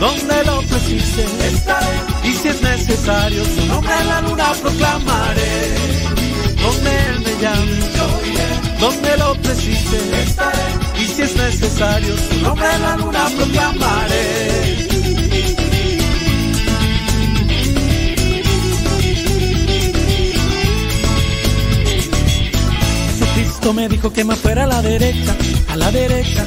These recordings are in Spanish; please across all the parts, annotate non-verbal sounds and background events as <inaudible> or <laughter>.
donde lo precise, estaré. Y si es necesario, su nombre en la luna proclamaré. Donde Él me llame, donde lo precise, estaré. Y si es necesario, su nombre en la luna proclamaré. Jesucristo me dijo que me fuera a la derecha, a la derecha,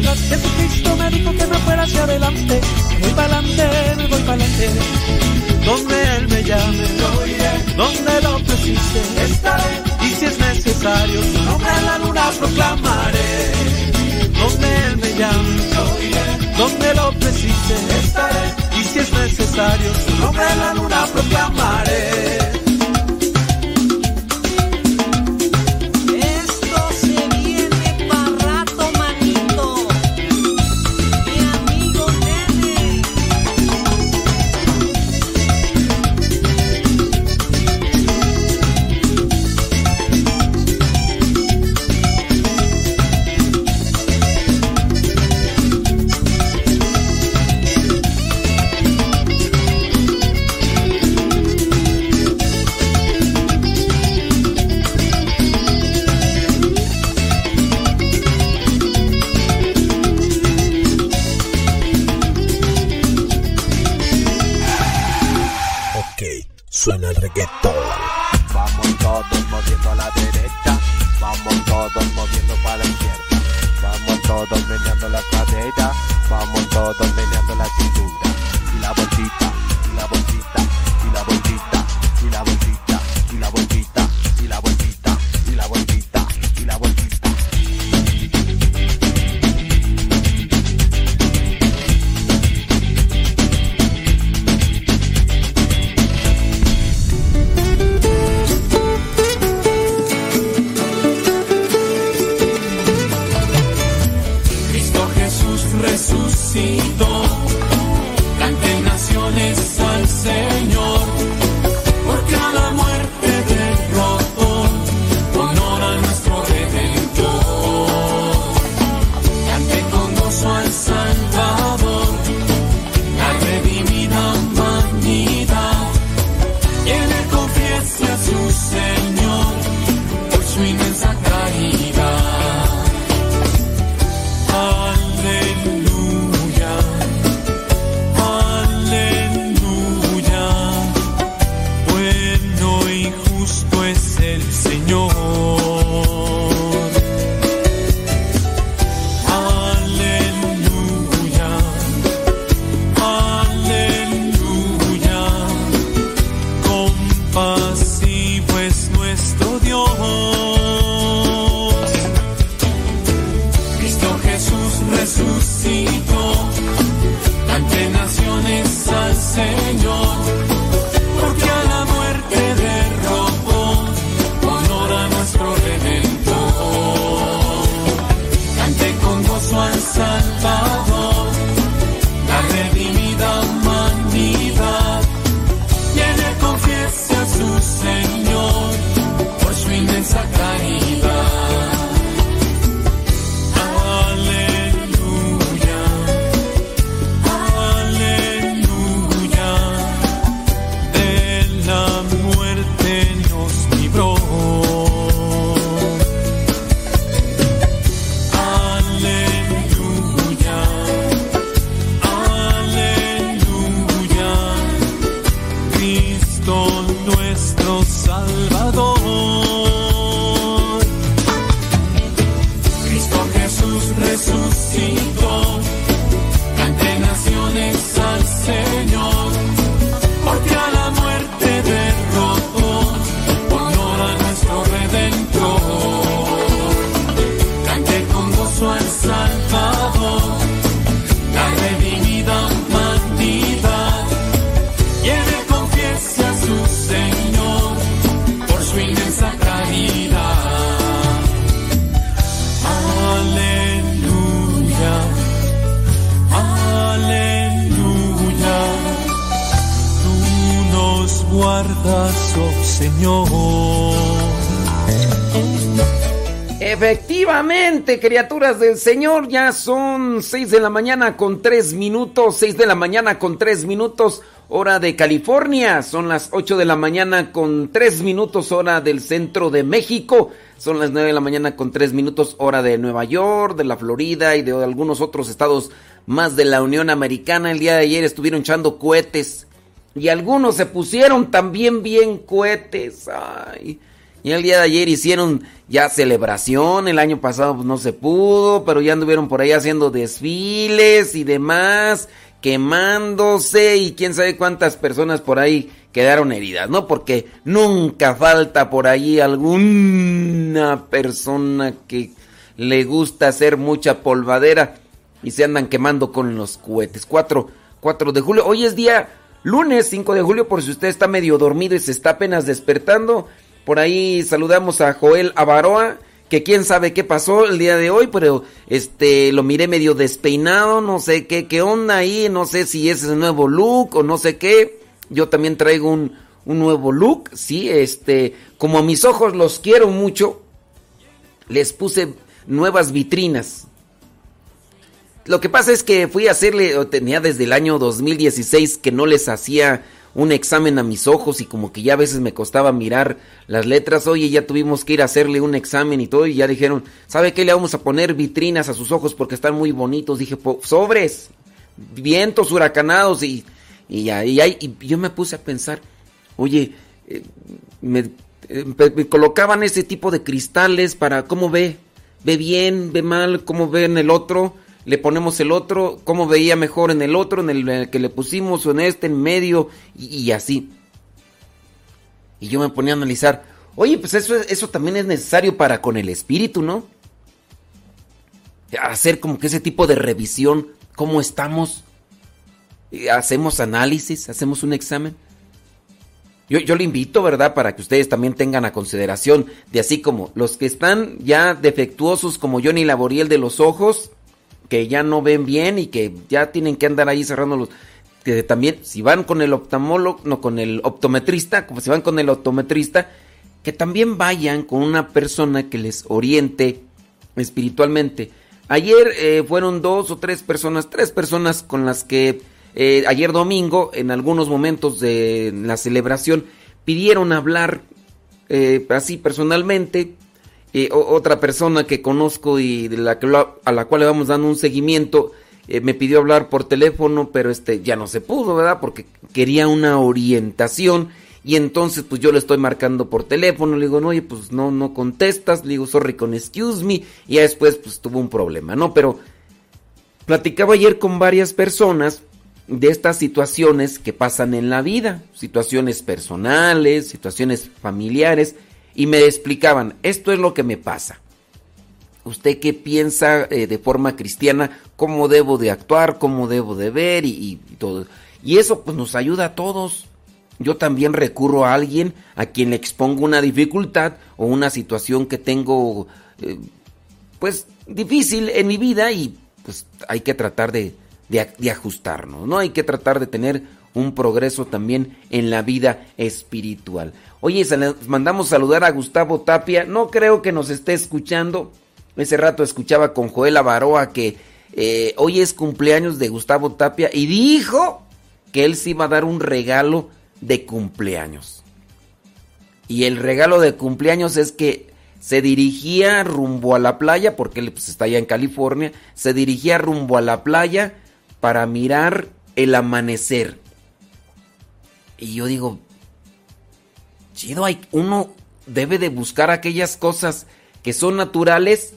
Jesucristo me dijo que me fuera hacia adelante. Me voy para adelante, me voy para adelante. Donde Él me llame, donde lo precise, estaré. Y si es necesario, su la luna proclamaré. Donde Él me llame, donde lo precise, estaré. Y si es necesario, su la luna proclamaré. Criaturas del Señor, ya son 6 de la mañana con 3 minutos, 6 de la mañana con 3 minutos, hora de California, son las 8 de la mañana con 3 minutos, hora del centro de México, son las 9 de la mañana con 3 minutos, hora de Nueva York, de la Florida y de algunos otros estados más de la Unión Americana. El día de ayer estuvieron echando cohetes y algunos se pusieron también bien cohetes. Ay. Y el día de ayer hicieron ya celebración, el año pasado pues, no se pudo, pero ya anduvieron por ahí haciendo desfiles y demás, quemándose y quién sabe cuántas personas por ahí quedaron heridas, ¿no? Porque nunca falta por ahí alguna persona que le gusta hacer mucha polvadera y se andan quemando con los cohetes. 4, 4 de julio, hoy es día lunes 5 de julio, por si usted está medio dormido y se está apenas despertando. Por ahí saludamos a Joel Avaroa, que quién sabe qué pasó el día de hoy, pero este lo miré medio despeinado, no sé qué, qué onda ahí, no sé si es el nuevo look o no sé qué. Yo también traigo un, un nuevo look, sí, este, como a mis ojos los quiero mucho, les puse nuevas vitrinas. Lo que pasa es que fui a hacerle, tenía desde el año 2016 que no les hacía un examen a mis ojos y como que ya a veces me costaba mirar las letras. Oye, ya tuvimos que ir a hacerle un examen y todo y ya dijeron, ¿sabe qué? Le vamos a poner vitrinas a sus ojos porque están muy bonitos. Dije, "Po- sobres, vientos huracanados y, y, ya, y, ahí- y yo me puse a pensar, oye, eh, me, eh, me colocaban ese tipo de cristales para, ¿cómo ve? ¿Ve bien? ¿Ve mal? ¿Cómo ve en el otro? Le ponemos el otro, ¿cómo veía mejor en el otro, en el, que le pusimos, o en este, en medio, y, así. Y yo me ponía a analizar, oye, pues eso, es- eso también es necesario para con el espíritu, ¿no? Hacer como que ese tipo de revisión, ¿cómo estamos? Hacemos análisis, hacemos un examen. Yo, yo le invito, ¿verdad? Para que ustedes también tengan a consideración de así como los que están ya defectuosos como Johnny Laboriel de los ojos, que ya no ven bien y que ya tienen que andar ahí cerrando los... Que también, si van con el no con el optometrista, como si van con el optometrista, que también vayan con una persona que les oriente espiritualmente. Ayer eh, fueron dos o tres personas, tres personas con las que eh, ayer domingo, en algunos momentos de la celebración, pidieron hablar eh, así personalmente. Otra persona que conozco y de la que a la cual le vamos dando un seguimiento eh, me pidió hablar por teléfono, pero este ya no se pudo, ¿verdad? Porque quería una orientación y entonces pues yo le estoy marcando por teléfono, le digo, no, oye, pues no, no contestas, le digo, sorry con excuse me, y ya después pues tuvo un problema, ¿no? Pero platicaba ayer con varias personas de estas situaciones que pasan en la vida, situaciones personales, situaciones familiares, y me explicaban, esto es lo que me pasa. ¿Usted qué piensa eh, de forma cristiana? ¿Cómo debo de actuar? ¿Cómo debo de ver? Y, todo. Y eso pues nos ayuda a todos. Yo también recurro a alguien a quien le expongo una dificultad o una situación que tengo eh, pues difícil en mi vida y pues hay que tratar de, de ajustarnos, ¿no? Hay que tratar de tener un progreso también en la vida espiritual. Oye, mandamos saludar a Gustavo Tapia, no creo que nos esté escuchando. Ese rato escuchaba con Joel Avaroa que eh, hoy es cumpleaños de Gustavo Tapia y dijo que él se iba a dar un regalo de cumpleaños. Y el regalo de cumpleaños es que se dirigía rumbo a la playa, porque él pues, está allá en California, se dirigía rumbo a la playa para mirar el amanecer. Y yo digo, chido, hay, uno debe de buscar aquellas cosas que son naturales,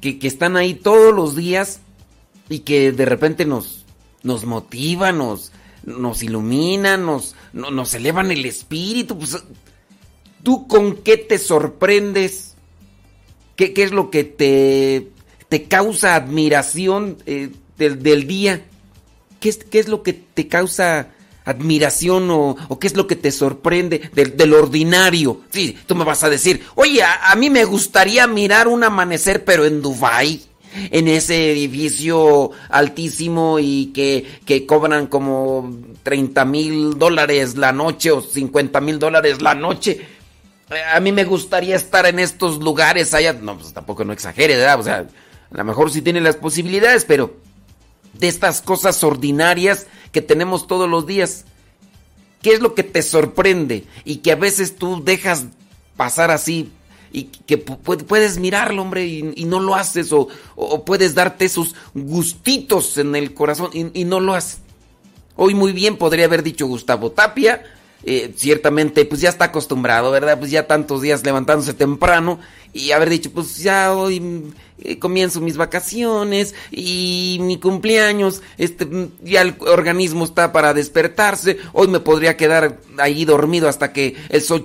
que, que están ahí todos los días y que de repente nos, nos motivan, nos, nos iluminan, nos, no- nos elevan el espíritu. Pues, ¿Tú con qué te sorprendes? ¿Qué, qué es lo que te, te causa admiración eh, del, del día? ¿Qué es, qué es lo que te causa admiración o, qué es lo que te sorprende del, ordinario? Sí, tú me vas a decir, oye, a, a mí me gustaría mirar un amanecer pero en Dubai en ese edificio altísimo y que, que cobran como 30 mil dólares la noche o 50 mil dólares la noche. Eh, A mí me gustaría estar en estos lugares allá. No, pues tampoco no exagere, ¿verdad? O sea, a lo mejor sí tiene las posibilidades, pero de estas cosas ordinarias que tenemos todos los días. ¿Qué es lo que te sorprende? Y que a veces tú dejas pasar así y que pu- pu- puedes mirarlo, hombre, y, no lo haces, o, puedes darte esos gustitos en el corazón y, no lo haces. Hoy muy bien podría haber dicho Gustavo Tapia, eh, ciertamente pues ya está acostumbrado, ¿verdad? Pues ya tantos días levantándose temprano y haber dicho pues ya hoy eh, comienzo mis vacaciones y mi cumpleaños, este ya el organismo está para despertarse, hoy me podría quedar ahí dormido hasta que el sol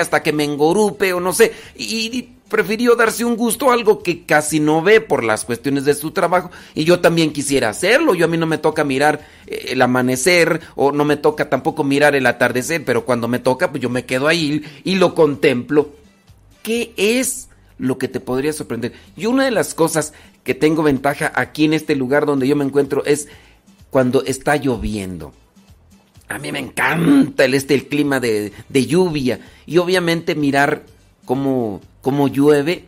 hasta que me engorupe o no sé, y, y prefirió darse un gusto, algo que casi no ve por las cuestiones de su trabajo. Y yo también quisiera hacerlo. Yo a mí no me toca mirar eh, el amanecer o no me toca tampoco mirar el atardecer, pero cuando me toca, pues yo me quedo ahí y lo contemplo. ¿Qué es lo que te podría sorprender? Y una de las cosas que tengo ventaja aquí en este lugar donde yo me encuentro es cuando está lloviendo. A mí me encanta el, este, el clima de, de lluvia. Y obviamente mirar cómo, cómo llueve,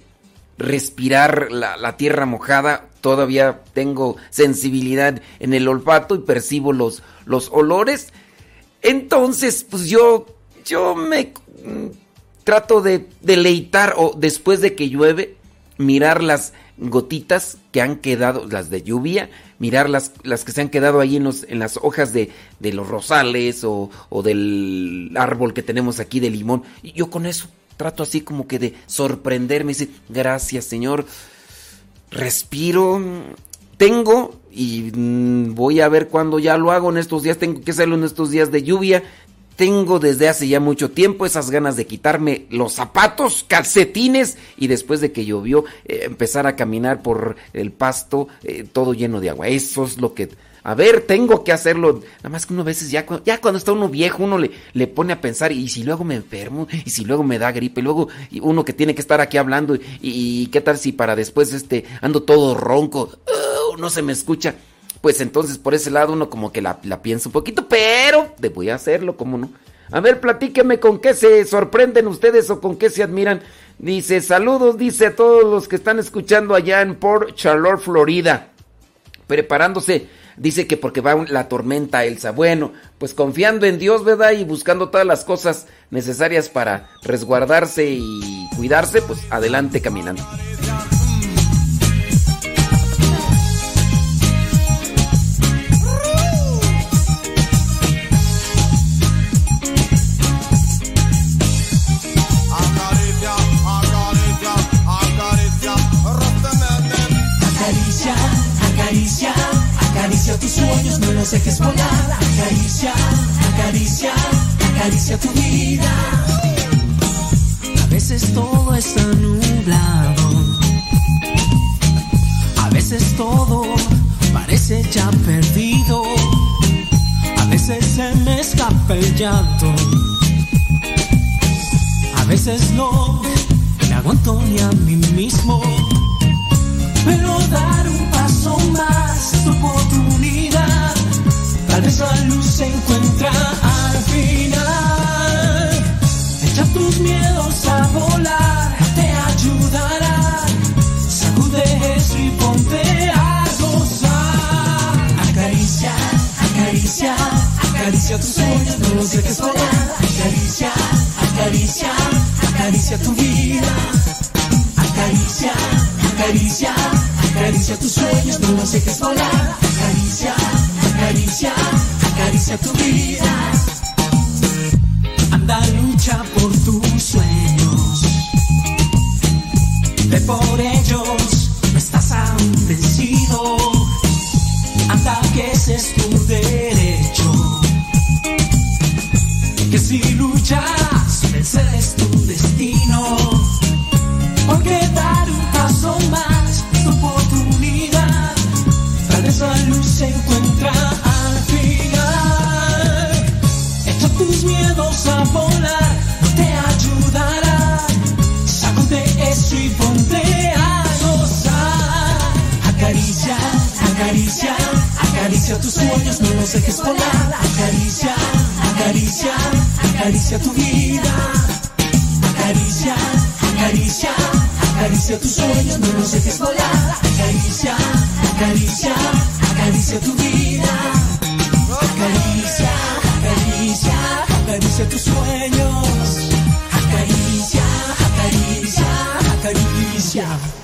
respirar la, tierra mojada. Todavía tengo sensibilidad en el olfato y percibo los, los olores. Entonces, pues yo, yo me trato de deleitar o después de que llueve, mirar las gotitas que han quedado, las de lluvia, mirar las, las que se han quedado ahí en, los, en las hojas de, de los rosales o, o del árbol que tenemos aquí de limón. Y yo con eso trato así como que de sorprenderme, dice, gracias Señor, respiro, tengo y mm, voy a ver cuándo ya lo hago en estos días, tengo que hacerlo en estos días de lluvia. Tengo desde hace ya mucho tiempo esas ganas de quitarme los zapatos, calcetines y después de que llovió eh, empezar a caminar por el pasto eh, todo lleno de agua. Eso es lo que... A ver, tengo que hacerlo. Nada más que uno a veces ya, ya cuando está uno viejo uno le, le pone a pensar y si luego me enfermo y si luego me da gripe y luego uno que tiene que estar aquí hablando y, y qué tal si para después este ando todo ronco, uh, no se me escucha pues entonces por ese lado uno como que la, piensa un poquito, pero voy a hacerlo, ¿cómo no? A ver, platíqueme con qué se sorprenden ustedes o con qué se admiran. Dice, saludos, dice a todos los que están escuchando allá en Port Charlotte, Florida. Preparándose, dice que porque va la tormenta Elsa. Bueno, pues confiando en Dios, ¿verdad? Y buscando todas las cosas necesarias para resguardarse y cuidarse, pues adelante caminando. Sueños, no los dejes volar. Acaricia, acaricia, acaricia tu vida. A veces todo está nublado. A veces todo parece ya perdido. A veces se me escapa el llanto. A veces no me aguanto ni a mí mismo. Pero dar un paso más tu oportunidad. Tal vez la luz se encuentra al final. Echa tus miedos a volar, te ayudará. Sacude eso y ponte a gozar. Acaricia, acaricia, acaricia tus sueños, no los dejes volar. Acaricia, acaricia, acaricia tu vida. Acaricia, acaricia, acaricia tus sueños, no los dejes volar. Acaricia, acaricia, acaricia tu vida. Andaluz lucha por tus sueños. Ve por ellos, no estás aún vencido. Anda que ese es tu derecho. Que si luchas, vencer es tu destino. Porque dar un paso más tu oportunidad. Tal vez la luz se encuentra miedos a volar, no te ayudará. Sácate eso y ponte a gozar. Acaricia, acaricia, acaricia tus sueños, no los dejes volar. Acaricia, acaricia, acaricia tu vida. Acaricia, acaricia, acaricia tus sueños, no los dejes volar. Acaricia, acaricia, acaricia tu vida. Acaricia, acaricia tus sueños. Acaricia, acaricia, acaricia.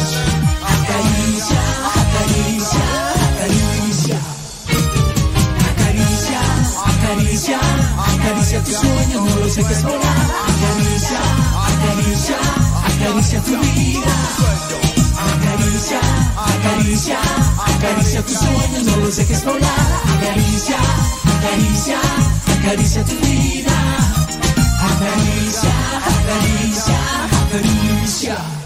Sueños, no los dejes volar. Acaricia, acaricia, acaricia tu vida. Acaricia, acaricia, acaricia tus sueños, no los dejes volar. Acaricia, acaricia, acaricia tu vida. Acaricia, acaricia, acaricia.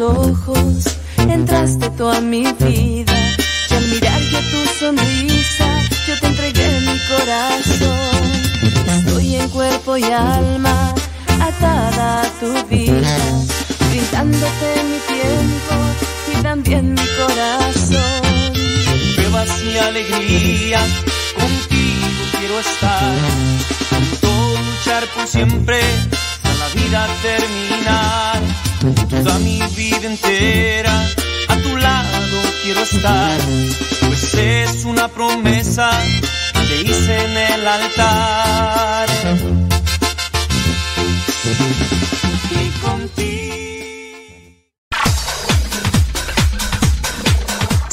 Ojos, entraste tú a mi vida. Y al mirar yo tu sonrisa, yo te entregué mi corazón. Estoy en cuerpo y alma, atada a tu vida, brindándote mi tiempo y también mi corazón. pruebas y alegrías, contigo quiero estar, junto luchar por siempre, hasta la vida terminar, toda mi vida entera, a tu lado quiero estar, pues es una promesa que hice en el altar.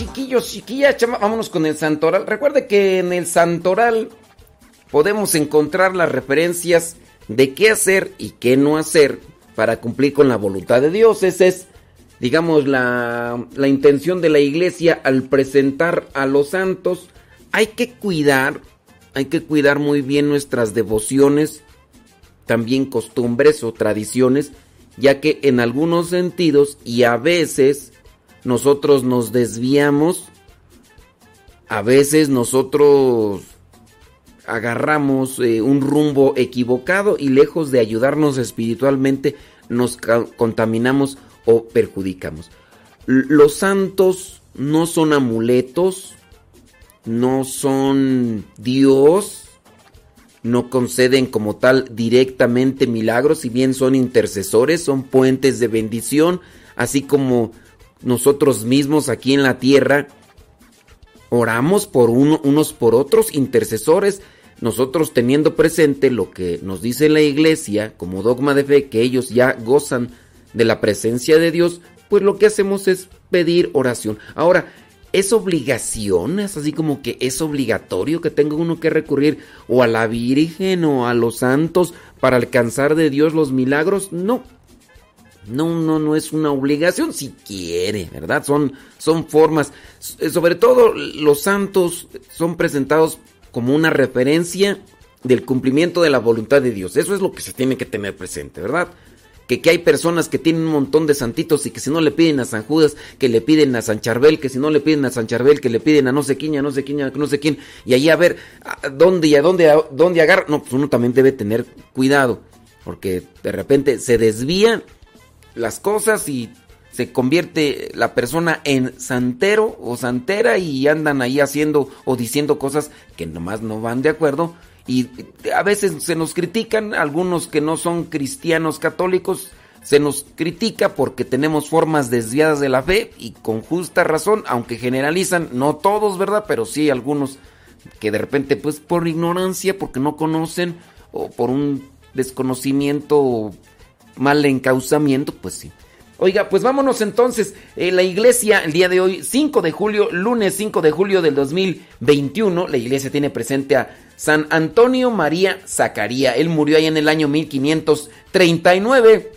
chiquillos, chiquillas, chama- vámonos con el santoral. Recuerde que en el santoral podemos encontrar las referencias de qué hacer y qué no hacer para cumplir con la voluntad de Dios. Esa es, digamos, la, la intención de la iglesia al presentar a los santos. Hay que cuidar, hay que cuidar muy bien nuestras devociones, también costumbres o tradiciones, ya que en algunos sentidos y a veces nosotros nos desviamos, a veces nosotros agarramos eh, un rumbo equivocado y lejos de ayudarnos espiritualmente nos contaminamos o perjudicamos. Los santos no son amuletos, no son Dios, no conceden como tal directamente milagros, si bien son intercesores, son puentes de bendición, así como nosotros mismos aquí en la tierra oramos por uno, unos por otros, intercesores, nosotros teniendo presente lo que nos dice la iglesia como dogma de fe, que ellos ya gozan de la presencia de Dios, pues lo que hacemos es pedir oración. Ahora, ¿es obligación? ¿Es así como que es obligatorio que tenga uno que recurrir o a la Virgen o a los santos para alcanzar de Dios los milagros? No. No, no, no es una obligación si quiere, ¿verdad? Son, son formas. Sobre todo los santos son presentados como una referencia del cumplimiento de la voluntad de Dios. Eso es lo que se tiene que tener presente, ¿verdad? Que, que, hay personas que tienen un montón de santitos y que si no le piden a San Judas, que le piden a San Charbel, que si no le piden a San Charbel, que le piden a no sé quién, a no sé quién, a no sé quién, y ahí a ver a dónde y a dónde, a dónde agarrar. No, pues uno también debe tener cuidado, porque de repente se desvían las cosas y se convierte la persona en santero o santera y andan ahí haciendo o diciendo cosas que nomás no van de acuerdo y a veces se nos critican, algunos que no son cristianos católicos, se nos critica porque tenemos formas desviadas de la fe y con justa razón, aunque generalizan, no todos, ¿verdad? Pero sí algunos que de repente pues por ignorancia, porque no conocen o por un desconocimiento mal encauzamiento, pues sí. Oiga, pues vámonos entonces. Eh, la iglesia, el día de hoy, 5 de julio, lunes 5 de julio del 2021, la iglesia tiene presente a San Antonio María Zacaría. Él murió ahí en el año 1539.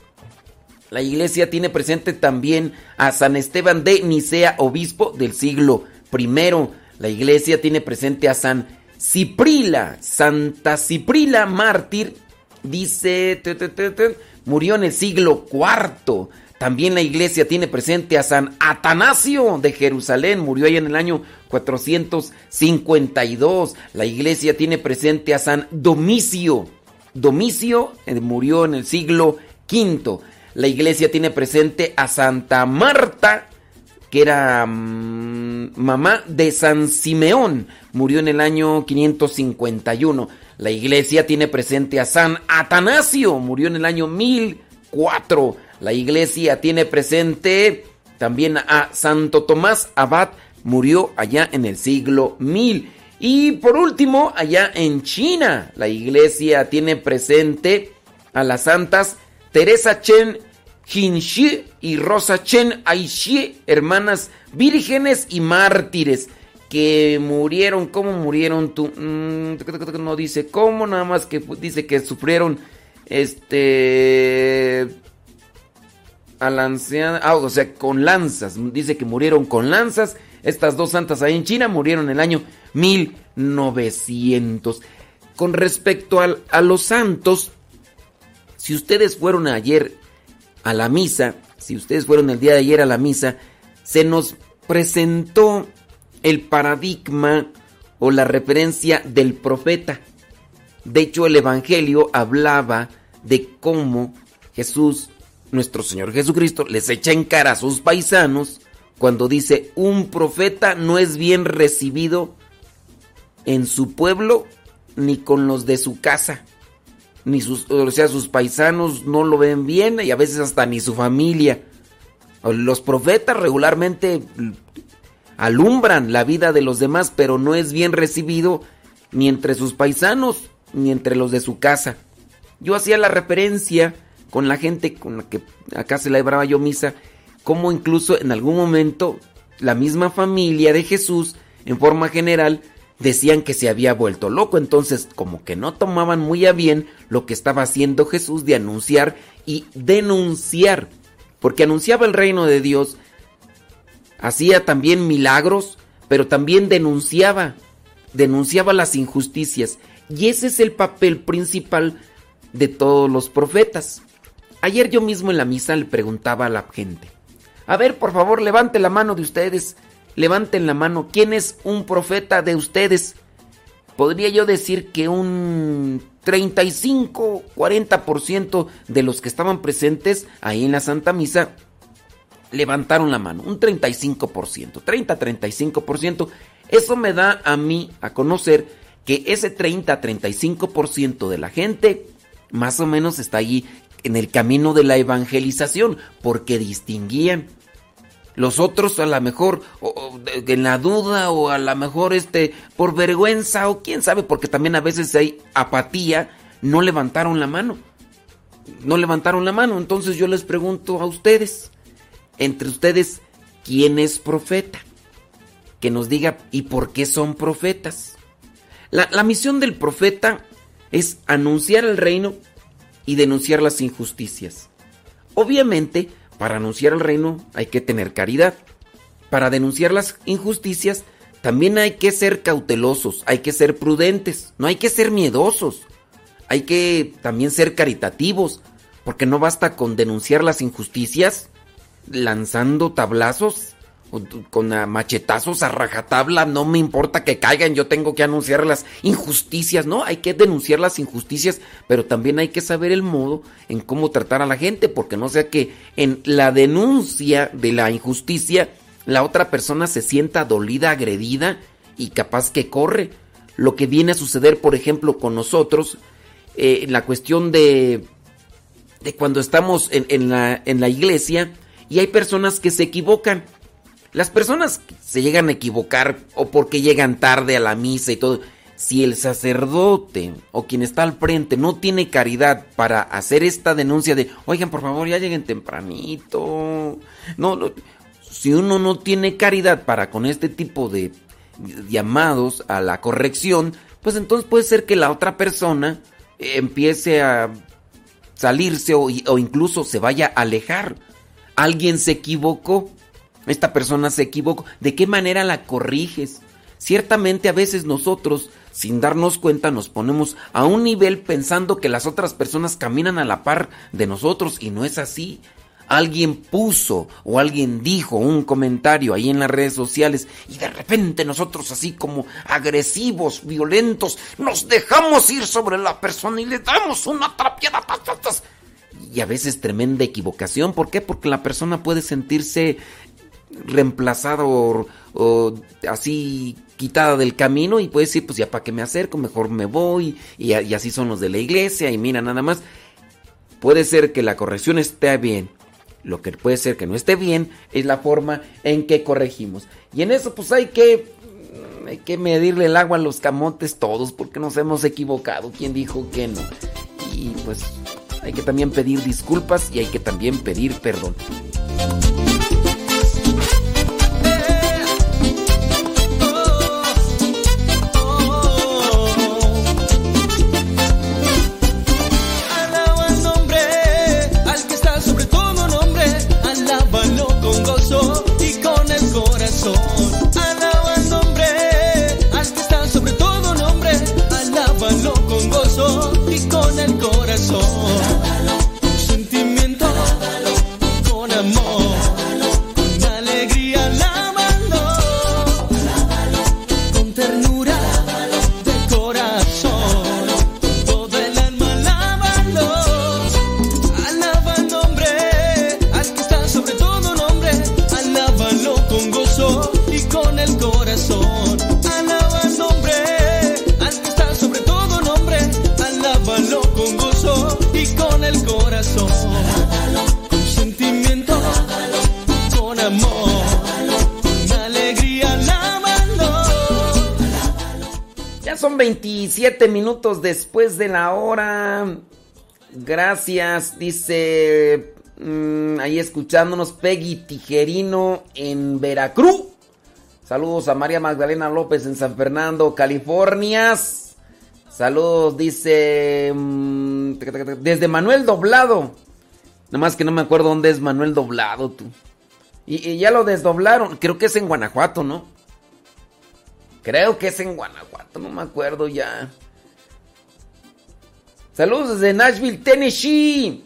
La iglesia tiene presente también a San Esteban de Nicea, obispo del siglo I. La iglesia tiene presente a San Ciprila, Santa Ciprila, mártir, dice, murió en el siglo IV. También la iglesia tiene presente a San Atanasio de Jerusalén, murió ahí en el año 452. La iglesia tiene presente a San Domicio. Domicio eh, murió en el siglo V. La iglesia tiene presente a Santa Marta, que era mmm, mamá de San Simeón, murió en el año 551. La iglesia tiene presente a San Atanasio, murió en el año 1004. La iglesia tiene presente también a Santo Tomás Abad, murió allá en el siglo 1000. Y por último, allá en China, la iglesia tiene presente a las santas Teresa Chen Jinshi y Rosa Chen Aishi, hermanas vírgenes y mártires que murieron, ¿cómo murieron tú? Mm, no dice cómo, nada más que dice que sufrieron este a ah, o sea, con lanzas. Dice que murieron con lanzas. Estas dos santas ahí en China murieron en el año 1900. Con respecto a los santos, si ustedes fueron ayer a la misa, si ustedes fueron el día de ayer a la misa, se nos presentó el paradigma o la referencia del profeta. De hecho, el Evangelio hablaba de cómo Jesús nuestro Señor Jesucristo les echa en cara a sus paisanos cuando dice, un profeta no es bien recibido en su pueblo ni con los de su casa. Ni sus, o sea, sus paisanos no lo ven bien y a veces hasta ni su familia. Los profetas regularmente alumbran la vida de los demás, pero no es bien recibido ni entre sus paisanos ni entre los de su casa. Yo hacía la referencia con la gente con la que acá se celebraba yo misa, como incluso en algún momento la misma familia de Jesús, en forma general, decían que se había vuelto loco, entonces como que no tomaban muy a bien lo que estaba haciendo Jesús de anunciar y denunciar, porque anunciaba el reino de Dios, hacía también milagros, pero también denunciaba, denunciaba las injusticias, y ese es el papel principal de todos los profetas. Ayer yo mismo en la misa le preguntaba a la gente, a ver, por favor, levante la mano de ustedes, levanten la mano, ¿quién es un profeta de ustedes? Podría yo decir que un 35, 40% de los que estaban presentes ahí en la Santa Misa levantaron la mano, un 35%, 30, 35%. Eso me da a mí a conocer que ese 30-35% de la gente más o menos está allí en el camino de la evangelización, porque distinguían. Los otros a lo mejor o- en la duda o a lo mejor este por vergüenza o quién sabe, porque también a veces hay apatía, no levantaron la mano. No levantaron la mano, entonces yo les pregunto a ustedes, entre ustedes, ¿quién es profeta? Que nos diga y por qué son profetas. La, la misión del profeta es anunciar el reino y denunciar las injusticias. Obviamente, para anunciar el reino hay que tener caridad. Para denunciar las injusticias también hay que ser cautelosos, hay que ser prudentes, no hay que ser miedosos. Hay que también ser caritativos, porque no basta con denunciar las injusticias lanzando tablazos con ah, machetazos a rajatabla, no me importa que caigan, yo tengo que anunciar las injusticias, ¿no? Hay que denunciar las injusticias, pero también hay que saber el modo en cómo tratar a la gente, porque no sea que en la denuncia de la injusticia la otra persona se sienta dolida, agredida y capaz que corre. Lo que viene a suceder, por ejemplo, con nosotros, eh, en la cuestión de, de cuando estamos en, en la, en la iglesia y hay personas que se equivocan. Las personas se llegan a equivocar o porque llegan tarde a la misa y todo, si el sacerdote o quien está al frente no tiene caridad para hacer esta denuncia de, oigan, por favor, ya lleguen tempranito. No, no, si uno no tiene caridad para con este tipo de llamados a la corrección, pues entonces puede ser que la otra persona empiece a salirse o incluso se vaya a alejar. Alguien se equivocó, esta persona se equivocó. ¿De qué manera la corriges? Ciertamente a veces nosotros, sin darnos cuenta, nos ponemos a un nivel pensando que las otras personas caminan a la par de nosotros y no es así. Alguien puso o alguien dijo un comentario ahí en las redes sociales y de repente nosotros así como agresivos, violentos, nos dejamos ir sobre la persona y le damos una trapiada. tas, tas, tas. Y a veces tremenda equivocación. ¿Por qué? Porque la persona puede sentirse reemplazada o, así quitada del camino y puede decir, pues ya para qué me acerco, mejor me voy. Y, y así son los de la iglesia y mira nada más. Puede ser que la corrección esté bien. Lo que puede ser que no esté bien es la forma en que corregimos. Y en eso pues hay que hay que medirle el agua a los camotes todos porque nos hemos equivocado. ¿Quién dijo que no? Y pues hay que también pedir disculpas y hay que también pedir perdón. Son 27 minutos después de la hora. Gracias, dice mm, ahí escuchándonos Peggy Tijerino en Veracruz. Saludos a María Magdalena López en San Fernando, California. Saludos, dice mm, desde Manuel Doblado. Nada más que no me acuerdo dónde es Manuel Doblado, tú. Y, y ya lo desdoblaron, creo que es en Guanajuato, ¿no? Creo que es en Guanajuato, no me acuerdo ya. Saludos desde Nashville, Tennessee.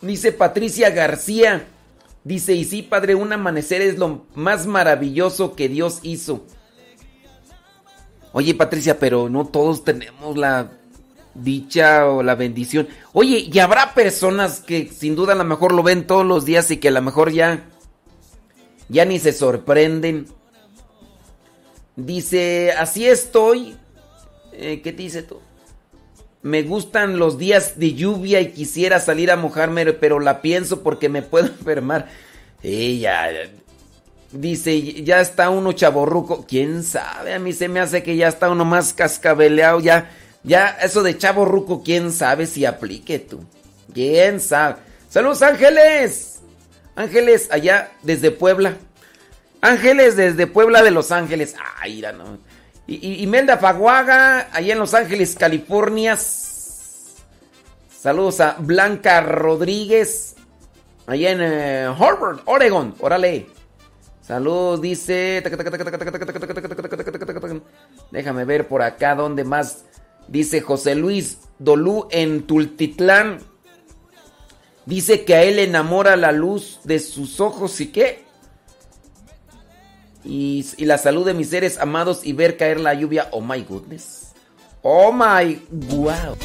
Dice Patricia García. Dice, y sí, padre, un amanecer es lo más maravilloso que Dios hizo. Oye, Patricia, pero no todos tenemos la dicha o la bendición. Oye, y habrá personas que sin duda a lo mejor lo ven todos los días y que a lo mejor ya, ya ni se sorprenden. Dice, así estoy. Eh, ¿Qué dice tú? Me gustan los días de lluvia y quisiera salir a mojarme, pero la pienso porque me puedo <laughs> enfermar. Ella dice, ya está uno chaborruco. ¿Quién sabe? A mí se me hace que ya está uno más cascabeleado. Ya, ya eso de chaborruco, ¿quién sabe si aplique tú? ¿Quién sabe? Saludos Ángeles. Ángeles allá desde Puebla. Ángeles desde Puebla de Los Ángeles. Ay, no. Y, Imelda Faguaga, allá en Los Ángeles, California. Saludos a Blanca Rodríguez, allá en Harvard, Oregon. Órale. Saludos, dice. Déjame ver por acá dónde más. Dice José Luis Dolú en Tultitlán. Dice que a él enamora la luz de sus ojos y qué. Y, la salud de mis seres amados y ver caer la lluvia. Oh my goodness. Oh my wow.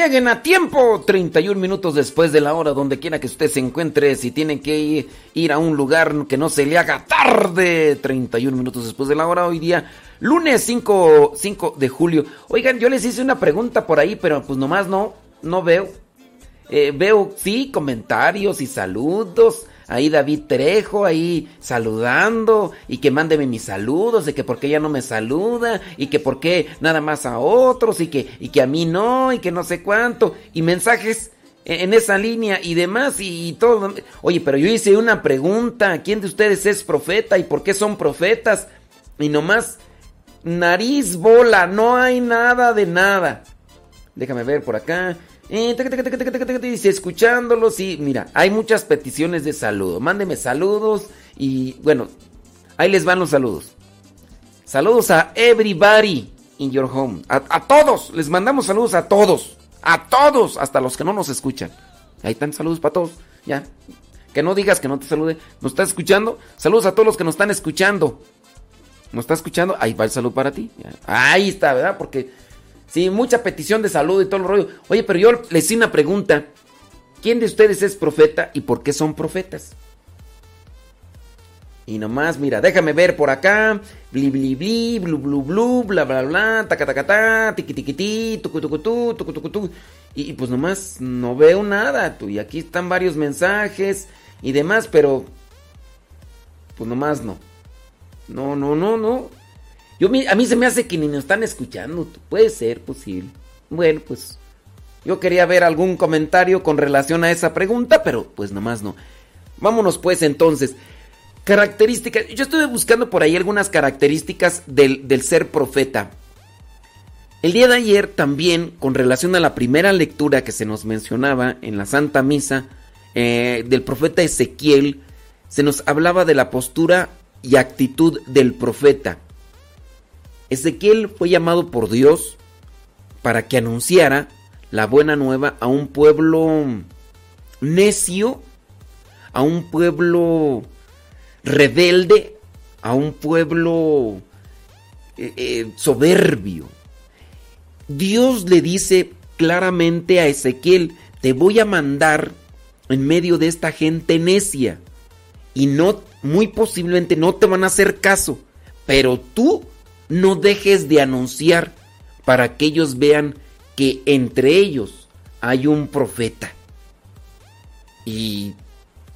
Lleguen a tiempo. 31 minutos después de la hora, donde quiera que usted se encuentre, si tienen que ir, a un lugar que no se le haga tarde. 31 minutos después de la hora, hoy día, lunes 5, 5 de julio. Oigan, yo les hice una pregunta por ahí, pero pues nomás no, no veo. Eh, veo, sí, comentarios y saludos ahí David Trejo, ahí saludando, y que mándeme mis saludos, de que por qué ella no me saluda, y que por qué nada más a otros, y que, y que a mí no, y que no sé cuánto, y mensajes en esa línea y demás, y, todo. Oye, pero yo hice una pregunta, ¿quién de ustedes es profeta y por qué son profetas? Y nomás, nariz, bola, no hay nada de nada. Déjame ver por acá. Dice, escuchándolos y mira, hay muchas peticiones de saludo. Mándeme saludos y bueno, ahí les van los saludos. Saludos a everybody in your home. A, todos, les mandamos saludos a todos. A todos, hasta los que no nos escuchan. Ahí están saludos para todos. Ya. Que no digas que no te salude. ¿Nos estás escuchando? Saludos a todos los que nos están escuchando. ¿Nos está escuchando? Ahí va el saludo para ti. Ahí está, ¿verdad? Porque Sí, mucha petición de salud y todo el rollo. Oye, pero yo les hice una pregunta. ¿Quién de ustedes es profeta y por qué son profetas? Y nomás, mira, déjame ver por acá. Bli, bli, bli, blu, blu, blu, bla, bla, bla, taca, taca, ta, tiqui, tiqui, ti, tucu, tucu, tu, tucu, tucu, tu. Y, y pues nomás no veo nada, tú. Y aquí están varios mensajes y demás, pero pues nomás no. No, no, no, no. Yo, a mí se me hace que ni nos están escuchando. Puede ser posible. Bueno, pues yo quería ver algún comentario con relación a esa pregunta, pero pues nomás no. Vámonos pues entonces. Características. Yo estuve buscando por ahí algunas características del, del ser profeta. El día de ayer también, con relación a la primera lectura que se nos mencionaba en la Santa Misa eh, del profeta Ezequiel, se nos hablaba de la postura y actitud del profeta. Ezequiel fue llamado por Dios para que anunciara la buena nueva a un pueblo necio, a un pueblo rebelde, a un pueblo eh, eh, soberbio. Dios le dice claramente a Ezequiel, te voy a mandar en medio de esta gente necia y no muy posiblemente no te van a hacer caso, pero tú no dejes de anunciar para que ellos vean que entre ellos hay un profeta. Y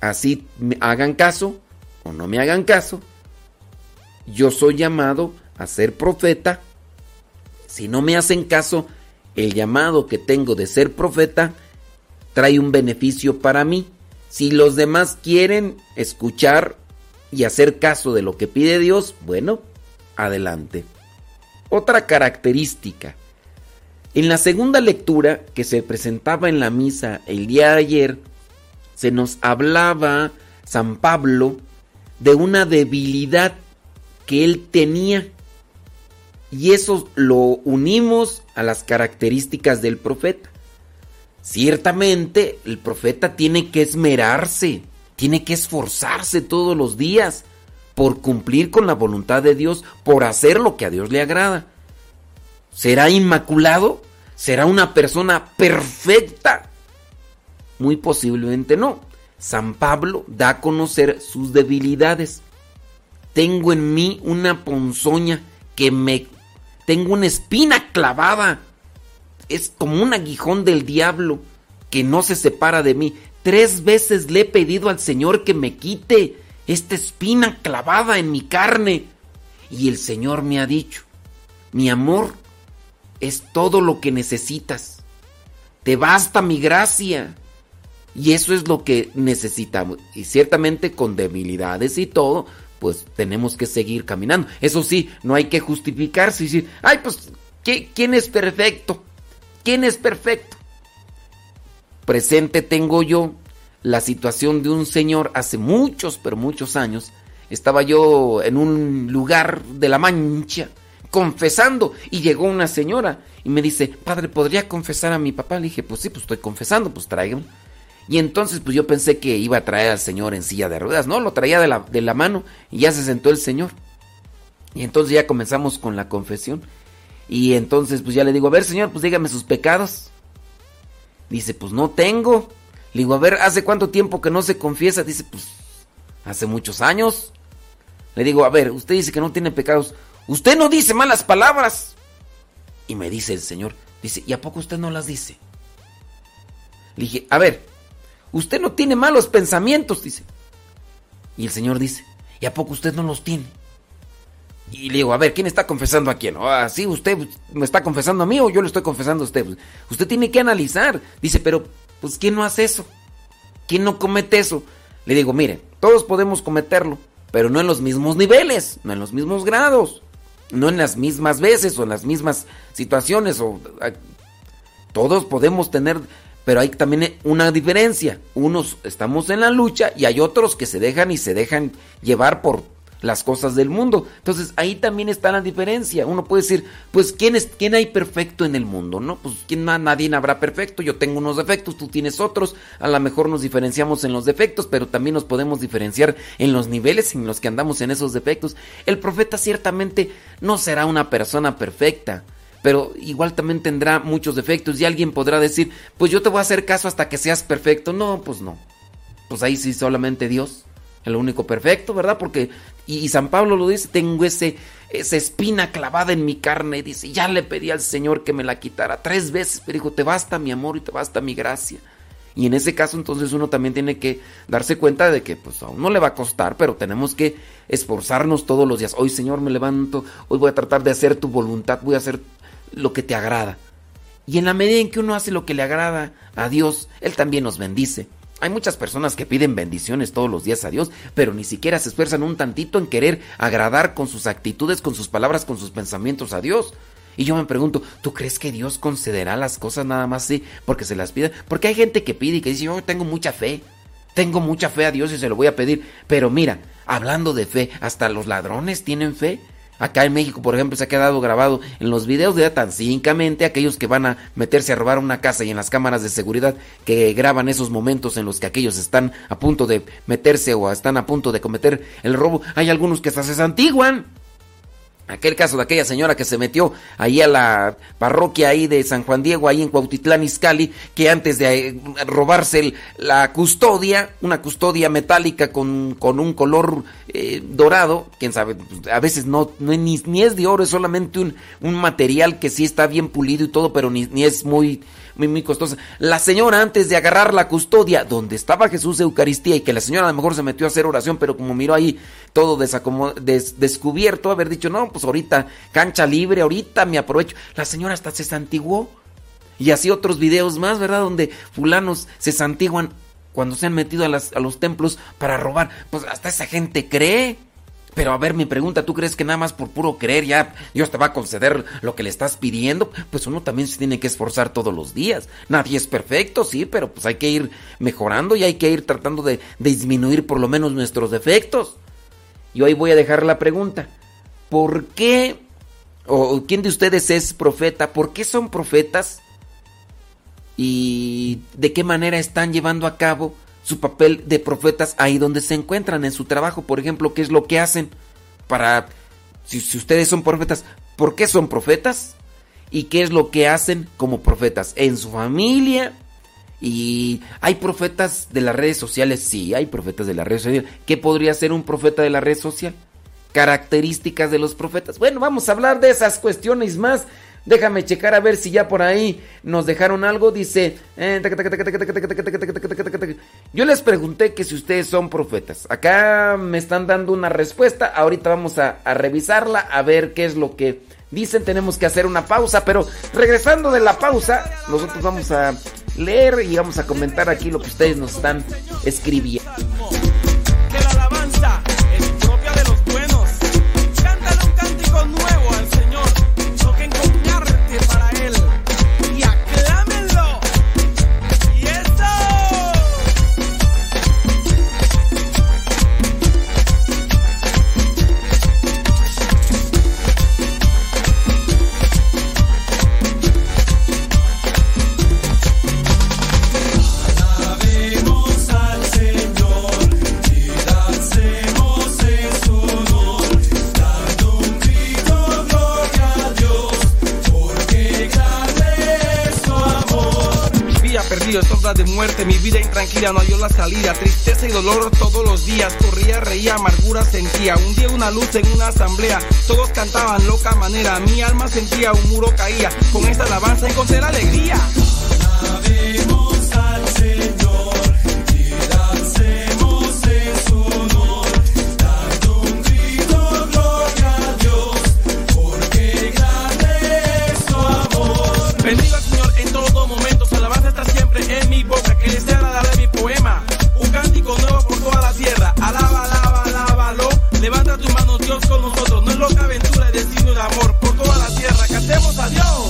así me hagan caso o no me hagan caso, yo soy llamado a ser profeta. Si no me hacen caso, el llamado que tengo de ser profeta trae un beneficio para mí. Si los demás quieren escuchar y hacer caso de lo que pide Dios, bueno, adelante. Otra característica. En la segunda lectura que se presentaba en la misa el día de ayer, se nos hablaba San Pablo de una debilidad que él tenía. Y eso lo unimos a las características del profeta. Ciertamente el profeta tiene que esmerarse, tiene que esforzarse todos los días por cumplir con la voluntad de Dios, por hacer lo que a Dios le agrada. ¿Será inmaculado? ¿Será una persona perfecta? Muy posiblemente no. San Pablo da a conocer sus debilidades. Tengo en mí una ponzoña que me... Tengo una espina clavada. Es como un aguijón del diablo que no se separa de mí. Tres veces le he pedido al Señor que me quite esta espina clavada en mi carne. Y el Señor me ha dicho, mi amor es todo lo que necesitas. Te basta mi gracia. Y eso es lo que necesitamos. Y ciertamente con debilidades y todo, pues tenemos que seguir caminando. Eso sí, no hay que justificarse y decir, ay, pues, ¿qué- ¿quién es perfecto? ¿Quién es perfecto? Presente tengo yo la situación de un señor hace muchos, pero muchos años. Estaba yo en un lugar de la Mancha confesando y llegó una señora y me dice, padre, ¿podría confesar a mi papá? Le dije, pues sí, pues estoy confesando, pues tráigame. Y entonces pues yo pensé que iba a traer al señor en silla de ruedas, no, lo traía de la, de la mano y ya se sentó el señor. Y entonces ya comenzamos con la confesión. Y entonces pues ya le digo, a ver señor, pues dígame sus pecados. Dice, pues no tengo. Le digo, a ver, ¿hace cuánto tiempo que no se confiesa? Dice, pues hace muchos años. Le digo, a ver, usted dice que no tiene pecados. Usted no dice malas palabras. Y me dice el señor, dice, ¿y a poco usted no las dice? Le dije, a ver, usted no tiene malos pensamientos, dice. Y el señor dice, ¿y a poco usted no los tiene? Y le digo, a ver, ¿quién está confesando a quién? Ah, sí, usted me está confesando a mí o yo le estoy confesando a usted. Usted tiene que analizar. Dice, pero, pues, ¿quién no hace eso? ¿Quién no comete eso? Le digo, mire, todos podemos cometerlo, pero no en los mismos niveles, no en los mismos grados, no en las mismas veces o en las mismas situaciones. Todos podemos tener, pero hay también una diferencia. Unos estamos en la lucha y hay otros que se dejan y se dejan llevar por las cosas del mundo. Entonces ahí también está la diferencia. Uno puede decir, pues ¿quién, es, quién hay perfecto en el mundo? ¿No? Pues ¿quién, nadie habrá perfecto. Yo tengo unos defectos, tú tienes otros. A lo mejor nos diferenciamos en los defectos, pero también nos podemos diferenciar en los niveles en los que andamos en esos defectos. El profeta ciertamente no será una persona perfecta. Pero igual también tendrá muchos defectos y alguien podrá decir, pues yo te voy a hacer caso hasta que seas perfecto. No, pues no. Pues ahí sí solamente Dios. El único perfecto, ¿verdad? Porque, y, San Pablo lo dice, tengo ese, esa espina clavada en mi carne, dice, ya le pedí al Señor que me la quitara tres veces, pero dijo, te basta mi amor y te basta mi gracia. Y en ese caso entonces uno también tiene que darse cuenta de que pues a uno le va a costar, pero tenemos que esforzarnos todos los días. Hoy Señor me levanto, hoy voy a tratar de hacer tu voluntad, voy a hacer lo que te agrada. Y en la medida en que uno hace lo que le agrada a Dios, Él también nos bendice. Hay muchas personas que piden bendiciones todos los días a Dios, pero ni siquiera se esfuerzan un tantito en querer agradar con sus actitudes, con sus palabras, con sus pensamientos a Dios. Y yo me pregunto, ¿tú crees que Dios concederá las cosas nada más así porque se las pide? Porque hay gente que pide y que dice, yo tengo mucha fe, tengo mucha fe a Dios y se lo voy a pedir. Pero mira, hablando de fe, hasta los ladrones tienen fe. Acá en México, por ejemplo, se ha quedado grabado en los videos de tan cínicamente aquellos que van a meterse a robar una casa y en las cámaras de seguridad que graban esos momentos en los que aquellos están a punto de meterse o están a punto de cometer el robo. Hay algunos que hasta se santiguan. Aquel caso de aquella señora que se metió ahí a la parroquia ahí de San Juan Diego, ahí en Cuautitlán Izcalli, que antes de eh, robarse la custodia, una custodia metálica con, con un color eh, dorado, quién sabe, a veces no, ni, ni, es de oro, es solamente un, un material que sí está bien pulido y todo, pero ni, ni es muy muy, costosa. La señora, antes de agarrar la custodia, donde estaba Jesús de Eucaristía, y que la señora a lo mejor se metió a hacer oración, pero como miró ahí todo des descubierto, haber dicho, no, pues ahorita, cancha libre, ahorita me aprovecho. La señora hasta se santiguó. Y así otros videos más, ¿verdad? Donde fulanos se santiguan cuando se han metido a, las, a los templos para robar. Pues hasta esa gente cree. Pero a ver, mi pregunta, ¿tú crees que nada más por puro creer ya Dios te va a conceder lo que le estás pidiendo? Pues uno también se tiene que esforzar todos los días. Nadie es perfecto, sí, pero pues hay que ir mejorando y hay que ir tratando de, disminuir por lo menos nuestros defectos. Y hoy voy a dejar la pregunta. ¿Por qué, o quién de ustedes es profeta? ¿Por qué son profetas? ¿Y de qué manera están llevando a cabo su papel de profetas ahí donde se encuentran en su trabajo. Por ejemplo, ¿qué es lo que hacen para... Si, ustedes son profetas, ¿por qué son profetas? ¿Y qué es lo que hacen como profetas? En su familia. Y hay profetas de las redes sociales, sí, hay profetas de las redes sociales. ¿Qué podría ser un profeta de la red social? Características de los profetas. Bueno, vamos a hablar de esas cuestiones más Déjame checar a ver si ya por ahí nos dejaron algo. Dice... Yo les pregunté que si ustedes son profetas. Acá me están dando una respuesta. Ahorita vamos a, revisarla, a ver qué es lo que dicen. Tenemos que hacer una pausa, pero regresando de la pausa, nosotros vamos a leer y vamos a comentar aquí lo que ustedes nos están escribiendo. Mi vida intranquila no halló la salida, tristeza y dolor todos los días, corría, reía, amargura sentía, un día una luz en una asamblea, todos cantaban loca manera, mi alma sentía un muro caía, con esta alabanza encontré la alegría. con nosotros, no es loca aventura, destino el amor por toda la tierra. Cantemos adiós.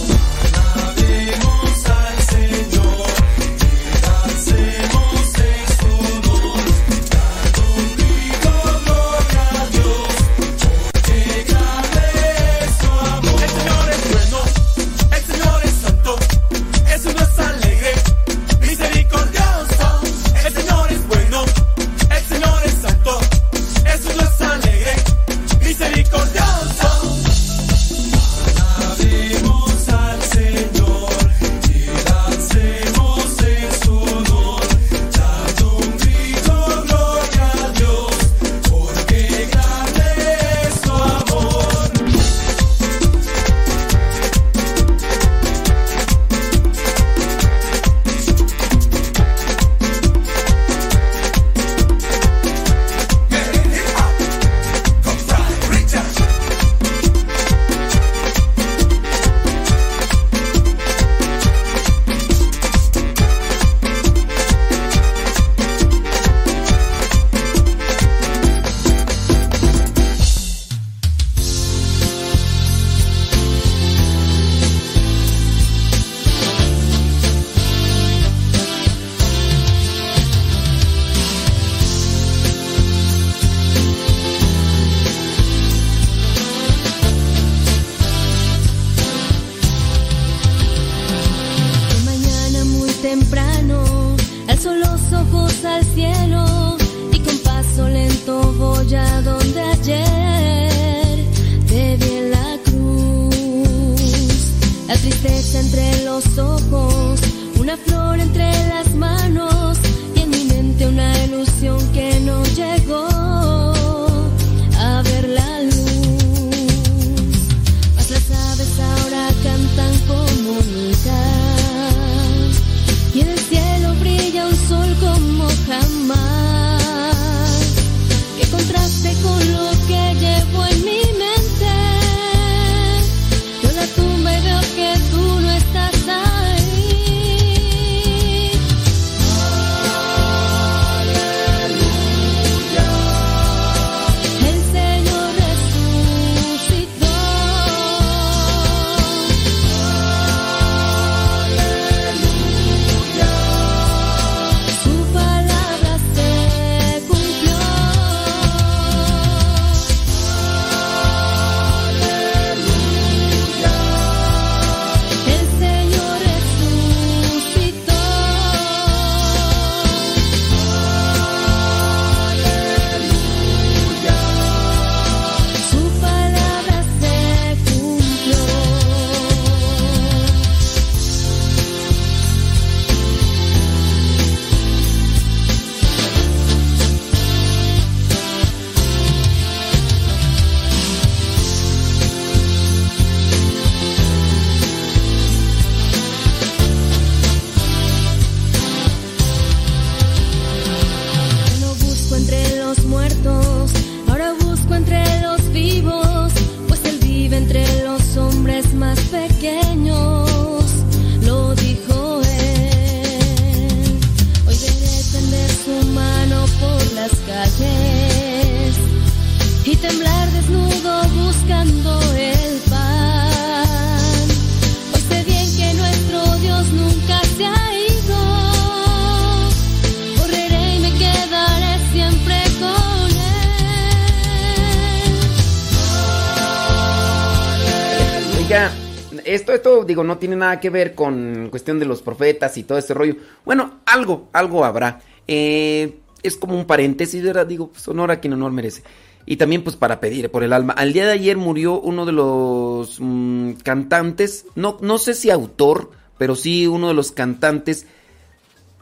Digo, no tiene nada que ver con cuestión de los profetas y todo ese rollo. Bueno, algo, algo habrá. Eh, es como un paréntesis, ¿verdad? Digo, pues honor a quien honor merece. Y también, pues, para pedir por el alma. Al día de ayer murió uno de los mm, cantantes, no, no sé si autor, pero sí uno de los cantantes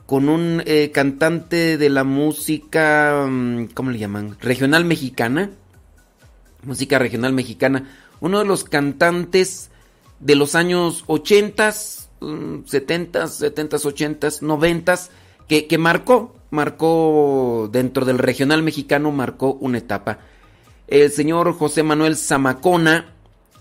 con un eh, cantante de la música, mm, ¿cómo le llaman? Regional mexicana. Música regional mexicana. Uno de los cantantes de los años 80, 70, 70, 80, 90, que, que marcó, marcó dentro del regional mexicano, marcó una etapa. El señor José Manuel Zamacona,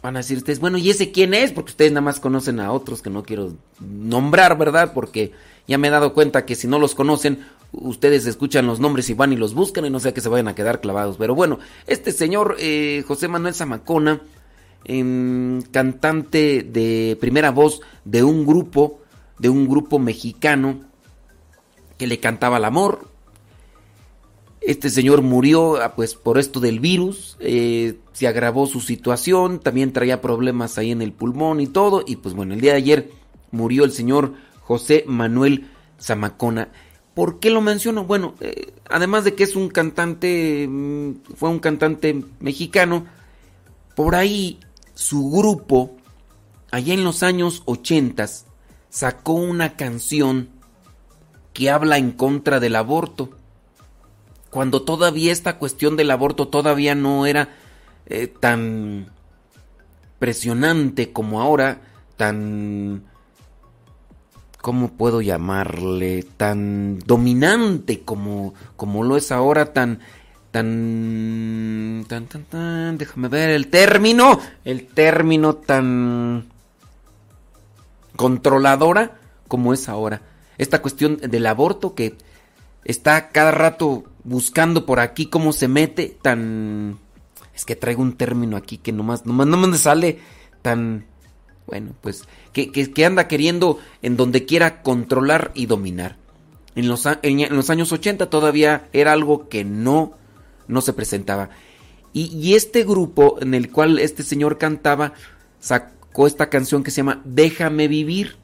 van a decir ustedes, bueno, ¿y ese quién es? Porque ustedes nada más conocen a otros que no quiero nombrar, ¿verdad? Porque ya me he dado cuenta que si no los conocen, ustedes escuchan los nombres y van y los buscan y no sé que se vayan a quedar clavados. Pero bueno, este señor eh, José Manuel Zamacona, em, cantante de primera voz de un grupo, de un grupo mexicano que le cantaba el amor. Este señor murió ah, pues por esto del virus, eh, se agravó su situación, también traía problemas ahí en el pulmón y todo, y pues bueno, el día de ayer murió el señor José Manuel Zamacona. ¿Por qué lo menciono? Bueno, eh, además de que es un cantante, mm, fue un cantante mexicano, por ahí su grupo, allá en los años 80, sacó una canción que habla en contra del aborto. Cuando todavía esta cuestión del aborto todavía no era eh, tan presionante como ahora, tan... ¿Cómo puedo llamarle? Tan dominante como, como lo es ahora, tan... Tan, tan, tan, tan, déjame ver el término, el término tan controladora como es ahora. Esta cuestión del aborto que está cada rato buscando por aquí cómo se mete, tan... Es que traigo un término aquí que nomás, nomás no me sale tan... Bueno, pues que, que, que anda queriendo en donde quiera controlar y dominar. En los, en los años 80 todavía era algo que no, no se presentaba. Y, este grupo en el cual este señor cantaba sacó esta canción que se llama Déjame vivir.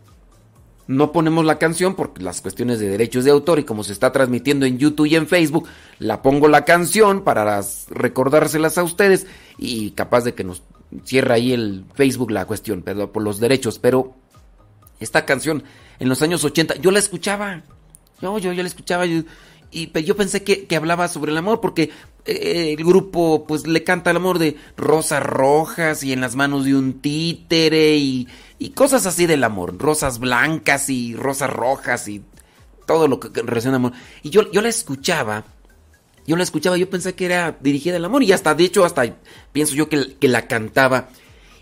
no ponemos la canción por las cuestiones de derechos de autor y como se está transmitiendo en YouTube y en Facebook, la pongo la canción para las- recordárselas a ustedes y capaz de que nos cierra ahí el Facebook la cuestión, pero por los derechos, pero esta canción en los años 80 yo la escuchaba. Yo yo yo la escuchaba yo- y yo pensé que, que hablaba sobre el amor porque eh, el grupo pues le canta el amor de rosas rojas y en las manos de un títere y, y cosas así del amor, rosas blancas y rosas rojas y todo lo que, relaciona amor. Y yo, yo la escuchaba, yo la escuchaba, yo pensé que era dirigida al amor y hasta, de hecho, hasta pienso yo que, que la cantaba.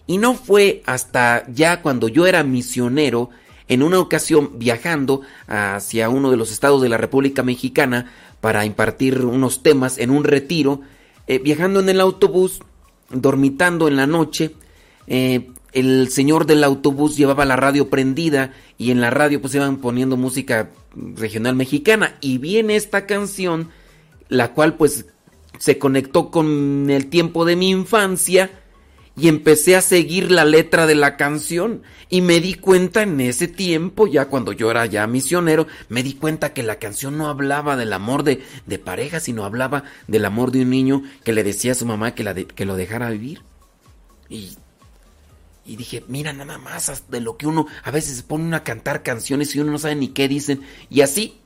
Y no fue hasta ya cuando yo era misionero, en una ocasión viajando hacia uno de los estados de la República Mexicana para impartir unos temas en un retiro, eh, viajando en el autobús, dormitando en la noche, eh, el señor del autobús llevaba la radio prendida y en la radio pues iban poniendo música regional mexicana y viene esta canción la cual pues se conectó con el tiempo de mi infancia y empecé a seguir la letra de la canción y me di cuenta en ese tiempo, ya cuando yo era ya misionero, me di cuenta que la canción no hablaba del amor de, de pareja, sino hablaba del amor de un niño que le decía a su mamá que, la que lo dejara vivir. Y, y dije, mira nada más de lo que uno a veces se pone a cantar canciones y uno no sabe ni qué dicen. Y así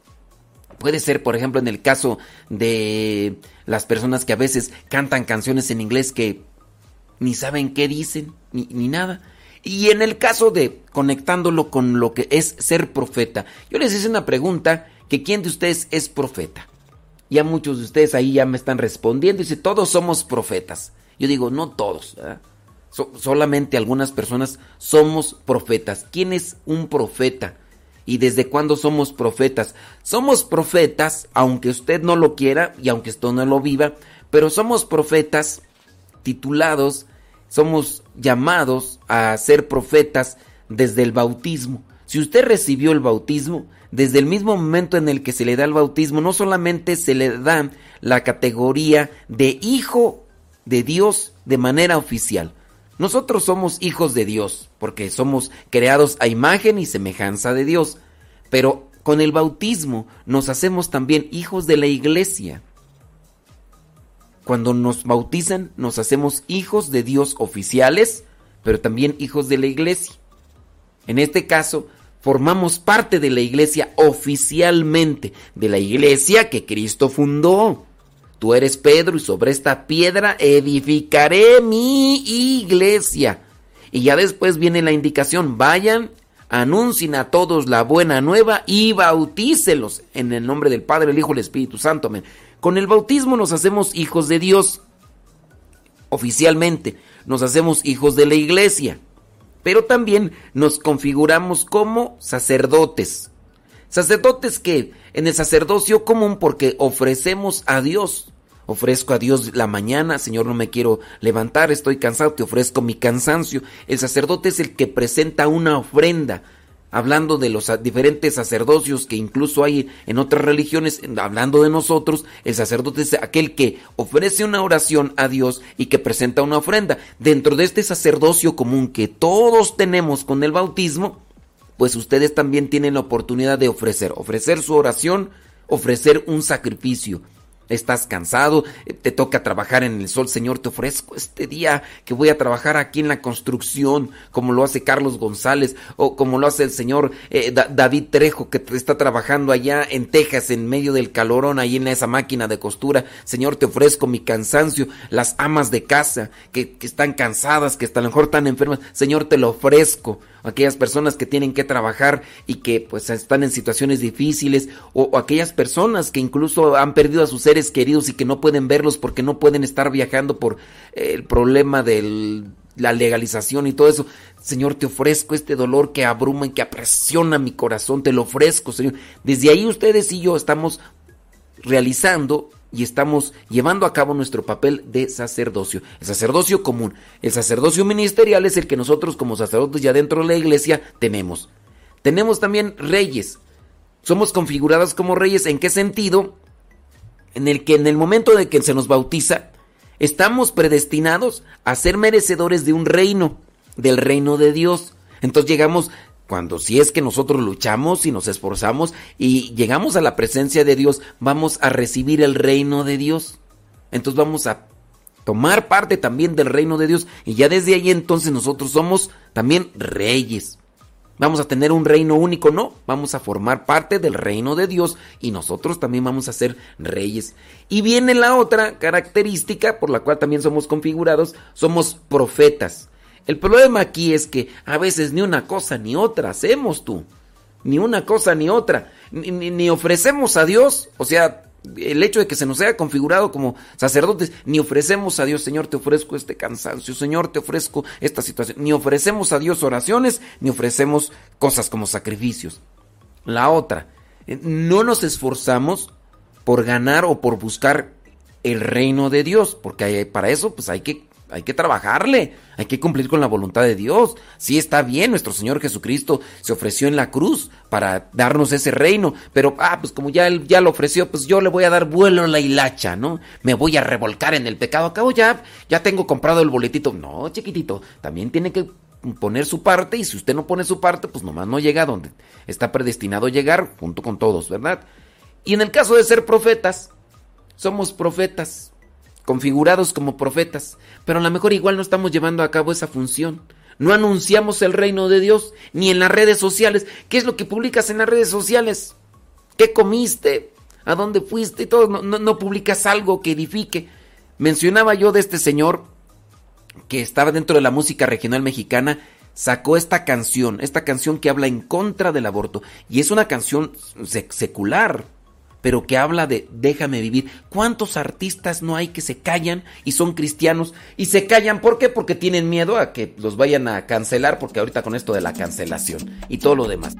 Puede ser, por ejemplo, en el caso de las personas que a veces cantan canciones en inglés que ni saben qué dicen, ni, ni nada. Y en el caso de conectándolo con lo que es ser profeta, yo les hice una pregunta que quién de ustedes es profeta. Ya muchos de ustedes ahí ya me están respondiendo. Dice, todos somos profetas. Yo digo, no todos. solamente algunas personas somos profetas. ¿Quién es un profeta? ¿Y desde cuándo somos profetas? Somos profetas, aunque usted no lo quiera y aunque usted no lo viva, pero somos profetas titulados, somos llamados a ser profetas desde el bautismo. Si usted recibió el bautismo, desde el mismo momento en el que se le da el bautismo, no solamente se le da la categoría de hijo de Dios de manera oficial. Nosotros somos hijos de Dios, porque somos creados a imagen y semejanza de Dios. Pero con el bautismo nos hacemos también hijos de la iglesia. Cuando nos bautizan, nos hacemos hijos de Dios oficiales, pero también hijos de la iglesia. En este caso, formamos parte de la iglesia oficialmente, de la iglesia que Cristo fundó. Tú eres Pedro y sobre esta piedra edificaré mi iglesia. Y ya después viene la indicación, vayan, anuncien a todos la buena nueva y bautícelos en el nombre del Padre, el Hijo y el Espíritu Santo. Amén. Con el bautismo nos hacemos hijos de Dios. Oficialmente nos hacemos hijos de la iglesia. Pero también nos configuramos como sacerdotes. Sacerdotes que en el sacerdocio común porque ofrecemos a Dios. Ofrezco a Dios la mañana, Señor, no me quiero levantar, estoy cansado, te ofrezco mi cansancio. El sacerdote es el que presenta una ofrenda. Hablando de los diferentes sacerdocios que incluso hay en otras religiones, hablando de nosotros, el sacerdote es aquel que ofrece una oración a Dios y que presenta una ofrenda. Dentro de este sacerdocio común que todos tenemos con el bautismo, pues ustedes también tienen la oportunidad de ofrecer, ofrecer su oración, ofrecer un sacrificio. Estás cansado, te toca trabajar en el sol, Señor, te ofrezco este día que voy a trabajar aquí en la construcción, como lo hace Carlos González, o como lo hace el señor eh, Da- David Trejo, que está trabajando allá en Texas, en medio del calorón, ahí en esa máquina de costura. Señor, te ofrezco mi cansancio, las amas de casa que, están cansadas, que a lo mejor están enfermas, Señor, te lo ofrezco aquellas personas que tienen que trabajar y que pues están en situaciones difíciles o, o aquellas personas que incluso han perdido a sus seres queridos y que no pueden verlos porque no pueden estar viajando por el problema de la legalización y todo eso. Señor, te ofrezco este dolor que abruma y que apresiona mi corazón, te lo ofrezco, Señor. Desde ahí ustedes y yo estamos realizando y estamos llevando a cabo nuestro papel de sacerdocio. El sacerdocio común, el sacerdocio ministerial es el que nosotros como sacerdotes ya dentro de la iglesia tenemos. Tenemos también reyes. Somos configurados como reyes. ¿En qué sentido? En el que en el momento de que se nos bautiza, estamos predestinados a ser merecedores de un reino, del reino de Dios. Entonces llegamos cuando si es que nosotros luchamos y nos esforzamos y llegamos a la presencia de Dios, vamos a recibir el reino de Dios. Entonces vamos a tomar parte también del reino de Dios y ya desde ahí entonces nosotros somos también reyes. Vamos a tener un reino único, no, vamos a formar parte del reino de Dios y nosotros también vamos a ser reyes. Y viene la otra característica por la cual también somos configurados, somos profetas. El problema aquí es que a veces ni una cosa ni otra hacemos tú. Ni una cosa ni otra. Ni, ofrecemos a Dios, o sea, el hecho de que se nos haya configurado como sacerdotes, ni ofrecemos a Dios, Señor, te ofrezco este cansancio, Señor, te ofrezco esta situación, ni ofrecemos a Dios oraciones, ni ofrecemos cosas como sacrificios. La otra, eh, no nos esforzamos por ganar o por buscar el reino de Dios, porque para eso pues hay que hay que trabajarle, hay que cumplir con la voluntad de Dios. Sí está bien, nuestro Señor Jesucristo se ofreció en la cruz para darnos ese reino, pero ah, pues como ya él ya lo ofreció, pues yo le voy a dar vuelo a la hilacha, ¿no? Me voy a revolcar en el pecado. Acabo ya ya tengo comprado el boletito. No, chiquitito, también tiene que poner su parte y si usted no pone su parte, pues nomás no llega a donde está predestinado a llegar junto con todos, ¿verdad? Y en el caso de ser profetas, somos profetas configurados como profetas, pero a lo mejor igual no estamos llevando a cabo esa función. No anunciamos el reino de Dios ni en las redes sociales. ¿Qué es lo que publicas en las redes sociales? ¿Qué comiste? ¿A dónde fuiste? Y todo. No, no publicas algo que edifique. Mencionaba yo de este señor que estaba dentro de la música regional mexicana sacó esta canción, esta canción que habla en contra del aborto. Y es una canción secular, pero que habla de déjame vivir. ¿Cuántos artistas no hay que se callan y son cristianos y se callan? ¿Por qué? Porque tienen miedo a que los vayan a cancelar, porque ahorita con esto de la cancelación y todo lo demás.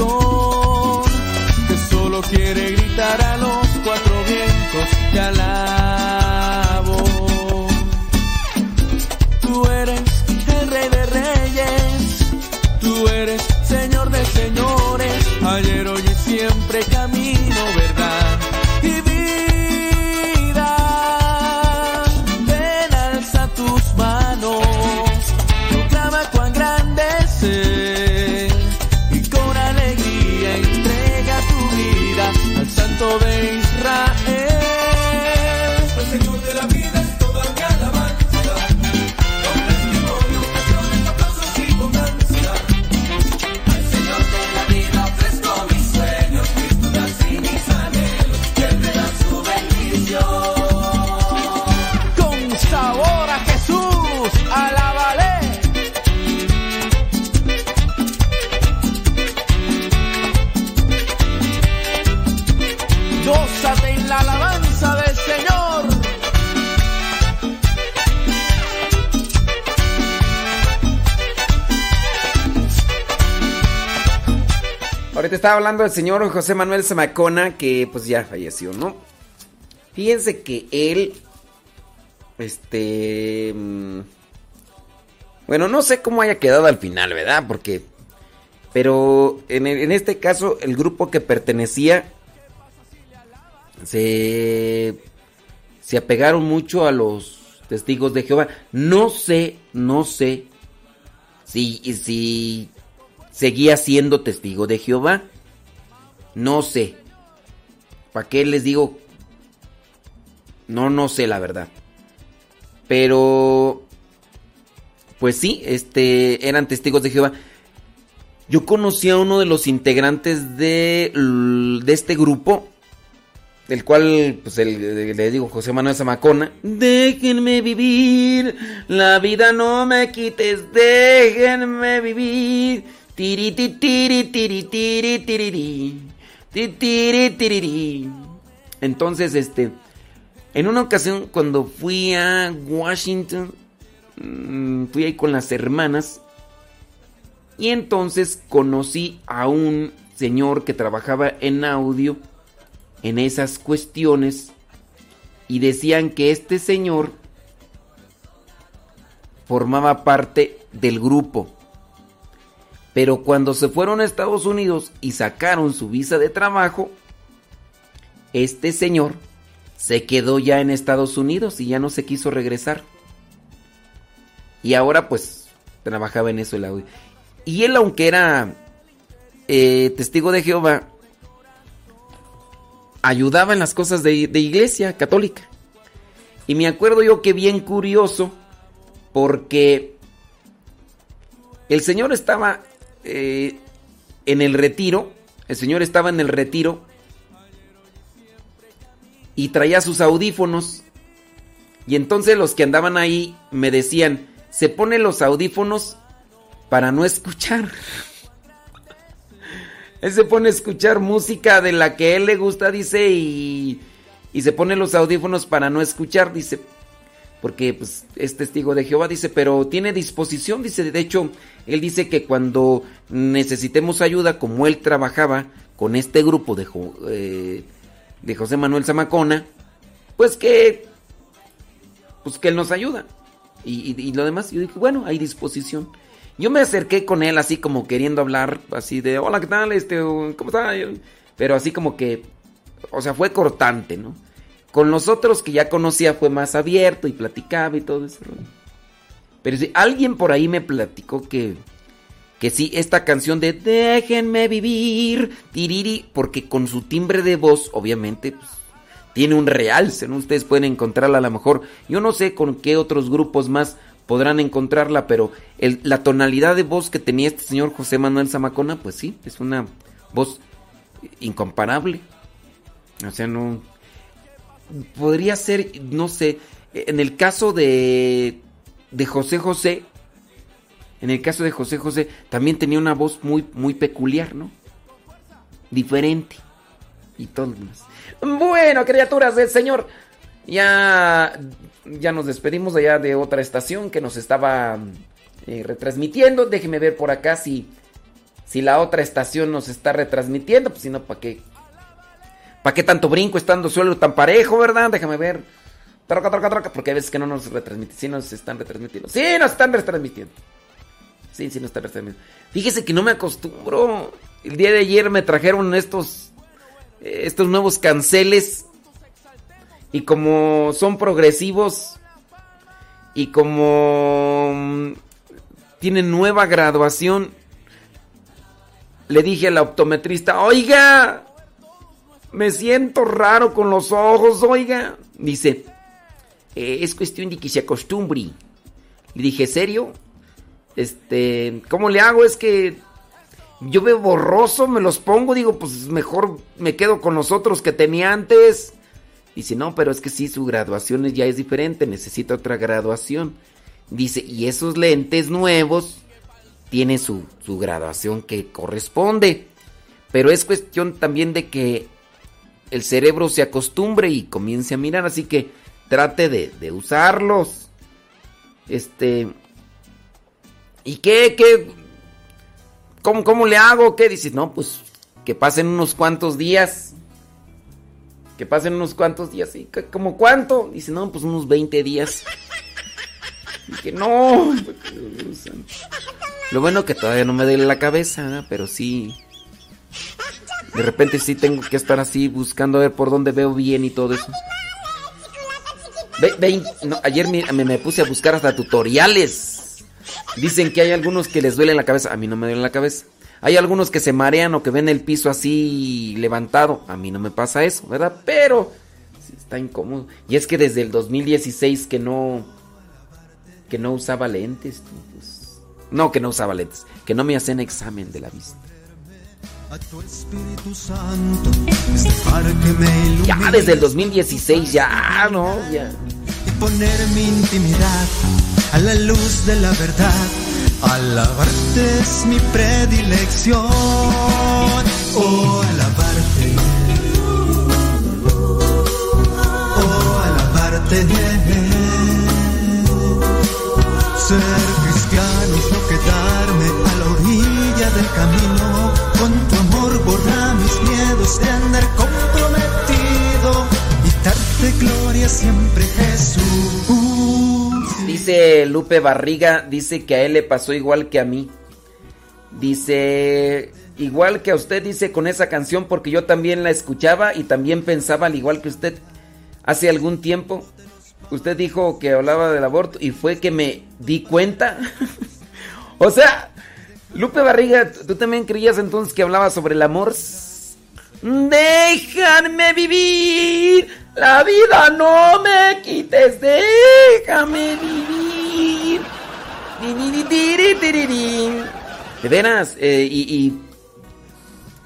Corazón estaba hablando del señor José Manuel Zamacona, que pues ya falleció, ¿no? Fíjense que él, este, mm, bueno, no sé cómo haya quedado al final, ¿verdad? Porque Pero en, en este caso, el grupo que pertenecía se, se apegaron mucho a los testigos de Jehová. No sé, no sé si, si seguía siendo testigo de Jehová. No sé. ¿Para qué les digo? No, no sé la verdad. Pero, pues sí, este, eran testigos de Jehová. Yo conocí a uno de los integrantes de, de este grupo, del cual, pues, el- le digo José Manuel Zamacona. Déjenme vivir, la vida no me quites, déjenme vivir. Tiri, ti, tiri, tiri, tiri, tiri, tiriri. Entonces, este, en una ocasión cuando fui a Washington, mm, fui ahí con las hermanas y entonces conocí a un señor que trabajaba en audio en esas cuestiones y decían que este señor formaba parte del grupo. Pero cuando se fueron a Estados Unidos y sacaron su visa de trabajo, este señor se quedó ya en Estados Unidos y ya no se quiso regresar. Y ahora pues trabajaba en eso el audio. Y él aunque era eh, testigo de Jehová, ayudaba en las cosas de, de iglesia católica. Y me acuerdo yo que bien curioso, porque el Señor estaba eh, en el retiro, el Señor estaba en el retiro y traía sus audífonos. Y entonces los que andaban ahí me decían, se pone los audífonos para no escuchar. <laughs> Él se pone a escuchar música de la que él le gusta, dice, y, y se pone los audífonos para no escuchar, dice, porque pues, es testigo de Jehová, dice, pero tiene disposición, dice, de hecho, él dice que cuando necesitemos ayuda, como él trabajaba con este grupo de, Jo- eh, de José Manuel Zamacona, pues que, pues que él nos ayuda. Y, y- lo demás, yo dije, bueno, hay disposición. Yo me acerqué con él así como queriendo hablar, así de, hola, ¿qué tal? Este, ¿cómo está? Pero así como que, o sea, fue cortante, ¿no? Con los otros que ya conocía fue más abierto y platicaba y todo eso. rollo. Pero sí, alguien por ahí me platicó que, que sí, esta canción de Déjenme vivir, tiriri, porque con su timbre de voz, obviamente, pues, tiene un realce, ¿no? Ustedes pueden encontrarla a lo mejor. Yo no sé con qué otros grupos más podrán encontrarla, pero la tonalidad de voz que tenía este señor José Manuel Zamacona, pues sí, es una voz incomparable. O sea, no... Podría ser, no sé, en el caso de, de José José, en el caso de José José, también tenía una voz muy, muy peculiar, ¿no? Diferente. Y todo lo demás. Bueno, criaturas del Señor, ya, ya nos despedimos allá de otra estación que nos estaba eh, retransmitiendo. Déjeme ver por acá si, si la otra estación nos está retransmitiendo. Pues si no, ¿para qué? ¿Para qué tanto brinco estando suelo tan parejo, verdad? Déjame ver. Troca, troca, troca, porque hay veces que no nos retransmiten. Sí nos están retransmitiendo. Sí, nos están retransmitiendo. Sí, sí nos están retransmitiendo. Fíjese que no me acostumbro. El día de ayer me trajeron estos, eh, estos nuevos canceles. Y como son progresivos. Y como mm, tienen nueva graduación. Le dije a la optometrista, oiga, me siento raro con los ojos, oiga. Dice, "Eh, es cuestión de que se acostumbre. Le dije, ¿serio? Este, ¿cómo le hago? Es que yo veo borroso, me los pongo, digo, pues mejor me quedo con los otros que tenía antes. Dice, no, pero es que sí, su graduación ya es diferente, necesita otra graduación. Dice, y esos lentes nuevos tienen su, su graduación que corresponde. Pero es cuestión también de que el cerebro se acostumbre y comience a mirar, así que trate de, usarlos. Este. ¿Y qué? ¿Qué? ¿Cómo, ¿Cómo le hago? ¿Qué? Dices, no, pues que pasen unos cuantos días. Que pasen unos cuantos días. ¿Y cómo cuánto? Dice, no, pues unos 20 días. Dije, no. Santo. Lo bueno que todavía no me duele la cabeza, pero sí. De repente sí tengo que estar así buscando a ver por dónde veo bien y todo eso. Ve, ve, no, ayer me, me- me puse a buscar hasta tutoriales. Dicen que hay algunos que les duele la cabeza. A mí no me duele la cabeza. Hay algunos que se marean o que ven el piso así levantado. A mí no me pasa eso, ¿verdad? Pero sí está incómodo. Y es que desde el 2016 que no que no usaba lentes, pues. No, que no usaba lentes, que no me hacen examen de la vista. Ya desde el 2016 ya, no, ya. y poner mi intimidad a la luz de la verdad. Alabarte es mi predilección. Oh, alabarte. Oh, alabarte. Ser cristiano de andar comprometido y darte gloria siempre, Jesús. Dice Lupe Barriga, dice que a él le pasó igual que a mí. Dice, igual que a usted, dice con esa canción, porque yo también la escuchaba y también pensaba al igual que usted. Hace algún tiempo, usted dijo que hablaba del aborto y fue que me di cuenta. <laughs> o sea, Lupe Barriga, ¿tú también creías entonces que hablaba sobre el amor? Déjame vivir, la vida no me quites, déjame vivir. De veras, eh, y,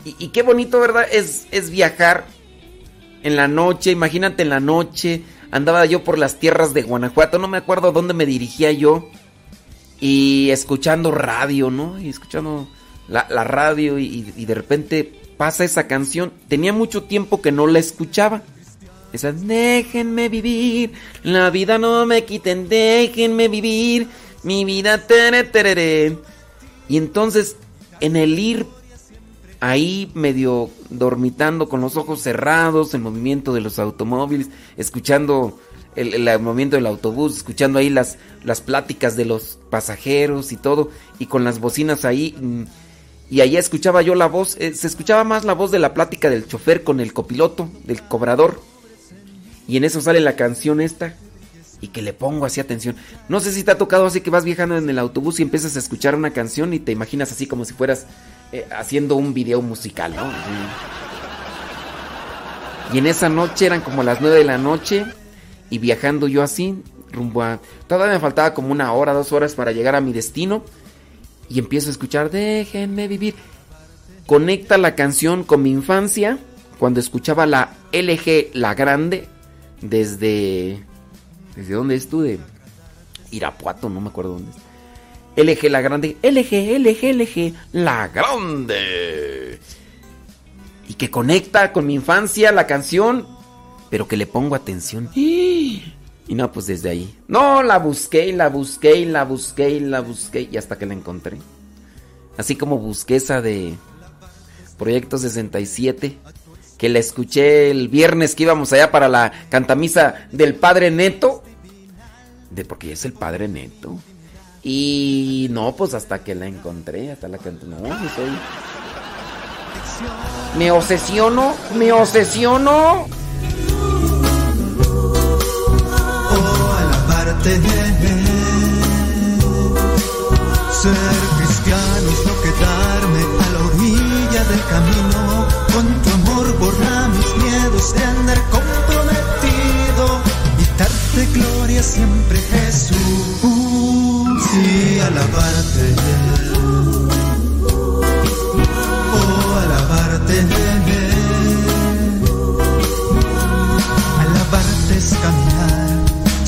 y, y- y qué bonito, ¿verdad? Es, es viajar en la noche, imagínate en la noche. Andaba yo por las tierras de Guanajuato, no me acuerdo dónde me dirigía yo. Y escuchando radio, ¿no? Y escuchando la, la radio y, y de repente pasa esa canción. Tenía mucho tiempo que no la escuchaba. Esa, déjenme vivir, la vida no me quiten, déjenme vivir, mi vida, tere. Y entonces, en el ir ahí medio dormitando con los ojos cerrados, el movimiento de los automóviles, escuchando el, el movimiento del autobús, escuchando ahí las, las pláticas de los pasajeros y todo, y con las bocinas ahí. Y allá escuchaba yo la voz, eh, se escuchaba más la voz de la plática del chofer con el copiloto, del cobrador. Y en eso sale la canción esta. Y que le pongo así atención. No sé si te ha tocado así que vas viajando en el autobús y empiezas a escuchar una canción y te imaginas así como si fueras eh, haciendo un video musical, ¿no? Y en esa noche eran como las 9 de la noche y viajando yo así, rumbo a... Todavía me faltaba como una hora, dos horas para llegar a mi destino y empiezo a escuchar Déjenme vivir. Conecta la canción con mi infancia cuando escuchaba la LG La Grande desde... ¿Desde dónde es tú? De Irapuato, no me acuerdo dónde es. LG La Grande. LG, LG, LG La Grande. Y que conecta con mi infancia la canción, pero que le pongo atención. Y no, pues desde ahí. No, la busqué y la busqué y la busqué y la busqué y hasta que la encontré. Así como busqué esa de Proyecto 67, que la escuché el viernes que íbamos allá para la cantamisa del Padre Neto. De porque es el Padre Neto. Y no, pues hasta que la encontré, hasta la canté. No, soy. Me obsesiono, me obsesiono. Ser cristiano es no quedarme a la orilla del camino. Con tu amor borra mis miedos de andar comprometido y darte gloria siempre, Jesús. Sí, alabarte. Oh. Alabarte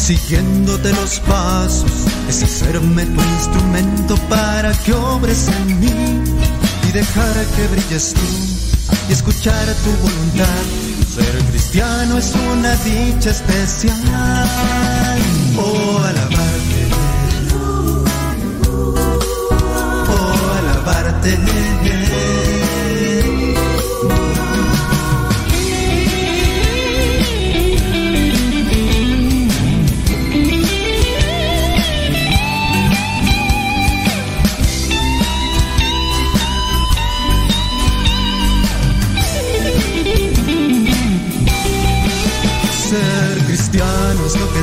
siguiéndote los pasos, es hacerme tu instrumento para que obres en mí y dejar que brilles tú y escuchar tu voluntad. Ser cristiano es una dicha especial. Oh, alabarte. Oh, alabarte.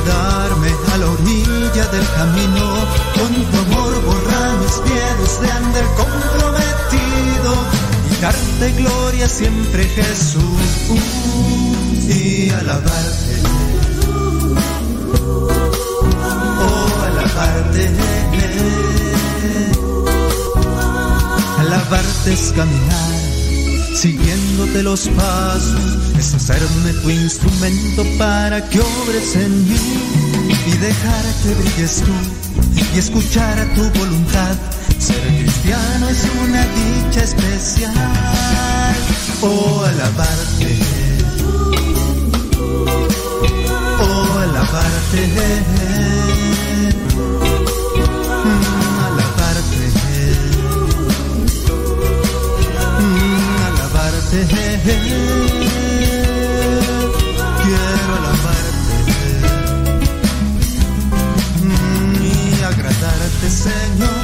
Quedarme a la orilla del camino. Con tu amor borrar mis miedos de andar comprometido y darte gloria siempre Jesús y alabarte. Oh, alabarte. Alabarte es caminar siguiéndote los pasos, es hacerme tu instrumento para que obres en mí y dejar que brilles tú y escuchar a tu voluntad. Ser cristiano es una dicha especial. Oh, alabarte. Oh, alabarte. Quiero alabarte. Y agradarte, Señor.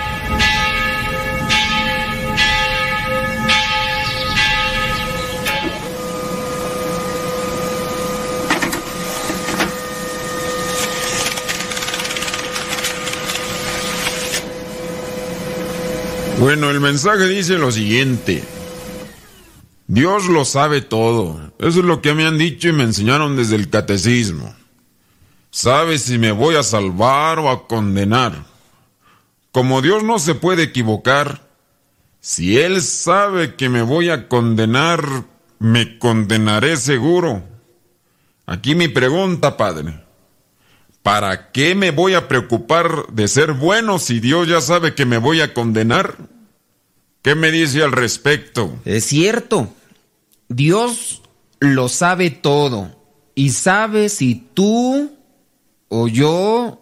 Bueno, el mensaje dice lo siguiente. Dios lo sabe todo. Eso es lo que me han dicho y me enseñaron desde el catecismo. Sabe si me voy a salvar o a condenar. Como Dios no se puede equivocar, si Él sabe que me voy a condenar, me condenaré seguro. Aquí mi pregunta, Padre. ¿Para qué me voy a preocupar de ser bueno si Dios ya sabe que me voy a condenar? ¿Qué me dice al respecto? Es cierto. Dios lo sabe todo. Y sabe si tú o yo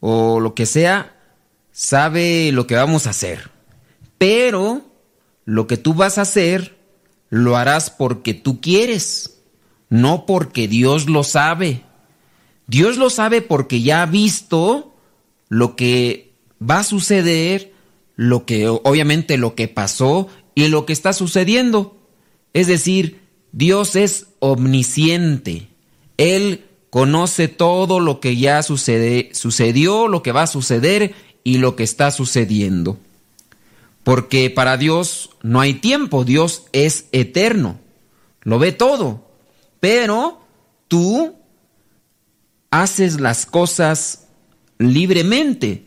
o lo que sea sabe lo que vamos a hacer. Pero lo que tú vas a hacer lo harás porque tú quieres, no porque Dios lo sabe. Dios lo sabe porque ya ha visto lo que va a suceder, lo que obviamente lo que pasó y lo que está sucediendo. Es decir, Dios es omnisciente. Él conoce todo lo que ya sucede, sucedió, lo que va a suceder y lo que está sucediendo. Porque para Dios no hay tiempo, Dios es eterno, lo ve todo. Pero tú haces las cosas libremente.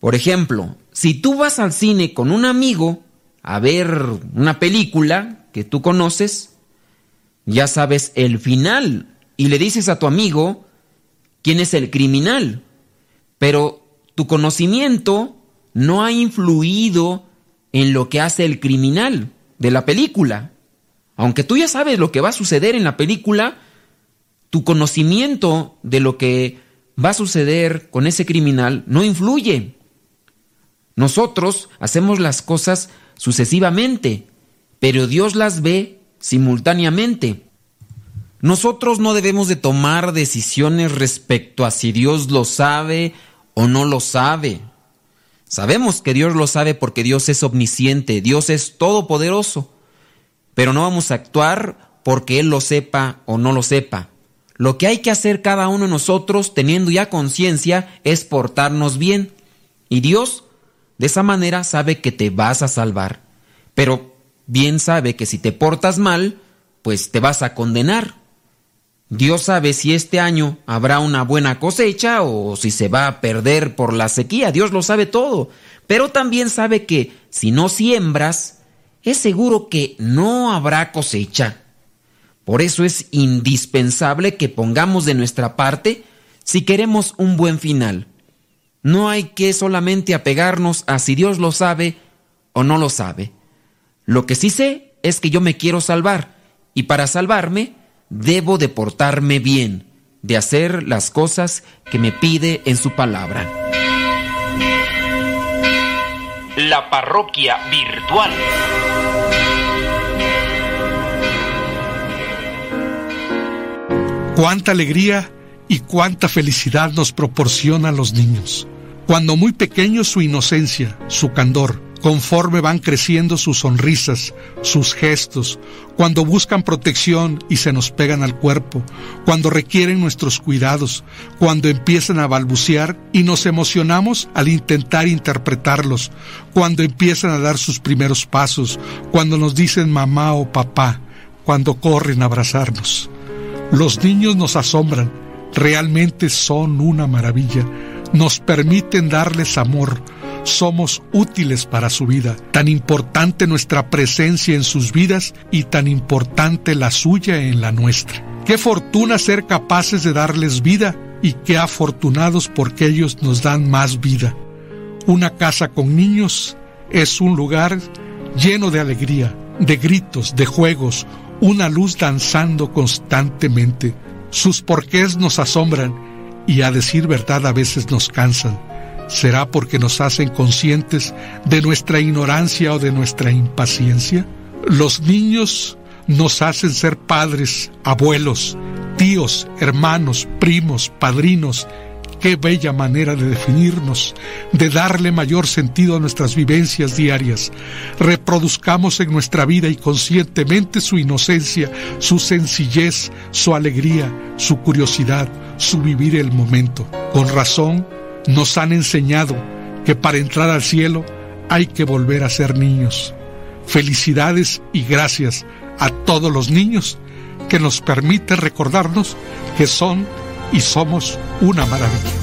Por ejemplo, si tú vas al cine con un amigo a ver una película que tú conoces, ya sabes el final y le dices a tu amigo quién es el criminal, pero tu conocimiento no ha influido en lo que hace el criminal de la película. Aunque tú ya sabes lo que va a suceder en la película, tu conocimiento de lo que va a suceder con ese criminal no influye. Nosotros hacemos las cosas sucesivamente, pero Dios las ve simultáneamente. Nosotros no debemos de tomar decisiones respecto a si Dios lo sabe o no lo sabe. Sabemos que Dios lo sabe porque Dios es omnisciente, Dios es todopoderoso, pero no vamos a actuar porque Él lo sepa o no lo sepa. Lo que hay que hacer cada uno de nosotros, teniendo ya conciencia, es portarnos bien. Y Dios, de esa manera, sabe que te vas a salvar. Pero bien sabe que si te portas mal, pues te vas a condenar. Dios sabe si este año habrá una buena cosecha o si se va a perder por la sequía. Dios lo sabe todo. Pero también sabe que si no siembras, es seguro que no habrá cosecha. Por eso es indispensable que pongamos de nuestra parte si queremos un buen final. No hay que solamente apegarnos a si Dios lo sabe o no lo sabe. Lo que sí sé es que yo me quiero salvar y para salvarme debo de portarme bien, de hacer las cosas que me pide en su palabra. La parroquia virtual. Cuánta alegría y cuánta felicidad nos proporcionan los niños. Cuando muy pequeños su inocencia, su candor, conforme van creciendo sus sonrisas, sus gestos, cuando buscan protección y se nos pegan al cuerpo, cuando requieren nuestros cuidados, cuando empiezan a balbucear y nos emocionamos al intentar interpretarlos, cuando empiezan a dar sus primeros pasos, cuando nos dicen mamá o papá, cuando corren a abrazarnos. Los niños nos asombran, realmente son una maravilla, nos permiten darles amor, somos útiles para su vida, tan importante nuestra presencia en sus vidas y tan importante la suya en la nuestra. Qué fortuna ser capaces de darles vida y qué afortunados porque ellos nos dan más vida. Una casa con niños es un lugar lleno de alegría, de gritos, de juegos, una luz danzando constantemente. Sus porqués nos asombran y a decir verdad a veces nos cansan ¿Será porque nos hacen conscientes de nuestra ignorancia o de nuestra impaciencia? Los niños nos hacen ser padres, abuelos, tíos, hermanos, primos, padrinos. Qué bella manera de definirnos, de darle mayor sentido a nuestras vivencias diarias. Reproduzcamos en nuestra vida y conscientemente su inocencia, su sencillez, su alegría, su curiosidad, su vivir el momento. Con razón, nos han enseñado que para entrar al cielo hay que volver a ser niños. Felicidades y gracias a todos los niños que nos permiten recordarnos que son y somos una maravilla.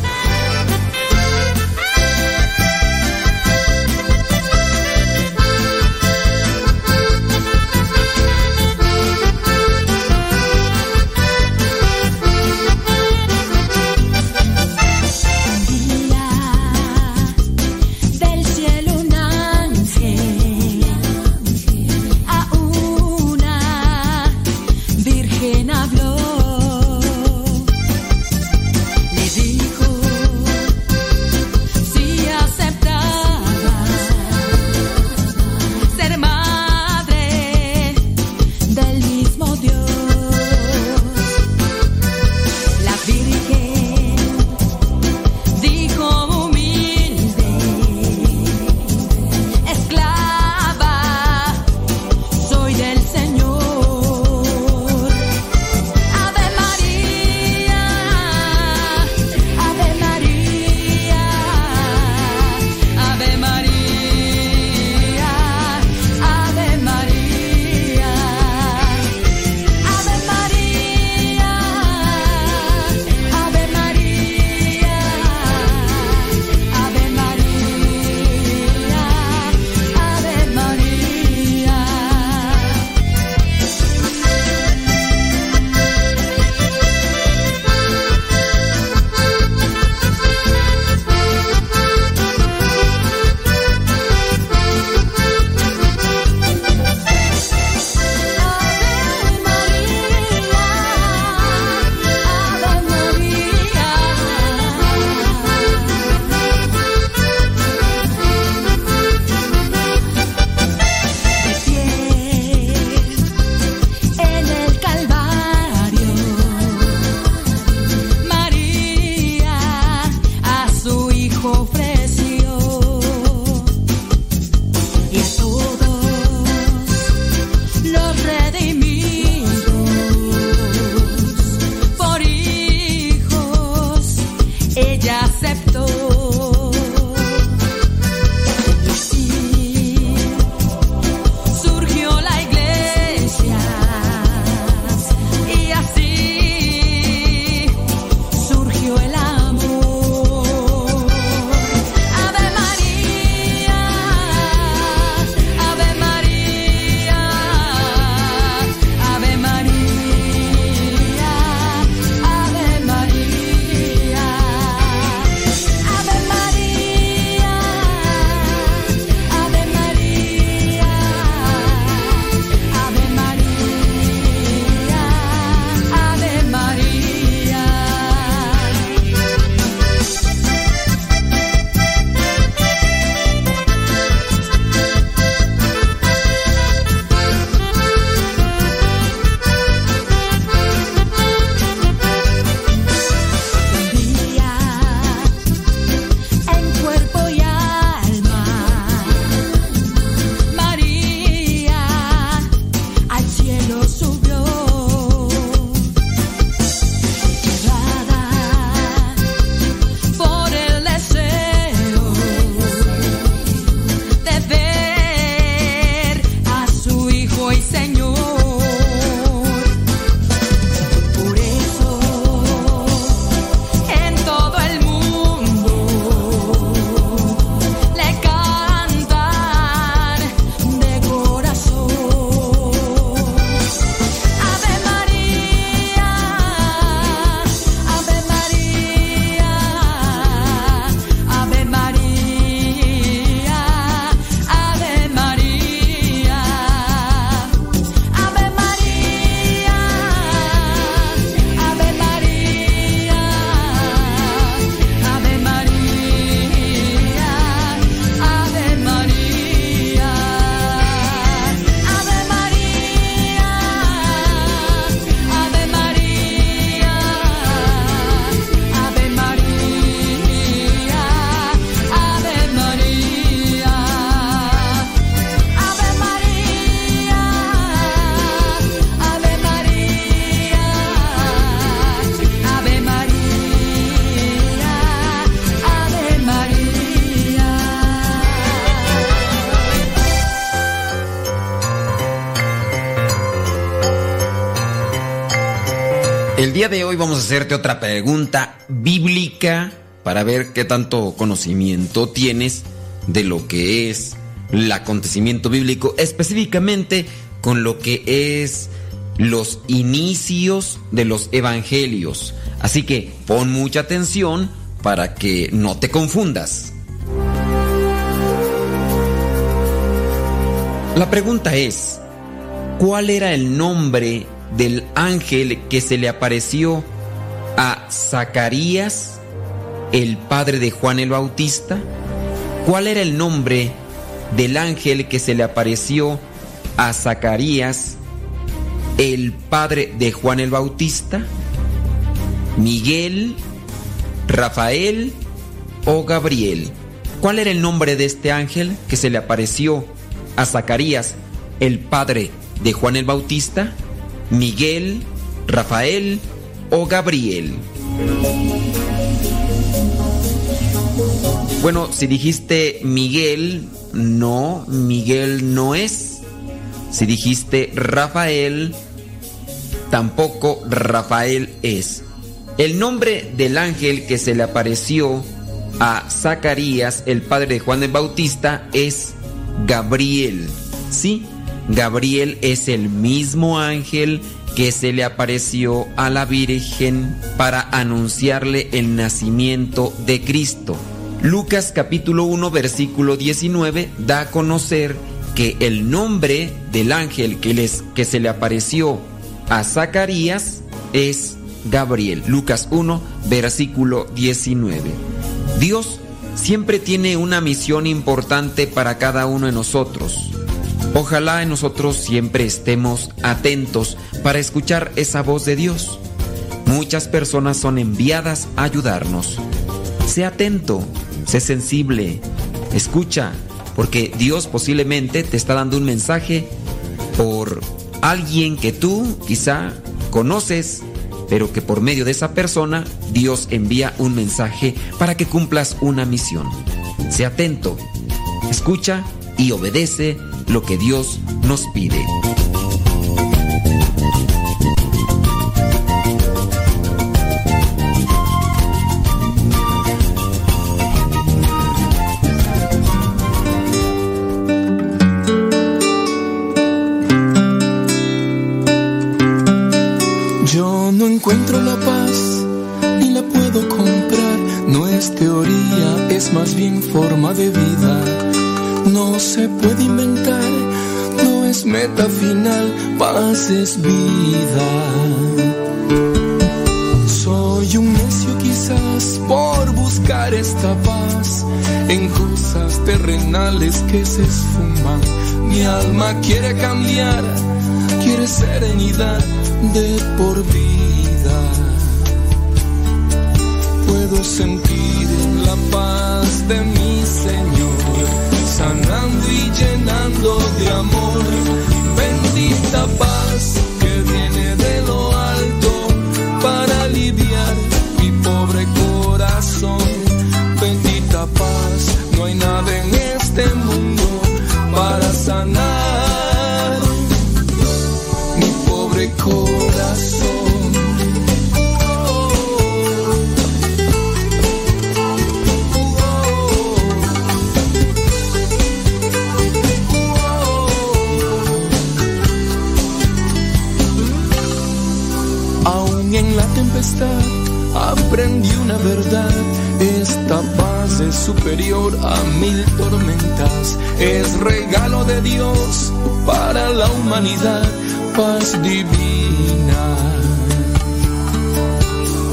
El día de hoy vamos a hacerte otra pregunta bíblica para ver qué tanto conocimiento tienes de lo que es el acontecimiento bíblico, específicamente con lo que es los inicios de los evangelios. Así que pon mucha atención para que no te confundas. La pregunta es, ¿cuál era el nombre del ángel que se le apareció a Zacarías, el padre de Juan el Bautista? ¿Cuál era el nombre del ángel que se le apareció a Zacarías, el padre de Juan el Bautista? ¿Miguel, Rafael o Gabriel? ¿Cuál era el nombre de este ángel que se le apareció a Zacarías, el padre de Juan el Bautista? Miguel, Rafael o Gabriel. Bueno, si dijiste Miguel, no, Miguel no es. Si dijiste Rafael, tampoco Rafael es. El nombre del ángel que se le apareció a Zacarías, el padre de Juan el Bautista, es Gabriel. Sí, Gabriel es el mismo ángel que se le apareció a la Virgen para anunciarle el nacimiento de Cristo. Lucas capítulo 1 versículo 19 da a conocer que el nombre del ángel que, les, que se le apareció a Zacarías es Gabriel. Lucas 1 versículo 19. Dios siempre tiene una misión importante para cada uno de nosotros. Ojalá en nosotros siempre estemos atentos para escuchar esa voz de Dios. Muchas personas son enviadas a ayudarnos. Sé atento, sé sensible, escucha, porque Dios posiblemente te está dando un mensaje por alguien que tú quizá conoces, pero que por medio de esa persona Dios envía un mensaje para que cumplas una misión. Sé atento, escucha y obedece lo que Dios nos pide. Paz es vida. Soy un necio quizás por buscar esta paz en cosas terrenales que se esfuman. Mi alma quiere cambiar, quiere serenidad de por vida. Puedo sentir la paz de mi Señor, sanando y llenando de amor. Aprendí una verdad. Esta paz es superior a mil tormentas. Es regalo de Dios para la humanidad. Paz divina.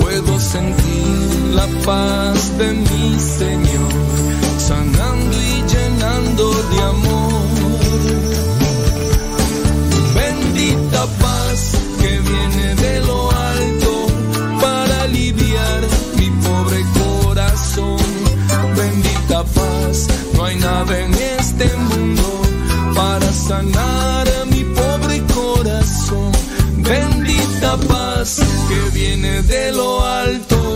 Puedo sentir la paz de mi Señor, sanando y llenando de amor. Bendita paz sanar mi pobre corazón. Bendita paz que viene de lo alto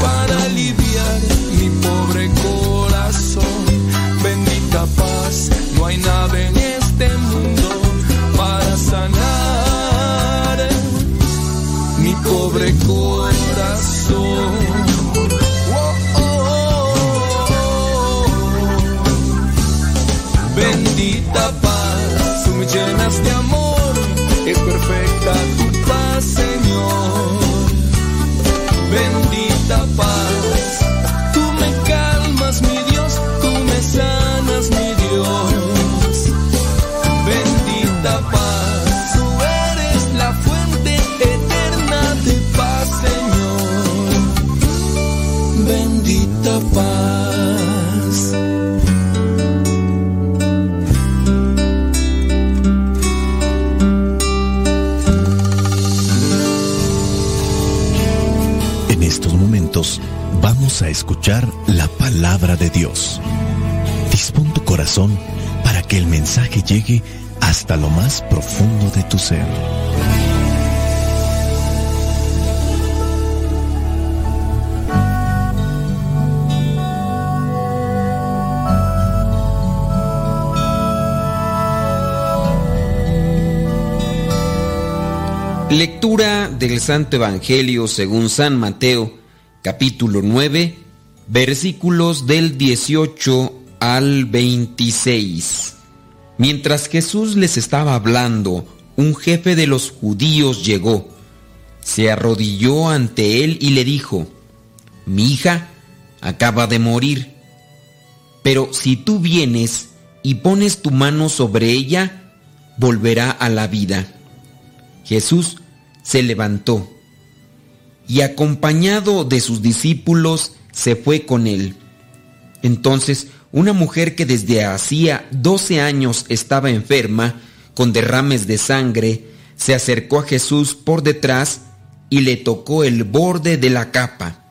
para aliviar mi pobre corazón. Bendita paz, de Dios. Dispón tu corazón para que el mensaje llegue hasta lo más profundo de tu ser. Lectura del Santo Evangelio según San Mateo, capítulo 9, versículos del 18 al 26. Mientras Jesús les estaba hablando, un jefe de los judíos llegó, se arrodilló ante él y le dijo, Mi hija acaba de morir, pero si tú vienes y pones tu mano sobre ella, volverá a la vida. Jesús se levantó y acompañado de sus discípulos se fue con él. Entonces una mujer que desde hacía 12 años estaba enferma, con derrames de sangre, se acercó a Jesús por detrás y le tocó el borde de la capa,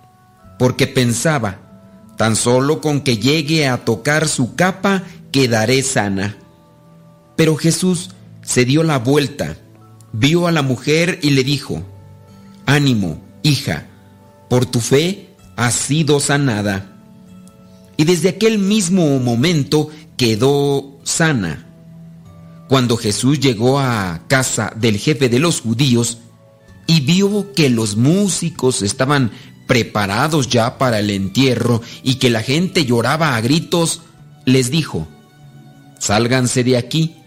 porque pensaba, tan solo con que llegue a tocar su capa quedaré sana. Pero Jesús se dio la vuelta, vio a la mujer y le dijo, Ánimo, hija, por tu fe has sido sanada. Y desde aquel mismo momento quedó sana. Cuando Jesús llegó a casa del jefe de los judíos y vio que los músicos estaban preparados ya para el entierro y que la gente lloraba a gritos, les dijo, Sálganse de aquí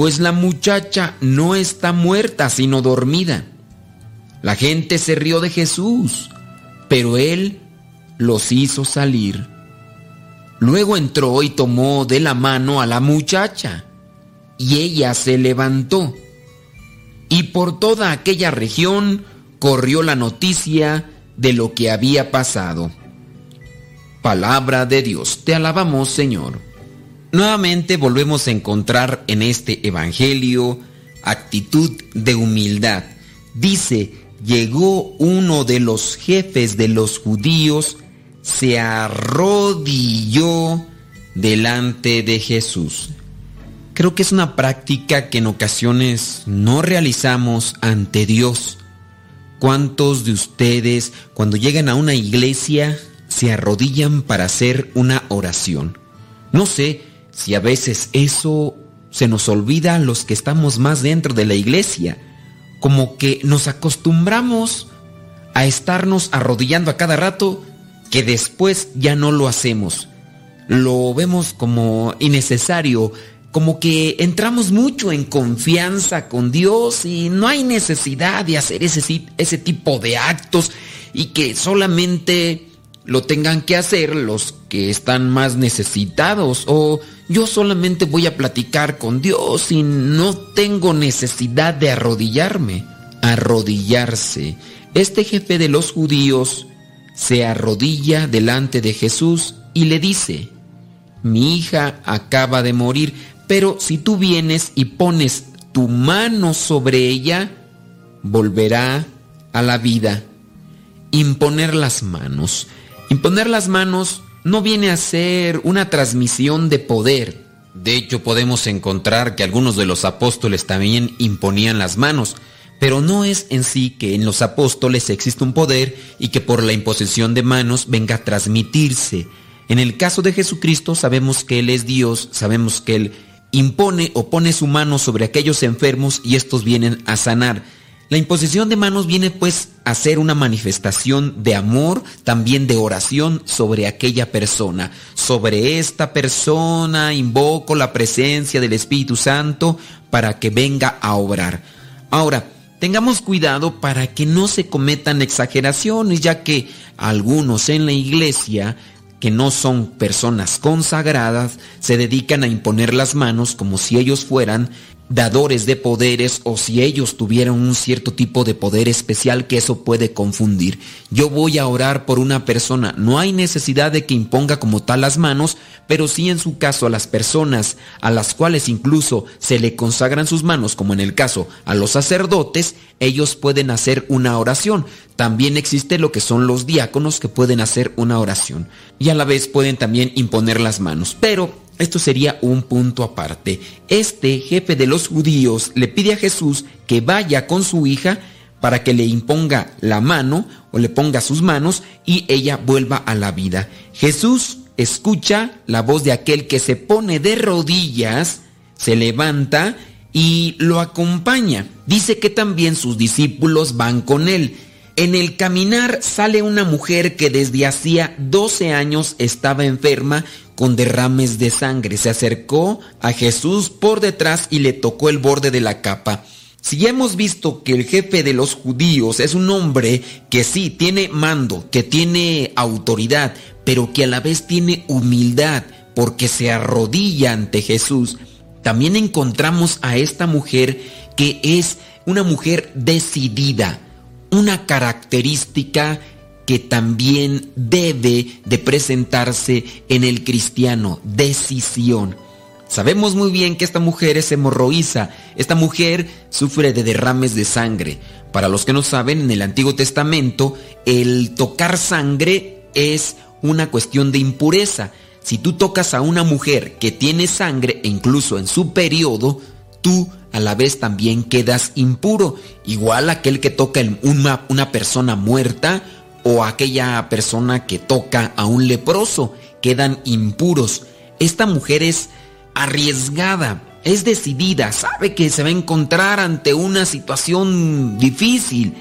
pues la muchacha no está muerta sino dormida. La gente se rió de Jesús, pero él los hizo salir. Luego entró y tomó de la mano a la muchacha, y ella se levantó. Y por toda aquella región corrió la noticia de lo que había pasado. Palabra de Dios, te alabamos Señor. Nuevamente volvemos a encontrar en este Evangelio actitud de humildad. Dice, llegó uno de los jefes de los judíos, se arrodilló delante de Jesús. Creo que es una práctica que en ocasiones no realizamos ante Dios. ¿Cuántos de ustedes cuando llegan a una iglesia se arrodillan para hacer una oración? No sé, si a veces eso se nos olvida a los que estamos más dentro de la iglesia, como que nos acostumbramos a estarnos arrodillando a cada rato que después ya no lo hacemos. Lo vemos como innecesario, como que entramos mucho en confianza con Dios y no hay necesidad de hacer ese, ese tipo de actos y que solamente lo tengan que hacer los que están más necesitados o yo solamente voy a platicar con Dios y no tengo necesidad de arrodillarme. Arrodillarse. Este jefe de los judíos se arrodilla delante de Jesús y le dice, mi hija acaba de morir, pero si tú vienes y pones tu mano sobre ella, volverá a la vida. Imponer las manos. Imponer las manos no viene a ser una transmisión de poder. De hecho, podemos encontrar que algunos de los apóstoles también imponían las manos, pero no es en sí que en los apóstoles existe un poder y que por la imposición de manos venga a transmitirse. En el caso de Jesucristo sabemos que Él es Dios, sabemos que Él impone o pone su mano sobre aquellos enfermos y estos vienen a sanar. La imposición de manos viene pues a ser una manifestación de amor, también de oración sobre aquella persona. Sobre esta persona invoco la presencia del Espíritu Santo para que venga a obrar. Ahora, tengamos cuidado para que no se cometan exageraciones, ya que algunos en la iglesia que no son personas consagradas, se dedican a imponer las manos como si ellos fueran dadores de poderes o si ellos tuvieran un cierto tipo de poder especial que eso puede confundir. Yo voy a orar por una persona, no hay necesidad de que imponga como tal las manos, pero sí en su caso a las personas a las cuales incluso se le consagran sus manos, como en el caso a los sacerdotes, ellos pueden hacer una oración. También existe lo que son los diáconos que pueden hacer una oración y a la vez pueden también imponer las manos. Pero esto sería un punto aparte. Este jefe de los judíos le pide a Jesús que vaya con su hija para que le imponga la mano o le ponga sus manos y ella vuelva a la vida. Jesús escucha la voz de aquel que se pone de rodillas, se levanta y lo acompaña. Dice que también sus discípulos van con él. En el caminar sale una mujer que desde hacía 12 años estaba enferma con derrames de sangre. Se acercó a Jesús por detrás y le tocó el borde de la capa. Si ya hemos visto que el jefe de los judíos es un hombre que sí tiene mando, que tiene autoridad, pero que a la vez tiene humildad porque se arrodilla ante Jesús, también encontramos a esta mujer que es una mujer decidida, una característica que también debe de presentarse en el cristiano, decisión. Sabemos muy bien que esta mujer es hemorroísa, esta mujer sufre de derrames de sangre. Para los que no saben, en el Antiguo Testamento el tocar sangre es una cuestión de impureza. Si tú tocas a una mujer que tiene sangre e incluso en su periodo, tú a la vez también quedas impuro. Igual aquel que toca una, una persona muerta o aquella persona que toca a un leproso, quedan impuros. Esta mujer es arriesgada, es decidida, sabe que se va a encontrar ante una situación difícil,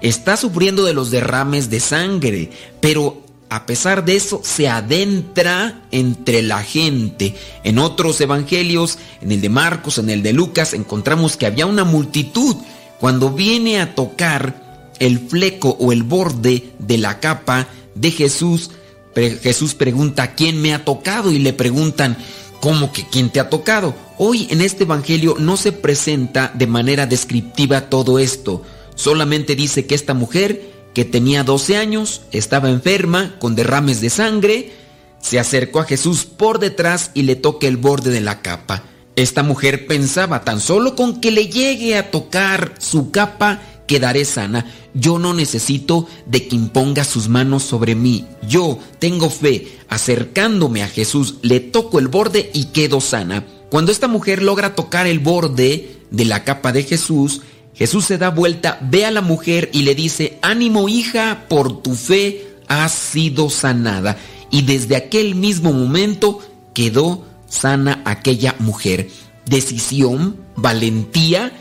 está sufriendo de los derrames de sangre, pero a pesar de eso se adentra entre la gente. En otros evangelios, en el de Marcos, en el de Lucas, encontramos que había una multitud. Cuando viene a tocar el fleco o el borde de la capa de Jesús, Jesús pregunta, ¿quién me ha tocado? Y le preguntan, ¿cómo que quién te ha tocado? Hoy en este evangelio no se presenta de manera descriptiva todo esto. Solamente dice que esta mujer que tenía 12 años, estaba enferma, con derrames de sangre, se acercó a Jesús por detrás y le toca el borde de la capa. Esta mujer pensaba, tan solo con que le llegue a tocar su capa, quedaré sana. Yo no necesito de que imponga sus manos sobre mí. Yo tengo fe. Acercándome a Jesús, le toco el borde y quedo sana. Cuando esta mujer logra tocar el borde de la capa de Jesús, Jesús se da vuelta, ve a la mujer y le dice, ánimo hija, por tu fe has sido sanada. Y desde aquel mismo momento quedó sana aquella mujer. Decisión, valentía,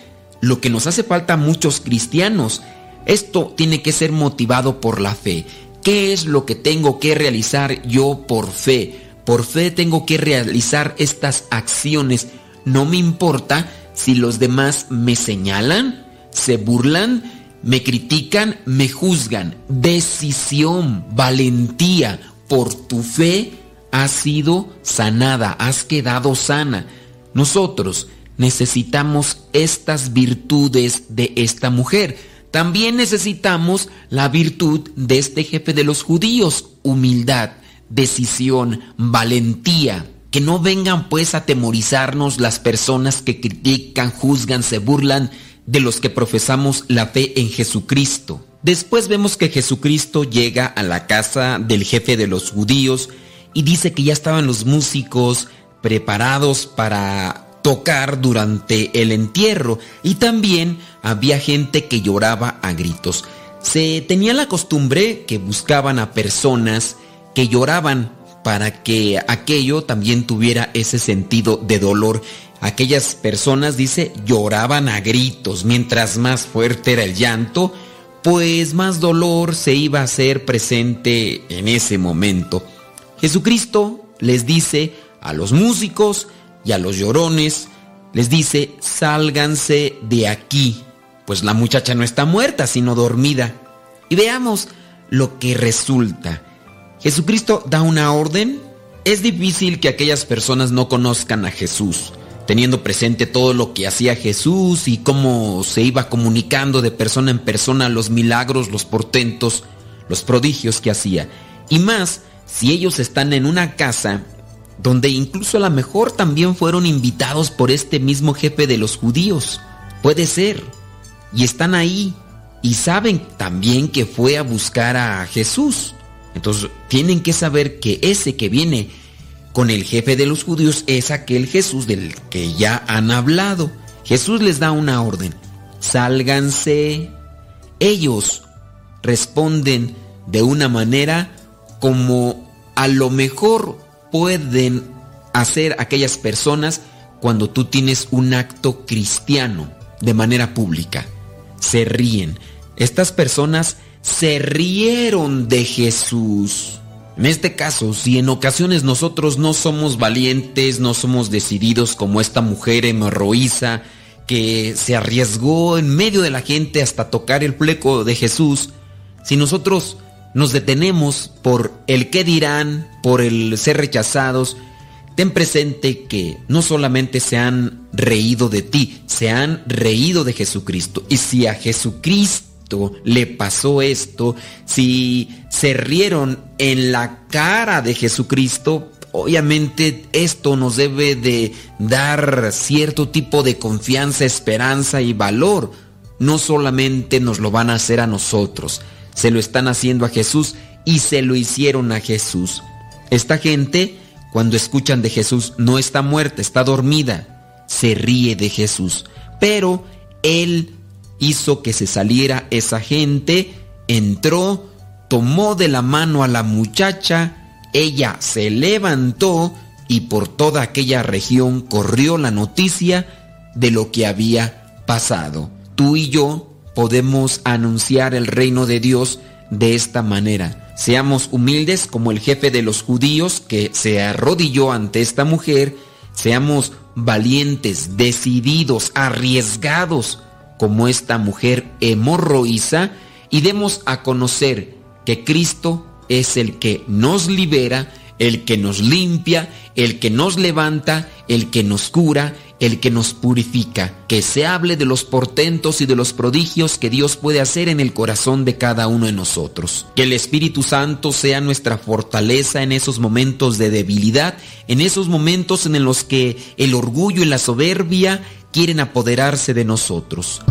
lo que nos hace falta a muchos cristianos. Esto tiene que ser motivado por la fe. ¿Qué es lo que tengo que realizar yo por fe? Por fe tengo que realizar estas acciones. No me importa si los demás me señalan, se burlan, me critican, me juzgan. Decisión, valentía, por tu fe has sido sanada, has quedado sana. Nosotros necesitamos estas virtudes de esta mujer. También necesitamos la virtud de este jefe de los judíos, humildad, decisión, valentía. Que no vengan pues a temorizarnos las personas que critican, juzgan, se burlan de los que profesamos la fe en Jesucristo. Después vemos que Jesucristo llega a la casa del jefe de los judíos y dice que ya estaban los músicos preparados para tocar durante el entierro y también había gente que lloraba a gritos. Se tenía la costumbre que buscaban a personas que lloraban para que aquello también tuviera ese sentido de dolor. aquellas personas, dice, lloraban a gritos. Mientras más fuerte era el llanto, pues más dolor se iba a hacer presente en ese momento. Jesucristo les dice a los músicos y a los llorones, les dice, sálganse de aquí, pues la muchacha no está muerta, sino dormida. Y veamos lo que resulta. Jesucristo da una orden. Es difícil que aquellas personas no conozcan a Jesús, teniendo presente todo lo que hacía Jesús y cómo se iba comunicando de persona en persona los milagros, los portentos, los prodigios que hacía. Y más si ellos están en una casa donde incluso a lo mejor también fueron invitados por este mismo jefe de los judíos. Puede ser. Y están ahí y saben también que fue a buscar a Jesús. Entonces tienen que saber que ese que viene con el jefe de los judíos es aquel Jesús del que ya han hablado. Jesús les da una orden. Sálganse. Ellos responden de una manera como a lo mejor pueden hacer aquellas personas cuando tú tienes un acto cristiano de manera pública. Se ríen. Estas personas se rieron de Jesús. En este caso, si en ocasiones nosotros no somos valientes, no somos decididos como esta mujer hemorroísa que se arriesgó en medio de la gente hasta tocar el pleco de Jesús, si nosotros nos detenemos por el qué dirán, por el ser rechazados, ten presente que no solamente se han reído de ti, se han reído de Jesucristo. Y si a Jesucristo le pasó esto, si se rieron en la cara de Jesucristo, obviamente esto nos debe de dar cierto tipo de confianza, esperanza y valor. No solamente nos lo van a hacer a nosotros, se lo están haciendo a Jesús y se lo hicieron a Jesús. Esta gente, cuando escuchan de Jesús, no está muerta, está dormida, se ríe de Jesús. Pero Él hizo que se saliera esa gente, entró, tomó de la mano a la muchacha, ella se levantó y por toda aquella región corrió la noticia de lo que había pasado. Tú y yo podemos anunciar el reino de Dios de esta manera. Seamos humildes como el jefe de los judíos que se arrodilló ante esta mujer. Seamos valientes, decididos, arriesgados como esta mujer hemorroísa y demos a conocer que Cristo es el que nos libera, el que nos limpia, el que nos levanta, el que nos cura, el que nos purifica, que se hable de los portentos y de los prodigios que Dios puede hacer en el corazón de cada uno de nosotros. Que el Espíritu Santo sea nuestra fortaleza en esos momentos de debilidad, en esos momentos en los que el orgullo y la soberbia quieren apoderarse de nosotros.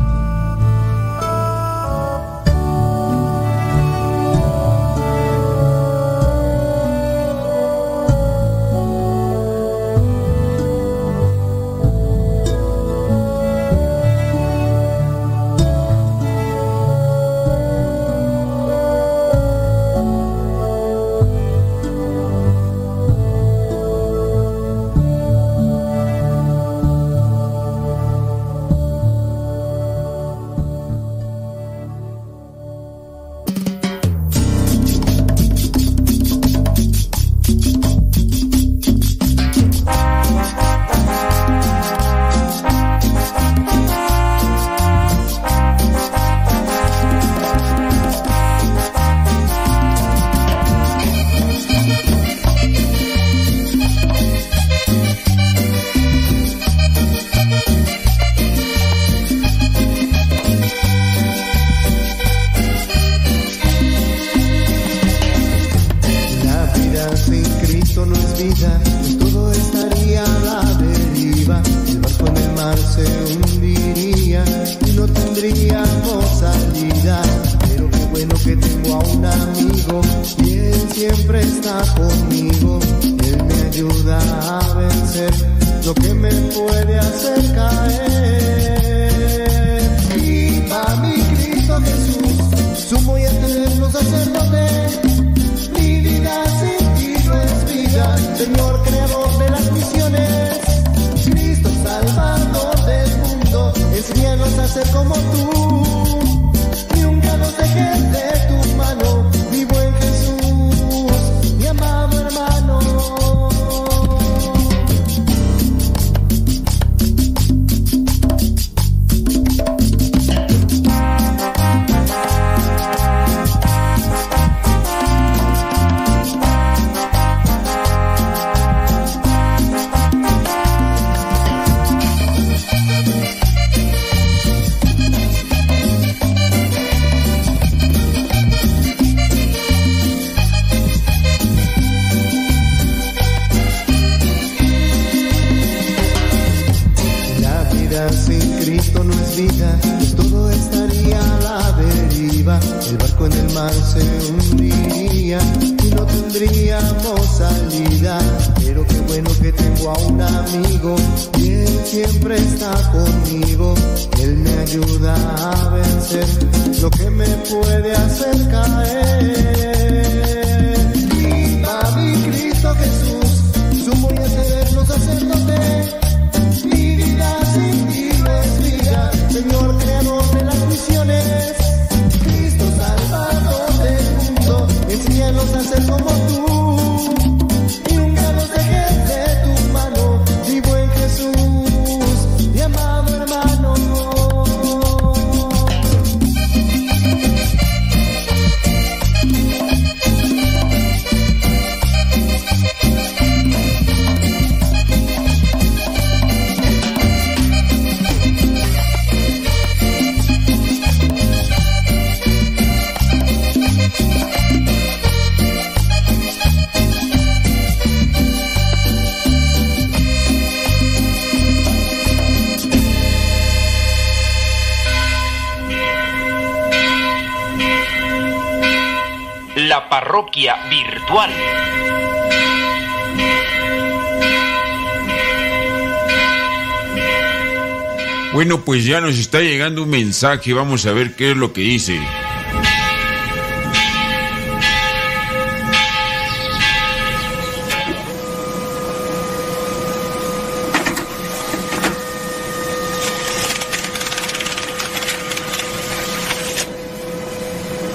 Ya nos está llegando un mensaje, vamos a ver qué es lo que dice.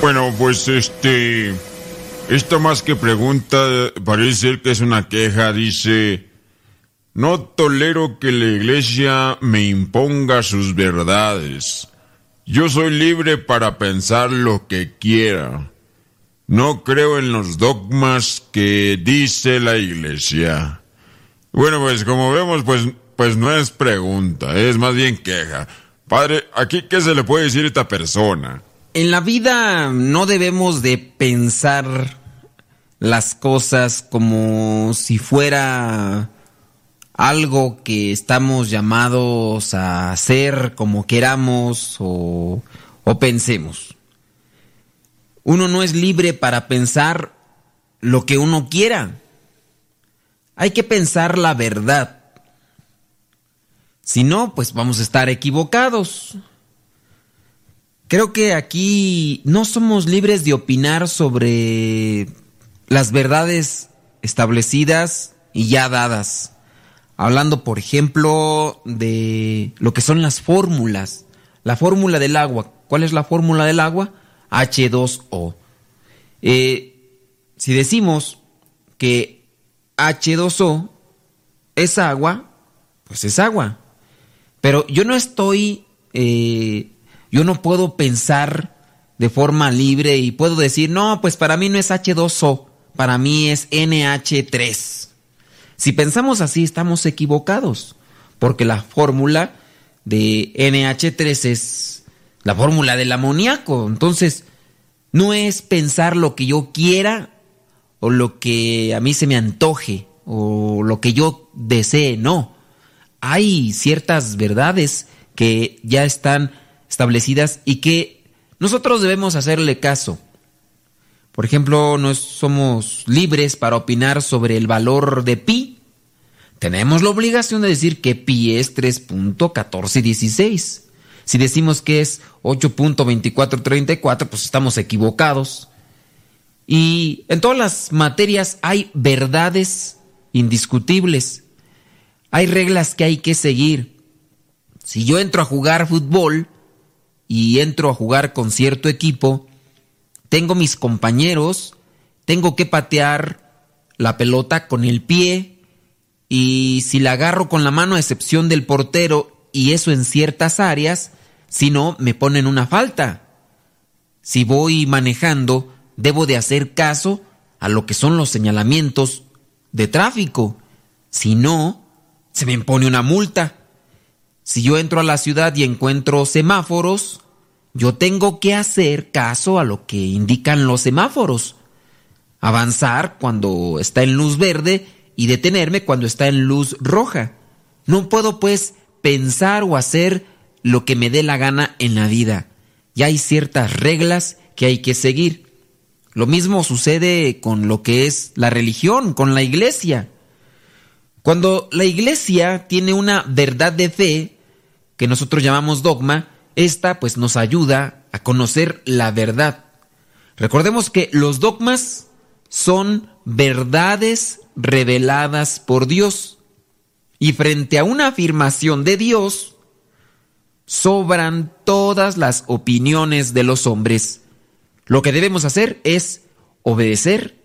Bueno, pues este... Esto más que pregunta, parece ser que es una queja, dice... No tolero que la iglesia me imponga sus verdades. Yo soy libre para pensar lo que quiera. No creo en los dogmas que dice la iglesia. Bueno, pues como vemos, pues, pues no es pregunta, es más bien queja. Padre, ¿aquí qué se le puede decir a esta persona? En la vida no debemos de pensar las cosas como si fuera algo que estamos llamados a hacer como queramos o, o pensemos. Uno no es libre para pensar lo que uno quiera. Hay que pensar la verdad. Si no, pues vamos a estar equivocados. Creo que aquí no somos libres de opinar sobre las verdades establecidas y ya dadas. Hablando, por ejemplo, de lo que son las fórmulas. La fórmula del agua. ¿Cuál es la fórmula del agua? H2O. Eh, si decimos que H2O es agua, pues es agua. Pero yo no estoy, eh, yo no puedo pensar de forma libre y puedo decir, no, pues para mí no es H2O, para mí es NH3. Si pensamos así, estamos equivocados, porque la fórmula de NH3 es la fórmula del amoníaco. Entonces, no es pensar lo que yo quiera o lo que a mí se me antoje o lo que yo desee, no. Hay ciertas verdades que ya están establecidas y que nosotros debemos hacerle caso. Por ejemplo, no somos libres para opinar sobre el valor de pi. Tenemos la obligación de decir que pi es 3.1416. Si decimos que es 8.2434, pues estamos equivocados. Y en todas las materias hay verdades indiscutibles. Hay reglas que hay que seguir. Si yo entro a jugar fútbol y entro a jugar con cierto equipo, tengo mis compañeros, tengo que patear la pelota con el pie y si la agarro con la mano a excepción del portero y eso en ciertas áreas, si no, me ponen una falta. Si voy manejando, debo de hacer caso a lo que son los señalamientos de tráfico. Si no, se me impone una multa. Si yo entro a la ciudad y encuentro semáforos, yo tengo que hacer caso a lo que indican los semáforos. Avanzar cuando está en luz verde y detenerme cuando está en luz roja. No puedo pues pensar o hacer lo que me dé la gana en la vida. Ya hay ciertas reglas que hay que seguir. Lo mismo sucede con lo que es la religión, con la iglesia. Cuando la iglesia tiene una verdad de fe, que nosotros llamamos dogma, esta pues nos ayuda a conocer la verdad. Recordemos que los dogmas son verdades reveladas por Dios. Y frente a una afirmación de Dios, sobran todas las opiniones de los hombres. Lo que debemos hacer es obedecer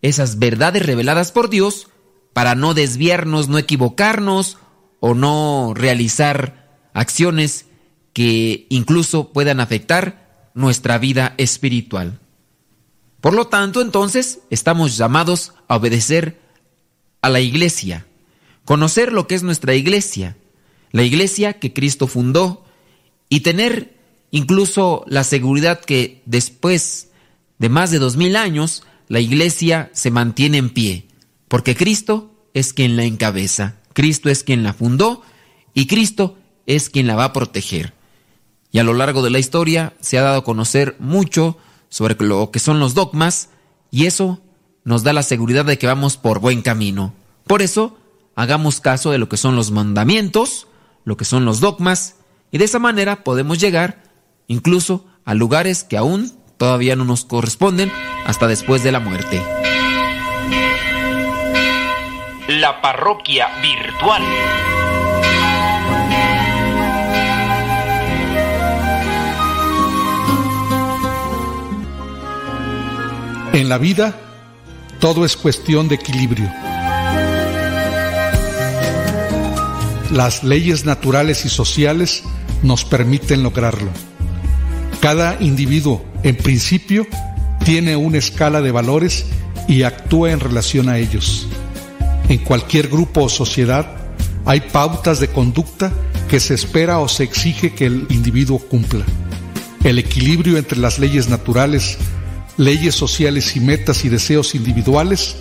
esas verdades reveladas por Dios para no desviarnos, no equivocarnos o no realizar acciones que incluso puedan afectar nuestra vida espiritual. Por lo tanto, entonces, estamos llamados a obedecer a la iglesia, conocer lo que es nuestra iglesia, la iglesia que Cristo fundó y tener incluso la seguridad que después de más de dos mil años la iglesia se mantiene en pie, porque Cristo es quien la encabeza, Cristo es quien la fundó y Cristo es quien la va a proteger. Y a lo largo de la historia se ha dado a conocer mucho sobre lo que son los dogmas y eso nos da la seguridad de que vamos por buen camino. Por eso, hagamos caso de lo que son los mandamientos, lo que son los dogmas, y de esa manera podemos llegar incluso a lugares que aún todavía no nos corresponden hasta después de la muerte. La parroquia virtual. En la vida, todo es cuestión de equilibrio. Las leyes naturales y sociales nos permiten lograrlo. Cada individuo, en principio, tiene una escala de valores y actúa en relación a ellos. En cualquier grupo o sociedad hay pautas de conducta que se espera o se exige que el individuo cumpla. El equilibrio entre las leyes naturales, leyes sociales y metas y deseos individuales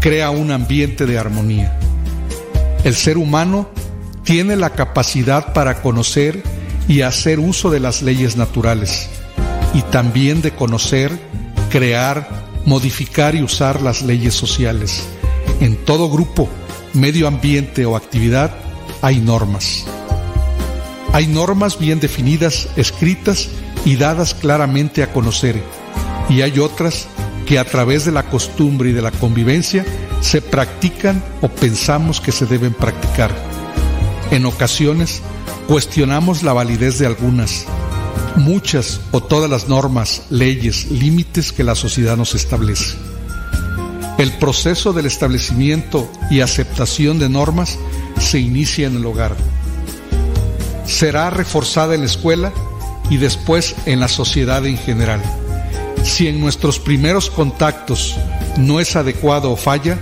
crea un ambiente de armonía. El ser humano tiene la capacidad para conocer y hacer uso de las leyes naturales y también de conocer, crear, modificar y usar las leyes sociales. En todo grupo, medio ambiente o actividad hay normas. Hay normas bien definidas, escritas y dadas claramente a conocer. Y hay otras que a través de la costumbre y de la convivencia se practican o pensamos que se deben practicar. En ocasiones cuestionamos la validez de algunas, muchas o todas las normas, leyes, límites que la sociedad nos establece. El proceso del establecimiento y aceptación de normas se inicia en el hogar. Será reforzada en la escuela y después en la sociedad en general. Si en nuestros primeros contactos no es adecuado o falla,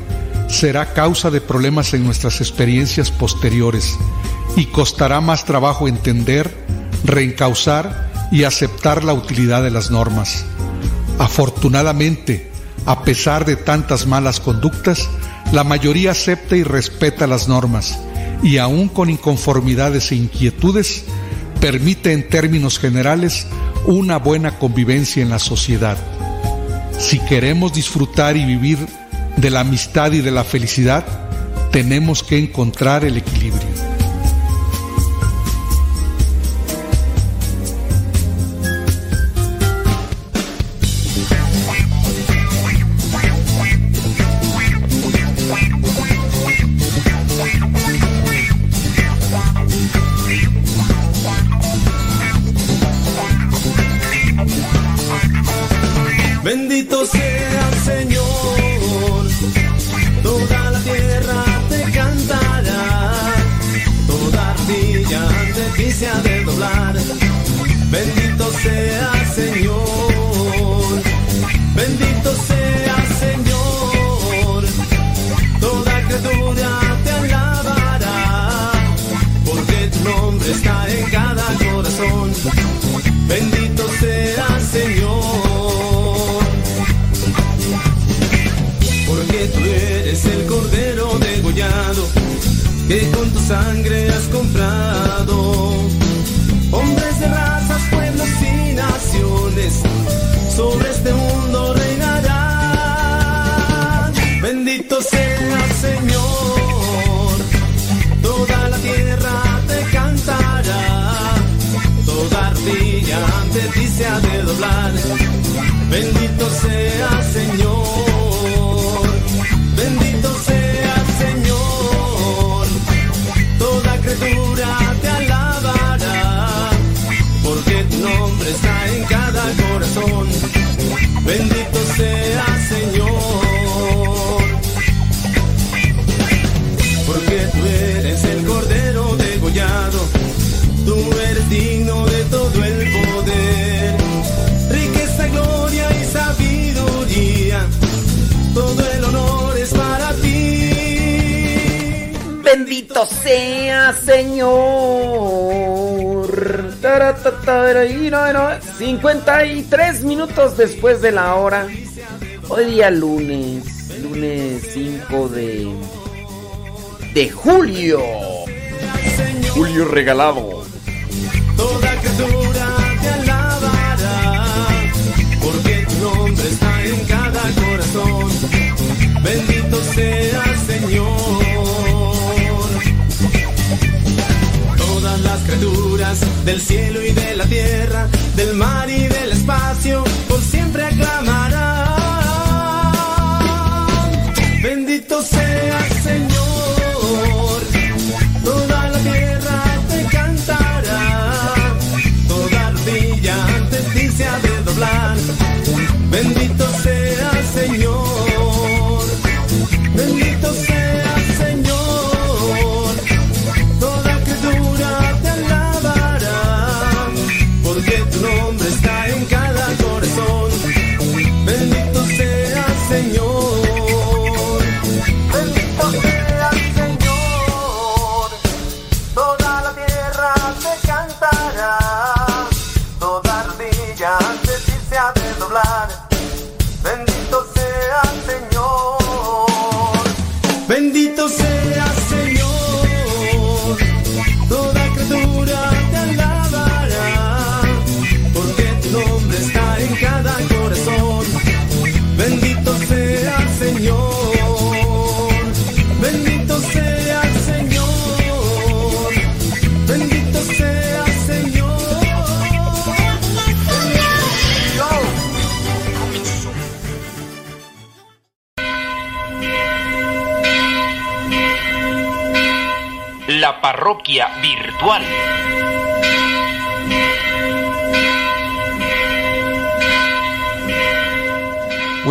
será causa de problemas en nuestras experiencias posteriores y costará más trabajo entender, reencauzar y aceptar la utilidad de las normas. Afortunadamente, a pesar de tantas malas conductas, la mayoría acepta y respeta las normas y aún con inconformidades e inquietudes, permite en términos generales una buena convivencia en la sociedad. Si queremos disfrutar y vivir de la amistad y de la felicidad, tenemos que encontrar el equilibrio. Después de la hora. Hoy día lunes, lunes 5 de de julio. Julio regalado. Toda criatura te alabará, porque tu nombre está en cada corazón. Bendito sea Señor. Todas las criaturas del cielo y de la tierra, del mar y del espacio,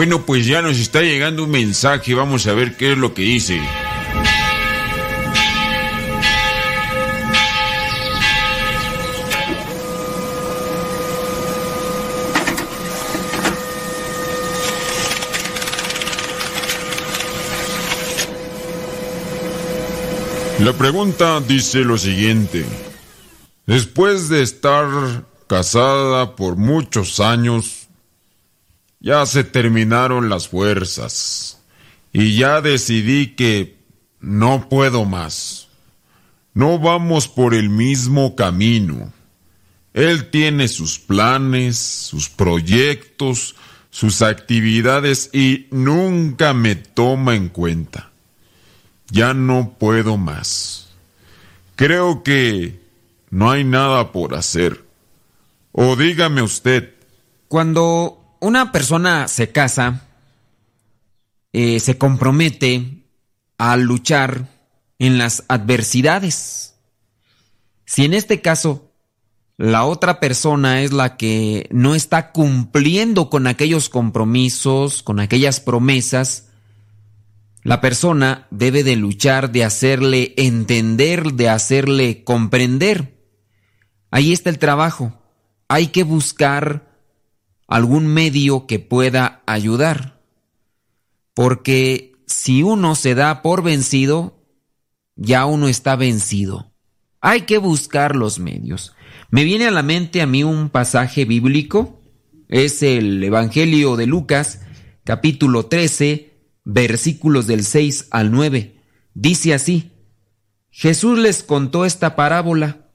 Bueno, pues ya nos está llegando un mensaje. Vamos a ver qué es lo que dice. La pregunta dice lo siguiente. Después de estar casada por muchos años, ya se terminaron las fuerzas y ya decidí que no puedo más. No vamos por el mismo camino. Él tiene sus planes, sus proyectos, sus actividades y nunca me toma en cuenta. Ya no puedo más. Creo que no hay nada por hacer. O dígame usted. Cuando una persona se casa, eh, se compromete a luchar en las adversidades. Si en este caso la otra persona es la que no está cumpliendo con aquellos compromisos, con aquellas promesas, la persona debe de luchar, de hacerle entender, de hacerle comprender. Ahí está el trabajo. Hay que buscar algún medio que pueda ayudar. Porque si uno se da por vencido, ya uno está vencido. Hay que buscar los medios. Me viene a la mente a mí un pasaje bíblico. Es el Evangelio de Lucas, capítulo 13, versículos del 6 al 9. Dice así, Jesús les contó esta parábola.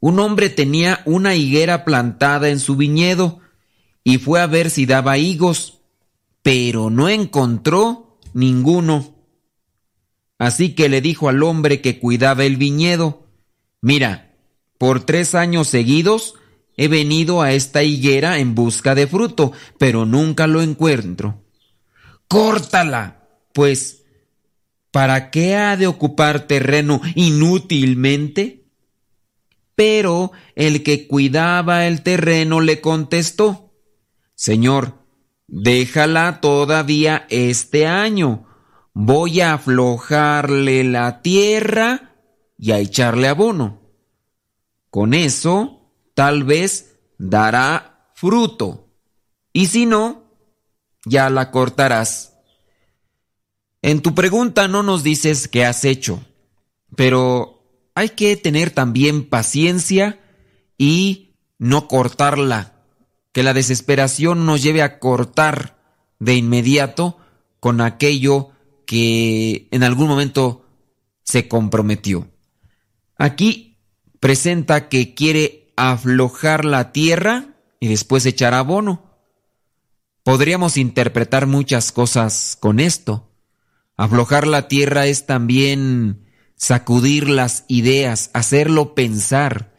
Un hombre tenía una higuera plantada en su viñedo y fue a ver si daba higos, pero no encontró ninguno. Así que le dijo al hombre que cuidaba el viñedo, mira, por tres años seguidos he venido a esta higuera en busca de fruto, pero nunca lo encuentro. Córtala, pues, ¿para qué ha de ocupar terreno inútilmente? Pero el que cuidaba el terreno le contestó, Señor, déjala todavía este año. Voy a aflojarle la tierra y a echarle abono. Con eso, tal vez dará fruto. Y si no, ya la cortarás. En tu pregunta no nos dices qué has hecho, pero hay que tener también paciencia y no cortarla, que la desesperación nos lleve a cortar de inmediato con aquello que en algún momento se comprometió. Aquí presenta que quiere aflojar la tierra y después echar abono. Podríamos interpretar muchas cosas con esto. Aflojar la tierra es también sacudir las ideas, hacerlo pensar,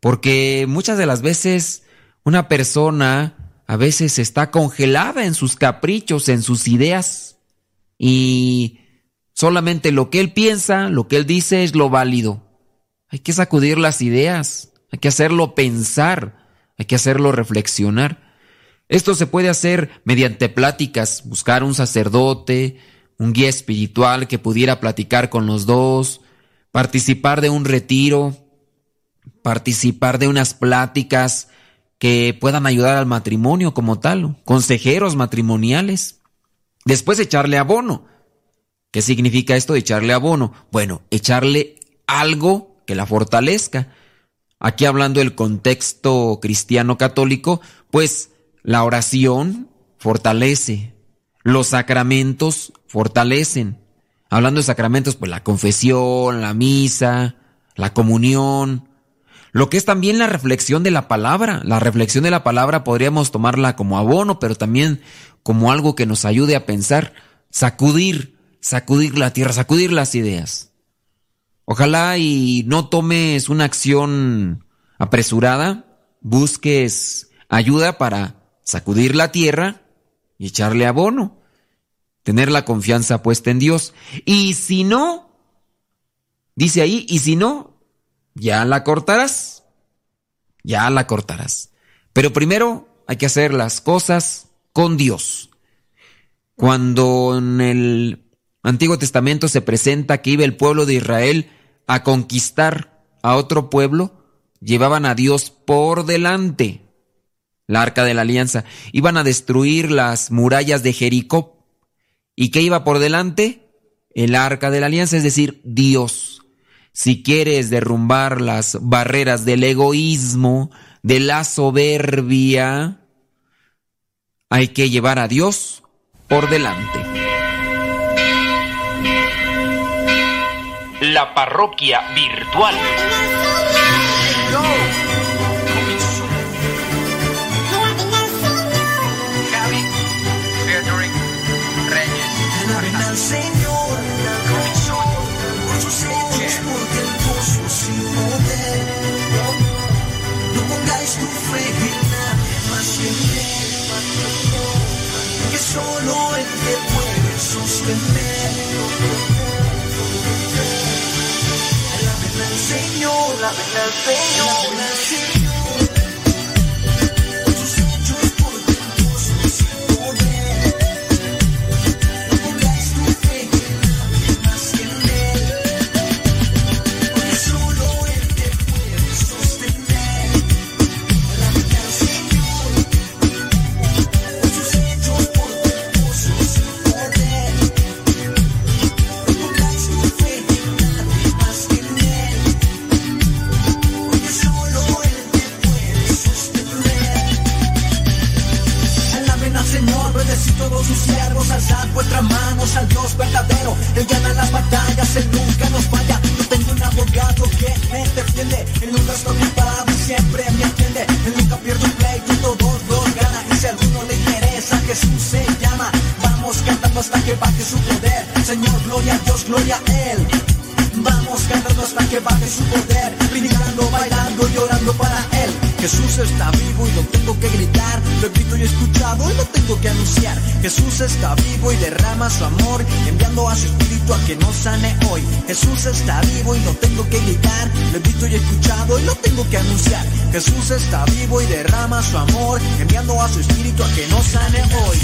porque muchas de las veces una persona a veces está congelada en sus caprichos, en sus ideas, y solamente lo que él piensa, lo que él dice es lo válido. Hay que sacudir las ideas, hay que hacerlo pensar, hay que hacerlo reflexionar. Esto se puede hacer mediante pláticas, buscar un sacerdote, un guía espiritual que pudiera platicar con los dos, participar de un retiro, participar de unas pláticas que puedan ayudar al matrimonio como tal, consejeros matrimoniales. Después echarle abono. ¿Qué significa esto de echarle abono? Bueno, echarle algo que la fortalezca. Aquí hablando del contexto cristiano católico, pues la oración fortalece, los sacramentos fortalecen. Hablando de sacramentos, pues la confesión, la misa, la comunión, lo que es también la reflexión de la palabra. La reflexión de la palabra podríamos tomarla como abono, pero también como algo que nos ayude a pensar, sacudir, sacudir la tierra, sacudir las ideas. Ojalá y no tomes una acción apresurada, busques ayuda para sacudir la tierra y echarle abono. Tener la confianza puesta en Dios. Y si no, dice ahí, y si no, ya la cortarás. Ya la cortarás. Pero primero hay que hacer las cosas con Dios. Cuando en el Antiguo Testamento se presenta que iba el pueblo de Israel a conquistar a otro pueblo, llevaban a Dios por delante la arca de la alianza. Iban a destruir las murallas de Jericó. ¿Y qué iba por delante? El arca de la alianza, es decir, Dios. Si quieres derrumbar las barreras del egoísmo, de la soberbia, hay que llevar a Dios por delante. La parroquia virtual. Alzad vuestras manos al Dios verdadero. Él gana las batallas, Él nunca nos falla. Yo tengo un abogado que me defiende. Él nunca está ocupado y siempre me atiende. Él nunca pierde un pleito, todos los gana. Y si alguno le interesa, Jesús se llama. Vamos cantando hasta que baje su poder. Señor, gloria a Dios, gloria a Él. Vamos cantando hasta que baje su poder, brincando, bailando y orando para. Jesús está vivo y lo tengo que gritar, lo grito y escuchado y lo tengo que anunciar. Jesús está vivo y derrama su amor, enviando a su espíritu a que nos sane hoy. Jesús está vivo y lo tengo que gritar, lo grito y escuchado y lo tengo que anunciar. Jesús está vivo y derrama su amor, enviando a su espíritu a que nos sane hoy.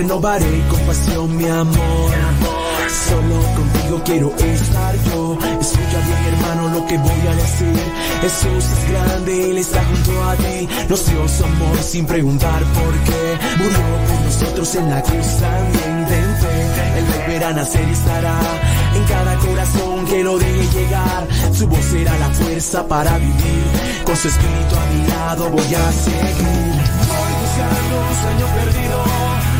Renovaré con pasión mi amor. Solo contigo quiero estar yo. Escucha bien, hermano, lo que voy a decir. Jesús es grande, Él está junto a ti. Nos dio su amor sin preguntar por qué. Murió por nosotros en la cruz también. Ten fe, Él volverá a nacer y estará en cada corazón que lo deje llegar. Su voz será la fuerza para vivir. Con su espíritu a mi lado voy a seguir. Voy buscando un sueño perdido.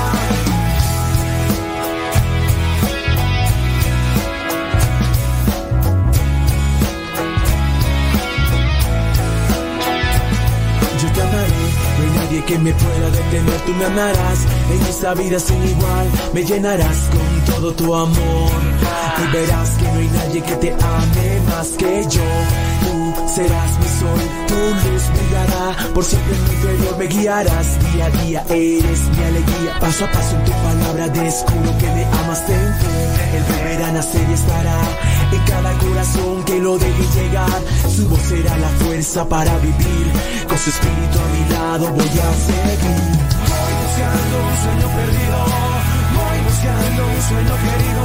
Que me pueda detener, tú me amarás en esta vida sin igual, me llenarás con todo tu amor. Y verás que no hay nadie que te ame más que yo. Tú serás mi sol, tu luz brillará, por siempre en mi interior me guiarás, día a día eres mi alegría, paso a paso en tu palabra descubro que me amas, ten fe, el volverá a nacer y estará cada corazón que lo deje llegar, su voz será la fuerza para vivir, con su espíritu a mi lado voy a seguir. Voy buscando un sueño perdido, voy buscando un sueño querido,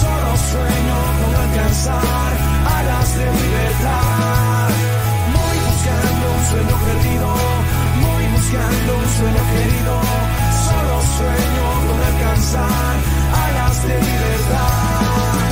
solo sueño con alcanzar alas de libertad. Voy buscando un sueño perdido, voy buscando un sueño querido, solo sueño con alcanzar alas de libertad.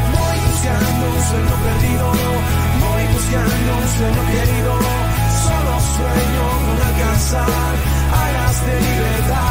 Buscando un sueño perdido, voy buscando un sueño querido, solo sueño con alcanzar alas de libertad.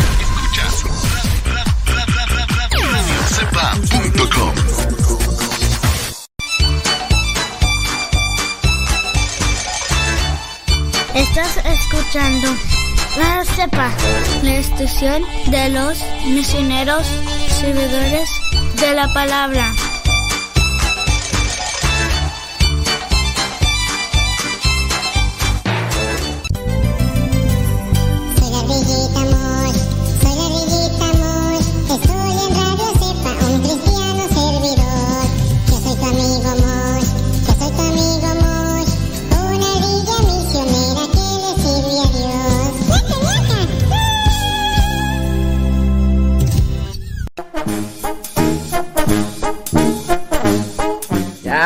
Estás escuchando la CEPA, la estación de los misioneros servidores de la palabra.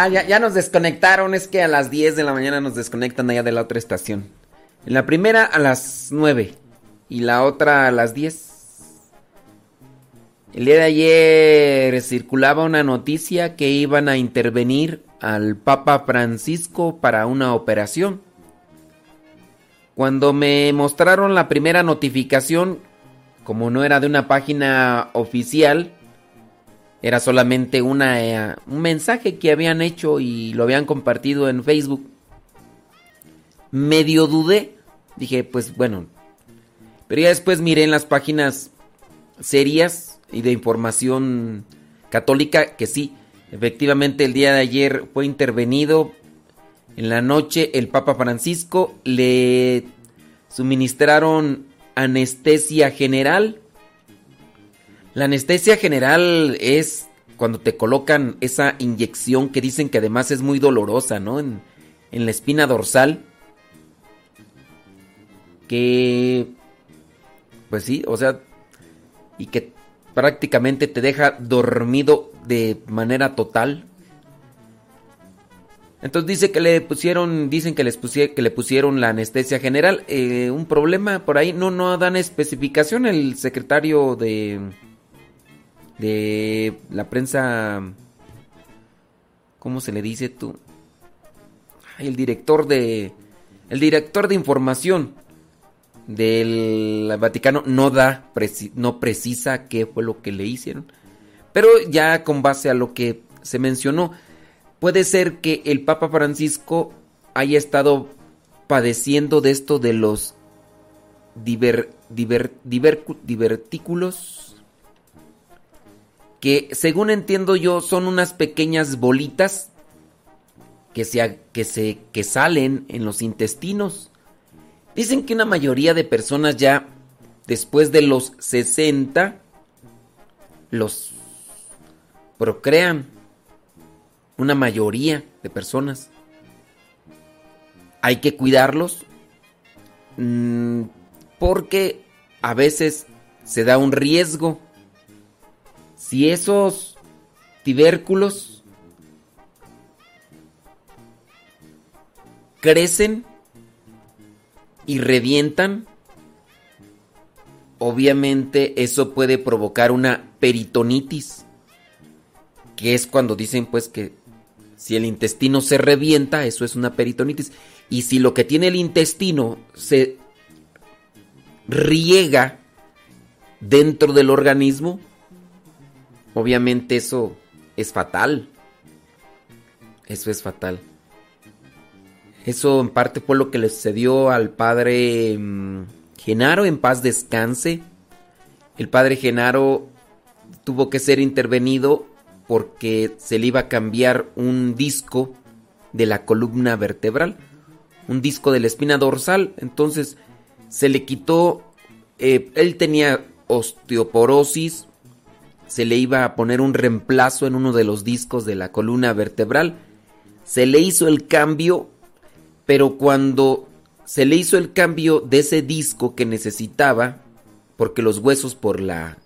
Ya, ya, ya nos desconectaron. Es que a las 10 de la mañana nos desconectan allá de la otra estación. En la primera a las 9 y la otra a las 10. El día de ayer circulaba una noticia que iban a intervenir al Papa Francisco para una operación. Cuando me mostraron la primera notificación, como no era de una página oficial, era solamente una, eh, un mensaje que habían hecho y lo habían compartido en Facebook. Medio dudé. Dije, pues bueno. Pero ya después miré en las páginas serias y de información católica que sí, efectivamente el día de ayer fue intervenido. En la noche el Papa Francisco le suministraron anestesia general. La anestesia general es cuando te colocan esa inyección que dicen que además es muy dolorosa, ¿no? En, en la espina dorsal. Que... Pues sí, o sea... Y que prácticamente te deja dormido de manera total. Entonces dice que le pusieron, dicen que les pusie- que le pusieron la anestesia general. Eh, un problema por ahí, no, no dan especificación el secretario de de la prensa, ¿cómo se le dice tú? El director de, el director de información del Vaticano no da, no precisa qué fue lo que le hicieron, pero ya con base a lo que se mencionó, puede ser que el Papa Francisco haya estado padeciendo de esto de los divertículos que según entiendo yo son unas pequeñas bolitas que se, que se que salen en los intestinos. Dicen que una mayoría de personas ya después de los 60 los procrean. Una mayoría de personas. Hay que cuidarlos mm, porque a veces se da un riesgo si esos tubérculos crecen y revientan, obviamente eso puede provocar una peritonitis, que es cuando dicen pues que si el intestino se revienta, eso es una peritonitis, y si lo que tiene el intestino se riega dentro del organismo, obviamente eso es fatal. Eso es fatal. Eso en parte fue lo que le sucedió al padre mm, Genaro, en paz descanse. El padre Genaro tuvo que ser intervenido porque se le iba a cambiar un disco de la columna vertebral, un disco de la espina dorsal. Entonces se le quitó, eh, él tenía osteoporosis, se le iba a poner un reemplazo en uno de los discos de la columna vertebral. Se le hizo el cambio, pero cuando se le hizo el cambio de ese disco que necesitaba, porque los huesos por la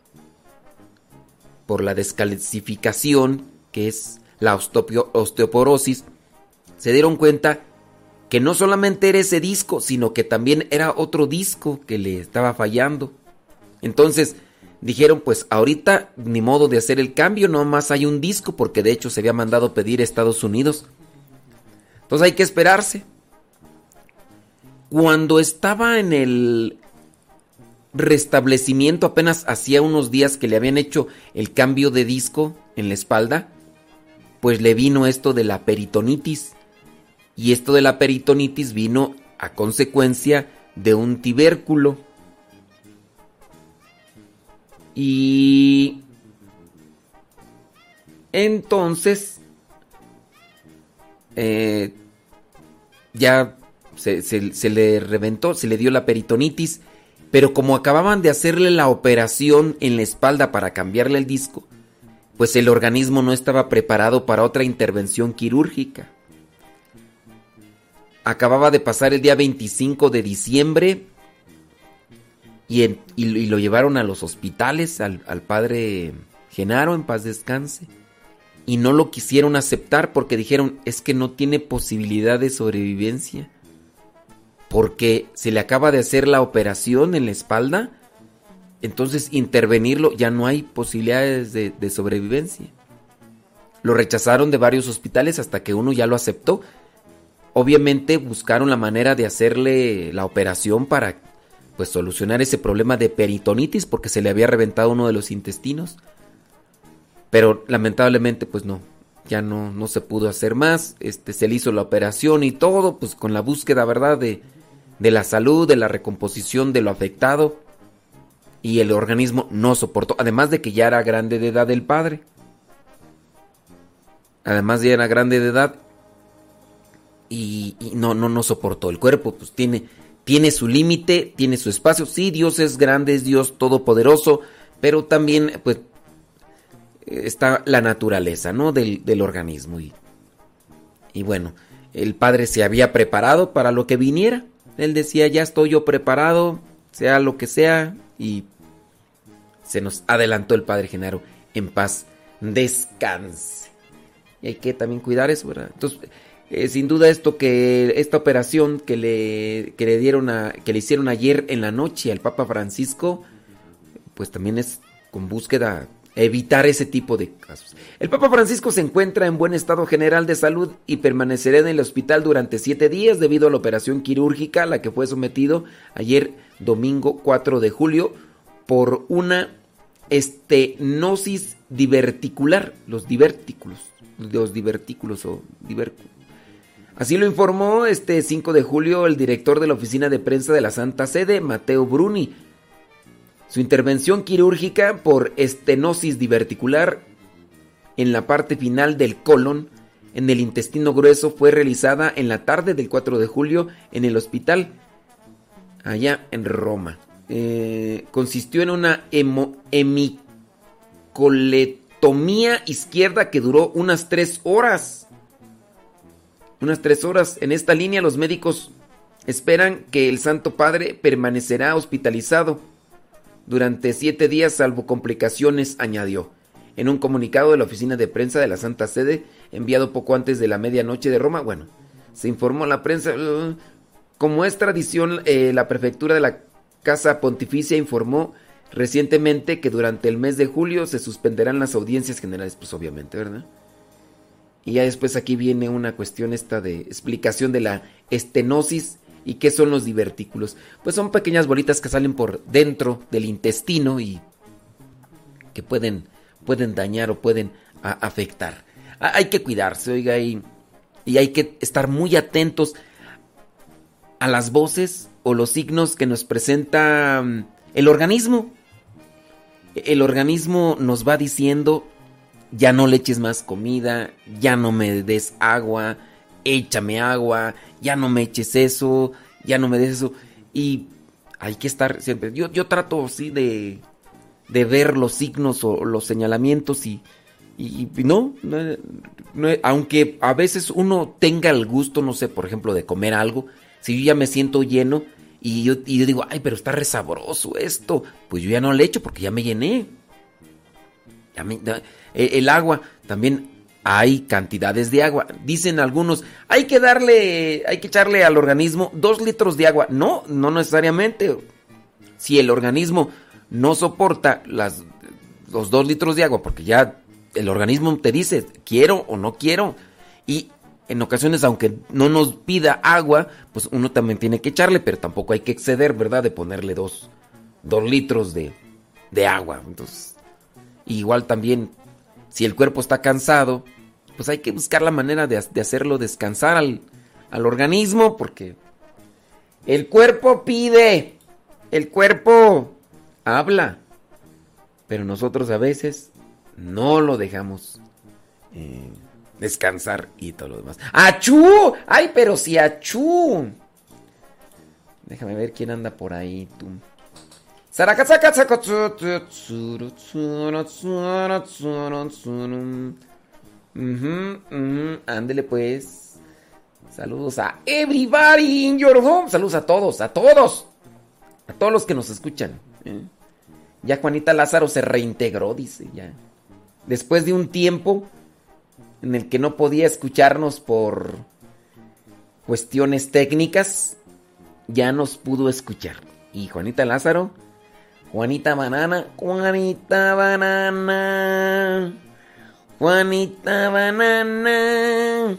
por la descalcificación, que es la osteoporosis, se dieron cuenta que no solamente era ese disco, sino que también era otro disco que le estaba fallando. Entonces dijeron, pues ahorita ni modo de hacer el cambio, nomás hay un disco, porque de hecho se había mandado pedir a Estados Unidos. Entonces hay que esperarse. Cuando estaba en el restablecimiento, apenas hacía unos días que le habían hecho el cambio de disco en la espalda, pues le vino esto de la peritonitis. Y esto de la peritonitis vino a consecuencia de un tibérculo. Y entonces eh, ya se, se- le reventó, se le dio la peritonitis, pero como acababan de hacerle la operación en la espalda para cambiarle el disco, pues el organismo no estaba preparado para otra intervención quirúrgica. Acababa de pasar el día 25 de diciembre y, lo- llevaron a los hospitales, al, al padre Genaro, en paz descanse. Y no lo quisieron aceptar porque dijeron, es que no tiene posibilidad de sobrevivencia. Porque se le acaba de hacer la operación en la espalda. Entonces intervenirlo ya no hay posibilidades de, de sobrevivencia. Lo rechazaron de varios hospitales hasta que uno ya lo aceptó. Obviamente buscaron la manera de hacerle la operación para pues solucionar ese problema de peritonitis porque se le había reventado uno de los intestinos. Pero lamentablemente pues no, ya no, no se pudo hacer más. Este, se le hizo la operación y todo, pues con la búsqueda, ¿verdad? De, de la salud, de la recomposición de lo afectado. Y el organismo no soportó, además de que ya era grande de edad el padre. Además ya era grande de edad y, y no, no, no soportó. El cuerpo pues tiene, tiene su límite, tiene su espacio. Sí, Dios es grande, es Dios todopoderoso, pero también pues está la naturaleza, ¿no? Del, del organismo. Y, y bueno, el padre se había preparado para lo que viniera. Él decía, ya estoy yo preparado, sea lo que sea, y se nos adelantó el padre Genaro en paz, descanse. Y hay que también cuidar eso, ¿verdad? Entonces, eh, sin duda esto que esta operación que le, que le dieron a, que le hicieron ayer en la noche al Papa Francisco, pues también es con búsqueda evitar ese tipo de casos. El Papa Francisco se encuentra en buen estado general de salud y permanecerá en el hospital durante siete días debido a la operación quirúrgica a la que fue sometido ayer domingo 4 de julio por una estenosis diverticular, los divertículos, los divertículos o divercu- Así lo informó este 5 de julio el director de la oficina de prensa de la Santa Sede, Mateo Bruni. Su intervención quirúrgica por estenosis diverticular en la parte final del colon en el intestino grueso fue realizada en la tarde del 4 de julio en el hospital allá en Roma. Eh, consistió en una hemo- hemicoletomía izquierda que duró unas tres horas. Unas tres horas. En esta línea los médicos esperan que el Santo Padre permanecerá hospitalizado durante siete días salvo complicaciones, añadió. En un comunicado de la oficina de prensa de la Santa Sede, enviado poco antes de la medianoche de Roma, bueno, se informó a la prensa, uh, como es tradición, eh, la prefectura de la Casa Pontificia informó recientemente que durante el mes de julio se suspenderán las audiencias generales, pues obviamente, ¿verdad? Y ya después aquí viene una cuestión esta de explicación de la estenosis ¿Y qué son los divertículos? Pues son pequeñas bolitas que salen por dentro del intestino y que pueden, pueden dañar o pueden afectar. Hay que cuidarse, oiga, y, y hay que estar muy atentos a las voces o los signos que nos presenta mm, el organismo. El organismo nos va diciendo, ya no le eches más comida, ya no me des agua, échame agua, ya no me eches eso, ya no me des eso. Y hay que estar siempre. Yo, yo trato así de, de ver los signos o los señalamientos y, y, y no, no, no, aunque a veces uno tenga el gusto, no sé, por ejemplo, de comer algo, si yo ya me siento lleno y yo, y yo digo, ay, pero está resabroso esto, pues yo ya no le echo porque ya me llené. Ya- el, agua, también hay cantidades de agua. Dicen algunos, hay que darle, hay que echarle al organismo dos litros de agua. No, no necesariamente. Si el organismo no soporta los dos litros de agua, porque ya el organismo te dice, quiero o no quiero. Y en ocasiones, aunque no nos pida agua, pues uno también tiene que echarle, pero tampoco hay que exceder, ¿verdad? De ponerle dos, dos litros de, de agua. Entonces, igual también, si el cuerpo está cansado, pues hay que buscar la manera de, de hacerlo descansar al, al organismo, porque el cuerpo pide, el cuerpo habla, pero nosotros a veces no lo dejamos eh, descansar y todo lo demás. ¡Achú! ¡Ay, pero si achú! Déjame ver quién anda por ahí, tú. Ándele pues. Saludos a everybody in your home. Saludos a todos, a todos. A todos los que nos escuchan. Ya Juanita Lázaro se reintegró, dice, ya. Después de un tiempo en el que no podía escucharnos por cuestiones técnicas, ya nos pudo escuchar. Y Juanita Lázaro, Juanita Banana, Juanita Banana, Juanita Banana,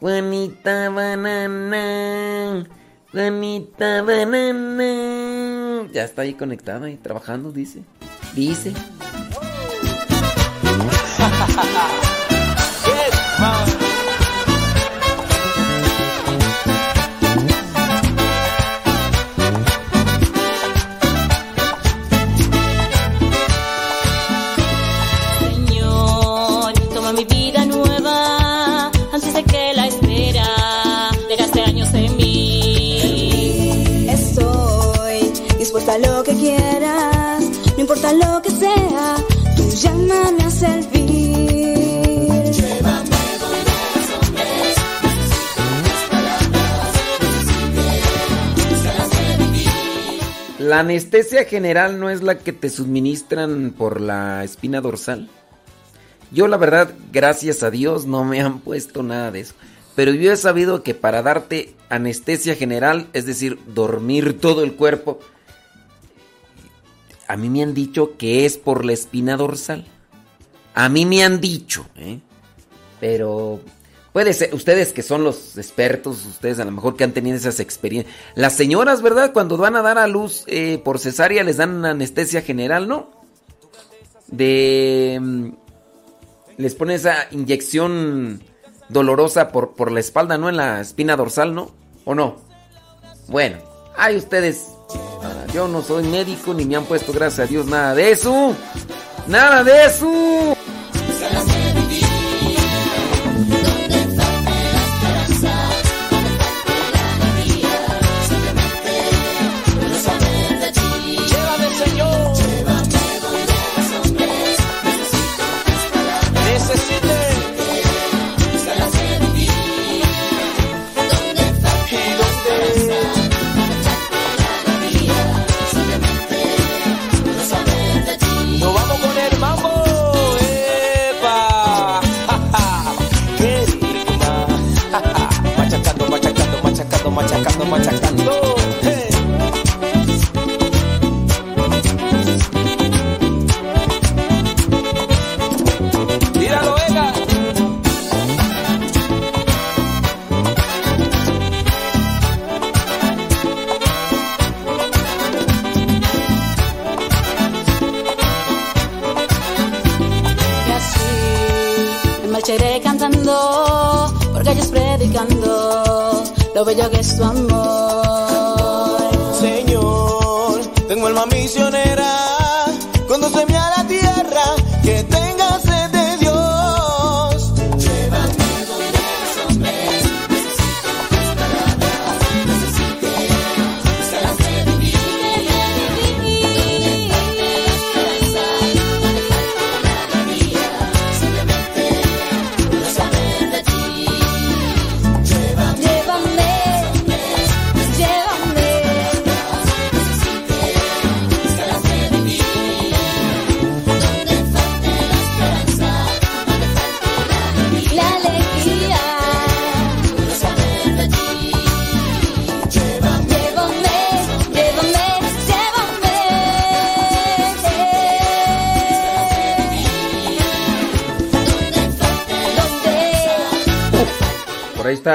Juanita Banana, Juanita Banana. Ya está ahí conectada y trabajando, dice. Dice. <laughs> La anestesia general no es la que te suministran por la espina dorsal. Yo la verdad, gracias a Dios, no me han puesto nada de eso. Pero yo he sabido que para darte anestesia general, es decir, dormir todo el cuerpo, a mí me han dicho que es por la espina dorsal. A mí me han dicho, ¿eh? Pero puede ser, ustedes que son los expertos, ustedes a lo mejor que han tenido esas experiencias. Las señoras, ¿verdad? Cuando van a dar a luz eh, por cesárea les dan anestesia general, ¿no? De... mm, Les ponen esa inyección dolorosa por, por la espalda, ¿no? En la espina dorsal, ¿no? ¿O no? Bueno, hay ustedes. Ah, Yo no soy médico ni me han puesto, gracias a Dios, nada de eso. Nada de eso.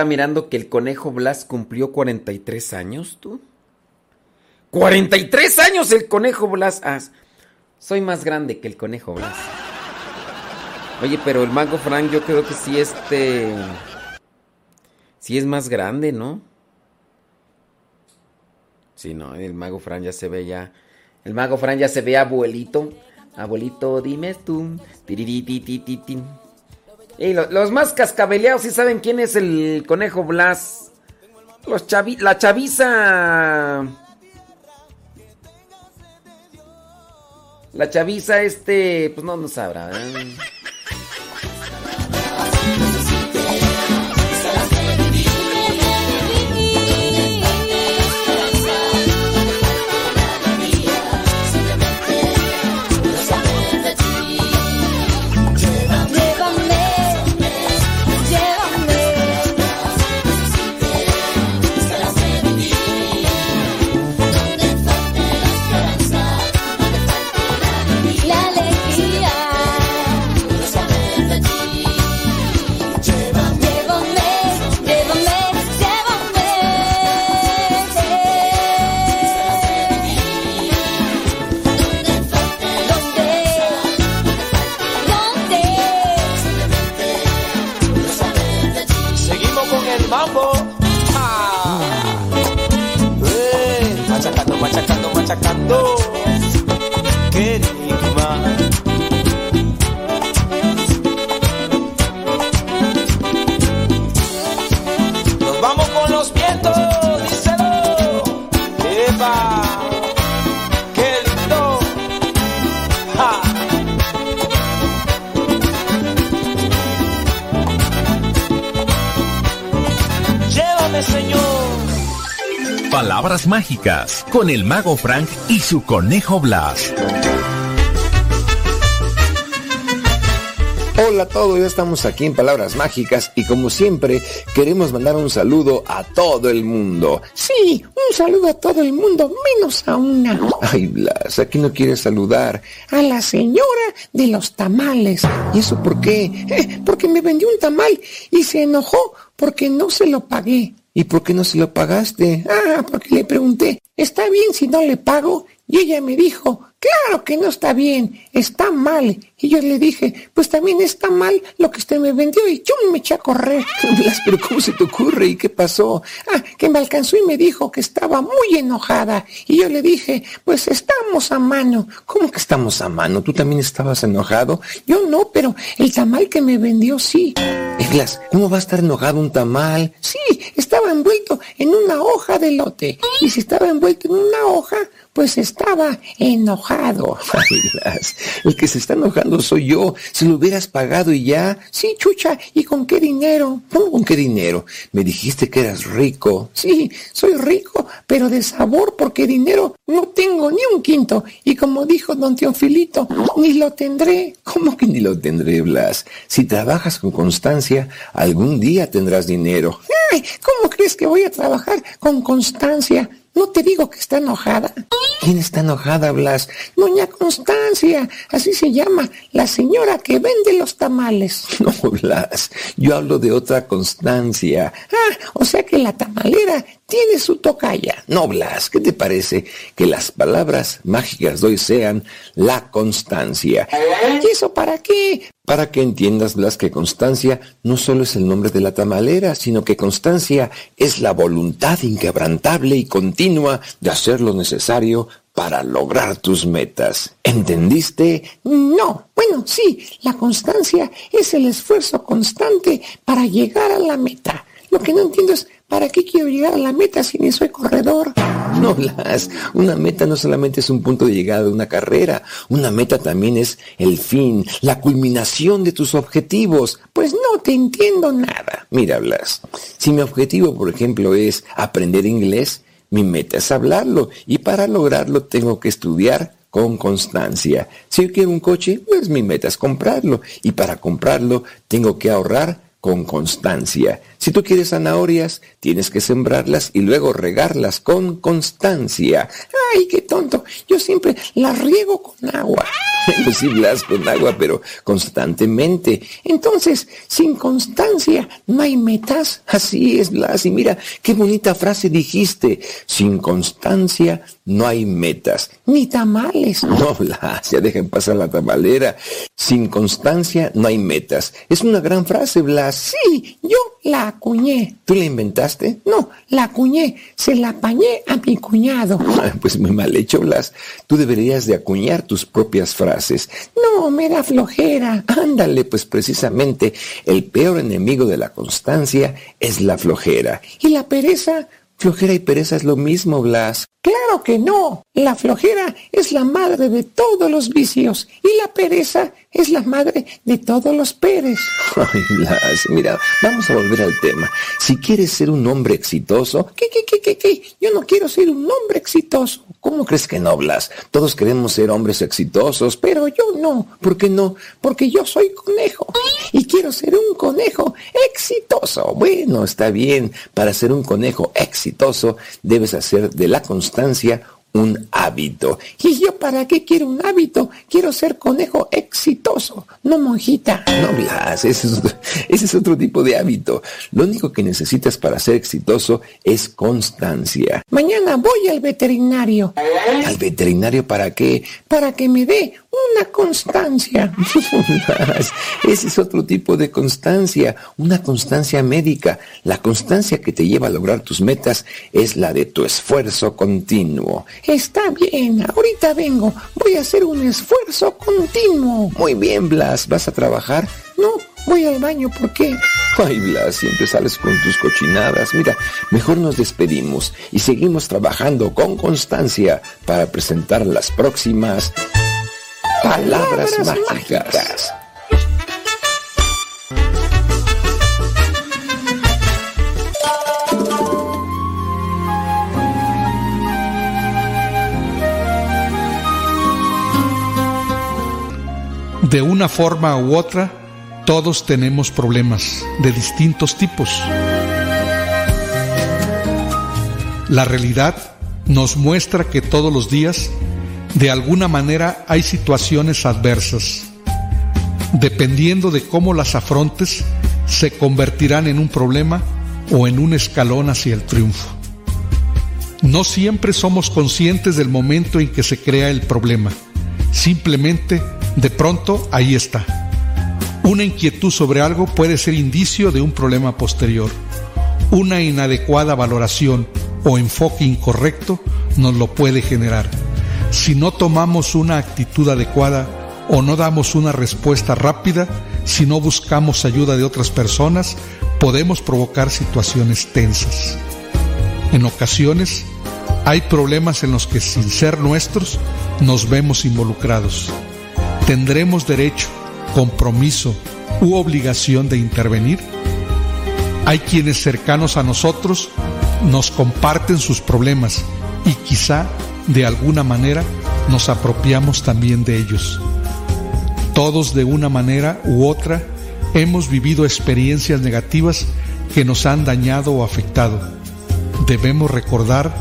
Mirando que el conejo Blas cumplió 43 años, ¿tú? ¡43 años el conejo Blas! Ah, soy más grande que el conejo Blas. Oye, pero el mago Frank yo creo que sí este... Sí es más grande, ¿no? Sí, no, el mago Fran ya se ve ya... El mago Fran ya se ve abuelito. Abuelito, dime tú. Tirirititítitín. Y lo- los más cascabeleados sí saben quién es el conejo Blas. Los chavi la chaviza. La chaviza, este, pues no, no sabrá. ¿eh? Nos vamos con los vientos, díselo. Eva. Qué lindo. Llévame, Señor. Palabras mágicas con el mago Frank y su conejo Blas. Hola a todos, ya estamos aquí en Palabras Mágicas y como siempre queremos mandar un saludo a todo el mundo. Sí, un saludo a todo el mundo, menos a una. Ay, Blas, aquí no quieres saludar. A la señora de los tamales. ¿Y eso por qué? Eh, porque me vendió un tamal y se enojó porque no se lo pagué. ¿Y por qué no se lo pagaste? Ah, porque le pregunté, ¿está bien si no le pago? Y ella me dijo, claro que no está bien, está mal. Y yo le dije, pues también está mal lo que usted me vendió y yo me eché a correr. <laughs> Blas, pero ¿cómo se te ocurre? ¿Y qué pasó? Ah, que me alcanzó y me dijo que estaba muy enojada. Y yo le dije, pues estamos a mano. ¿Cómo que estamos a mano? ¿Tú también estabas enojado? Yo no, pero el tamal que me vendió sí. Blas, ¿cómo va a estar enojado un tamal? Sí, estaba envuelto en una hoja de lote. Y si estaba envuelto en una hoja, pues estaba enojado. <laughs> Ay, Blas, el que se está enojando soy yo. Si lo hubieras pagado y ya. Sí, chucha, ¿y con qué dinero? ¿Cómo con qué dinero? Me dijiste que eras rico. Sí, soy rico, pero de sabor porque dinero no tengo ni un quinto. Y como dijo don Teofilito, ni lo tendré. ¿Cómo que ni lo tendré, Blas? Si trabajas con constancia, algún día tendrás dinero. Ay, ¿cómo crees que voy a trabajar con constancia? No te digo que está enojada. ¿Quién está enojada, Blas? Doña Constancia, así se llama, la señora que vende los tamales. <laughs> No, Blas, yo hablo de otra constancia. Ah, o sea que la tamalera tiene su tocaya. No, Blas, ¿qué te parece que las palabras mágicas de hoy sean la constancia? ¿Y eso para qué? Para que entiendas, Blas, que constancia no solo es el nombre de la tamalera, sino que constancia es la voluntad inquebrantable y continua de hacer lo necesario para lograr tus metas. ¿Entendiste? No, bueno, sí, la constancia es el esfuerzo constante para llegar a la meta. Lo que no entiendo es, ¿para qué quiero llegar a la meta si ni soy corredor? No, Blas, una meta no solamente es un punto de llegada de una carrera, una meta también es el fin, la culminación de tus objetivos. Pues no te entiendo nada. Mira, Blas, si mi objetivo, por ejemplo, es aprender inglés, mi meta es hablarlo y para lograrlo tengo que estudiar con constancia. Si quiero un coche, pues mi meta es comprarlo y para comprarlo tengo que ahorrar con constancia. Si tú quieres zanahorias, tienes que sembrarlas y luego regarlas con constancia. Ay, qué tonto. Yo siempre las riego con agua. <laughs> Sí, Blas, con agua, pero constantemente. Entonces, sin constancia no hay metas. Así es, Blas. Y mira, qué bonita frase dijiste. Sin constancia no hay metas. Ni tamales. No, Blas, ya dejen pasar la tamalera. Sin constancia no hay metas. Es una gran frase, Blas. Sí, yo la acuñé. ¿Tú la inventaste? No, la acuñé. Se la apañé a mi cuñado. Pues muy mal hecho, Blas. Tú deberías de acuñar tus propias frases. No, me da flojera. Ándale, pues precisamente el peor enemigo de la constancia es la flojera. ¿Y la pereza? Flojera y pereza es lo mismo, Blas. Claro que no. La flojera es la madre de todos los vicios y la pereza es la madre de todos los peres. Ay, mira, vamos a volver al tema. Si quieres ser un hombre exitoso, ¿Qué, qué, qué, qué, qué? Yo no quiero ser un hombre exitoso. ¿cómo crees que no, Blas? Todos queremos ser hombres exitosos, Pero yo no, ¿por qué no? porque yo soy conejo y quiero ser un conejo exitoso. Bueno, está bien. Para ser un conejo exitoso, debes hacer de la constancia un hábito. ¿Y yo para qué quiero un hábito? Quiero ser conejo exitoso, no monjita. No, Blas, ese es, ese es otro tipo de hábito. Lo único que necesitas para ser exitoso es constancia. Mañana voy al veterinario ¿Al veterinario para qué? para que me dé una constancia. <laughs> Ese es otro tipo de constancia, una constancia médica. La constancia que te lleva a lograr tus metas es la de tu esfuerzo continuo. Está bien, ahorita vengo. Voy a hacer un esfuerzo continuo. Muy bien, Blas, ¿vas a trabajar? No, voy al baño, ¿por qué? Ay, Blas, siempre sales con tus cochinadas. Mira, mejor nos despedimos y seguimos trabajando con constancia para presentar las próximas palabras, Palabras mágicas. De una forma u otra, todos tenemos problemas de distintos tipos. La realidad nos muestra que todos los días, de alguna manera, hay situaciones adversas. Dependiendo de cómo las afrontes, se convertirán en un problema o en un escalón hacia el triunfo. No siempre somos conscientes del momento en que se crea el problema. Simplemente, de pronto, ahí está. Una inquietud sobre algo puede ser indicio de un problema posterior. Una inadecuada valoración o enfoque incorrecto nos lo puede generar. Si no tomamos una actitud adecuada o no damos una respuesta rápida, si no buscamos ayuda de otras personas, podemos provocar situaciones tensas. En ocasiones, hay problemas en los que sin ser nuestros nos vemos involucrados. ¿Tendremos derecho, compromiso u obligación de intervenir? Hay quienes cercanos a nosotros nos comparten sus problemas y quizá de alguna manera nos apropiamos también de ellos. Todos de una manera u otra hemos vivido experiencias negativas que nos han dañado o afectado. Debemos recordar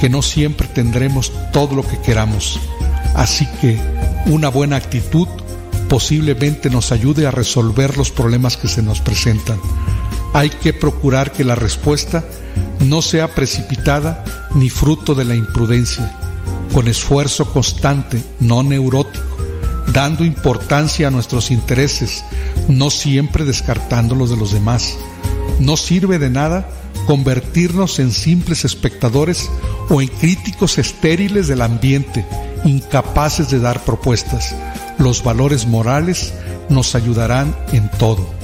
que no siempre tendremos todo lo que queramos, así que una buena actitud posiblemente nos ayude a resolver los problemas que se nos presentan. Hay que procurar que la respuesta no sea precipitada ni fruto de la imprudencia con esfuerzo constante, no neurótico, dando importancia a nuestros intereses, no siempre descartando los de los demás. No sirve de nada convertirnos en simples espectadores o en críticos estériles del ambiente, incapaces de dar propuestas. Los valores morales nos ayudarán en todo.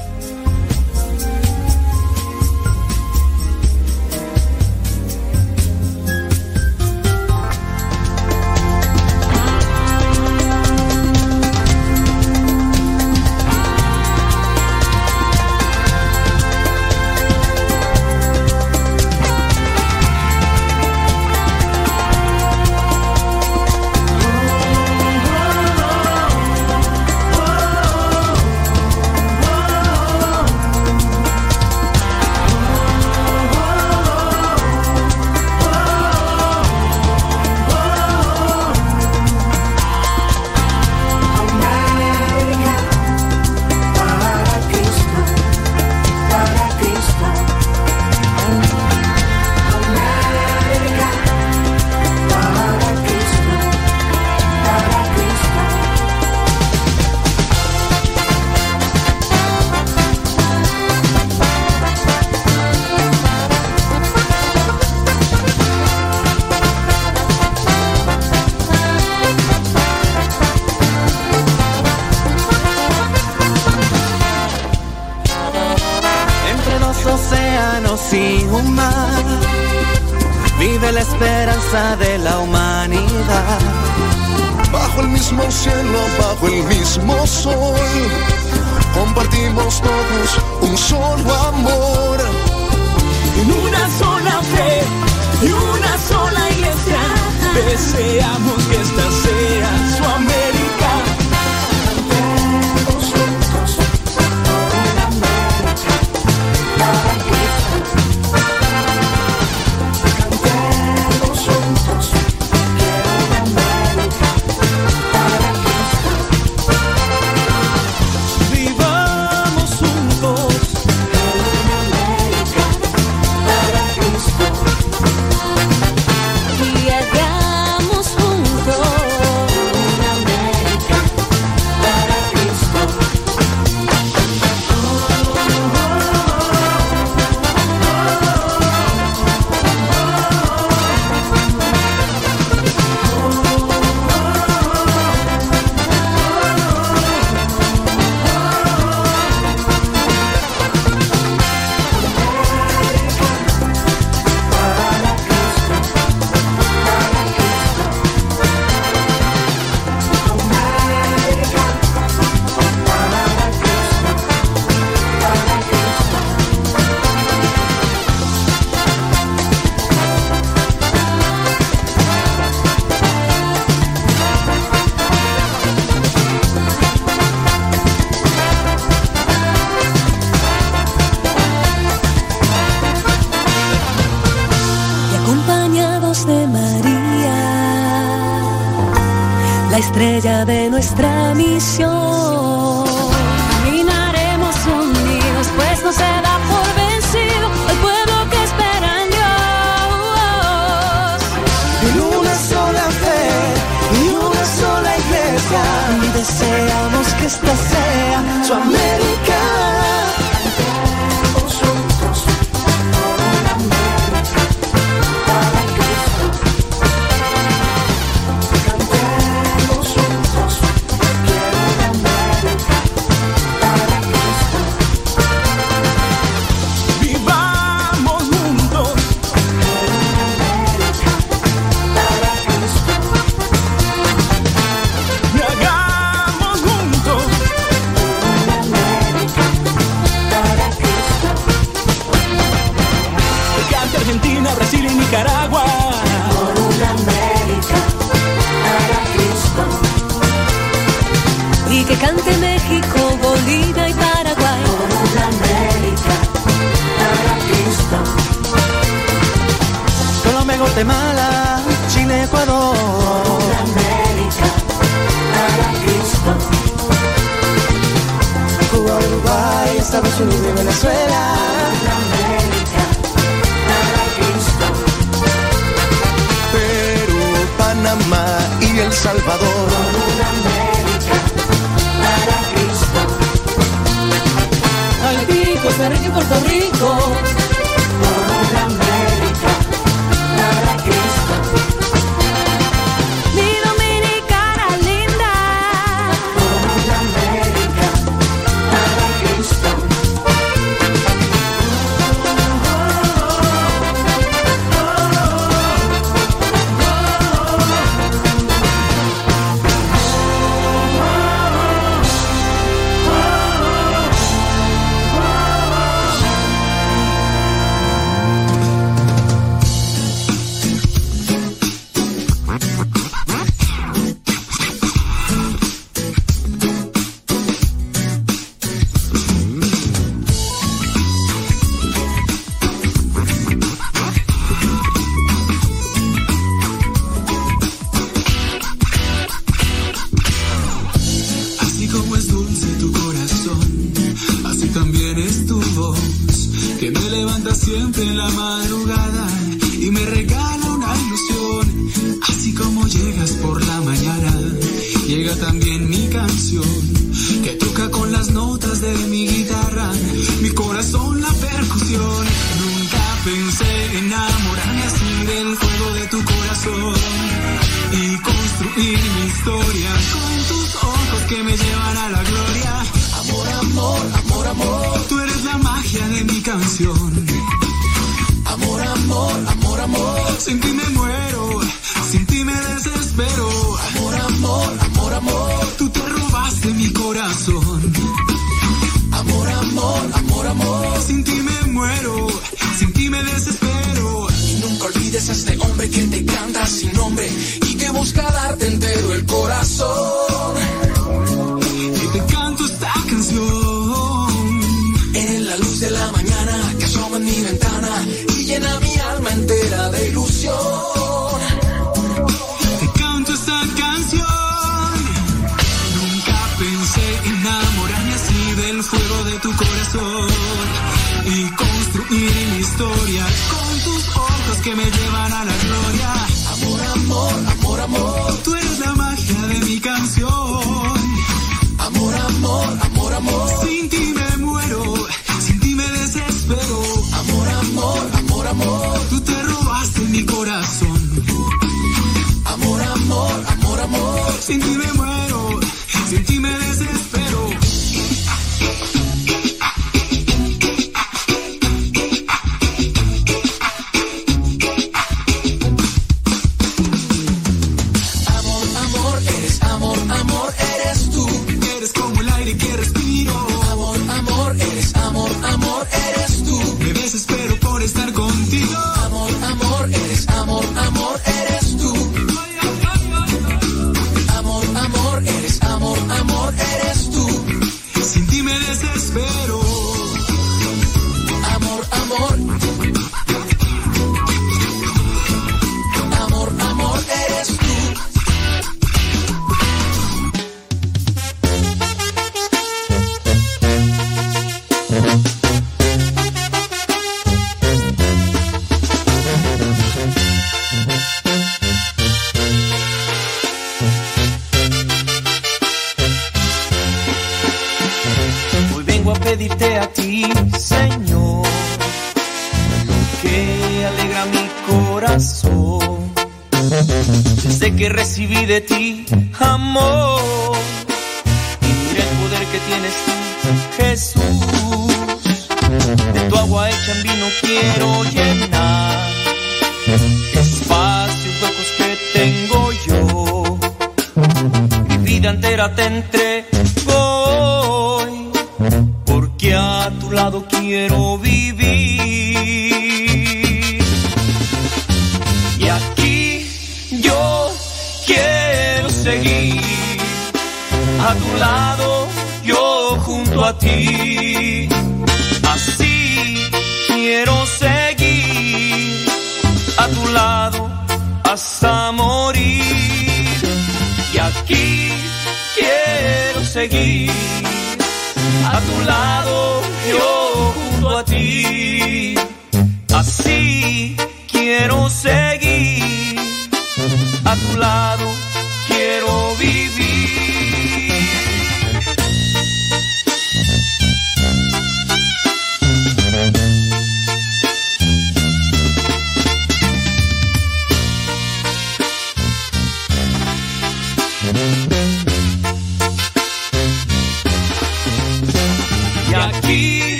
En la madrugada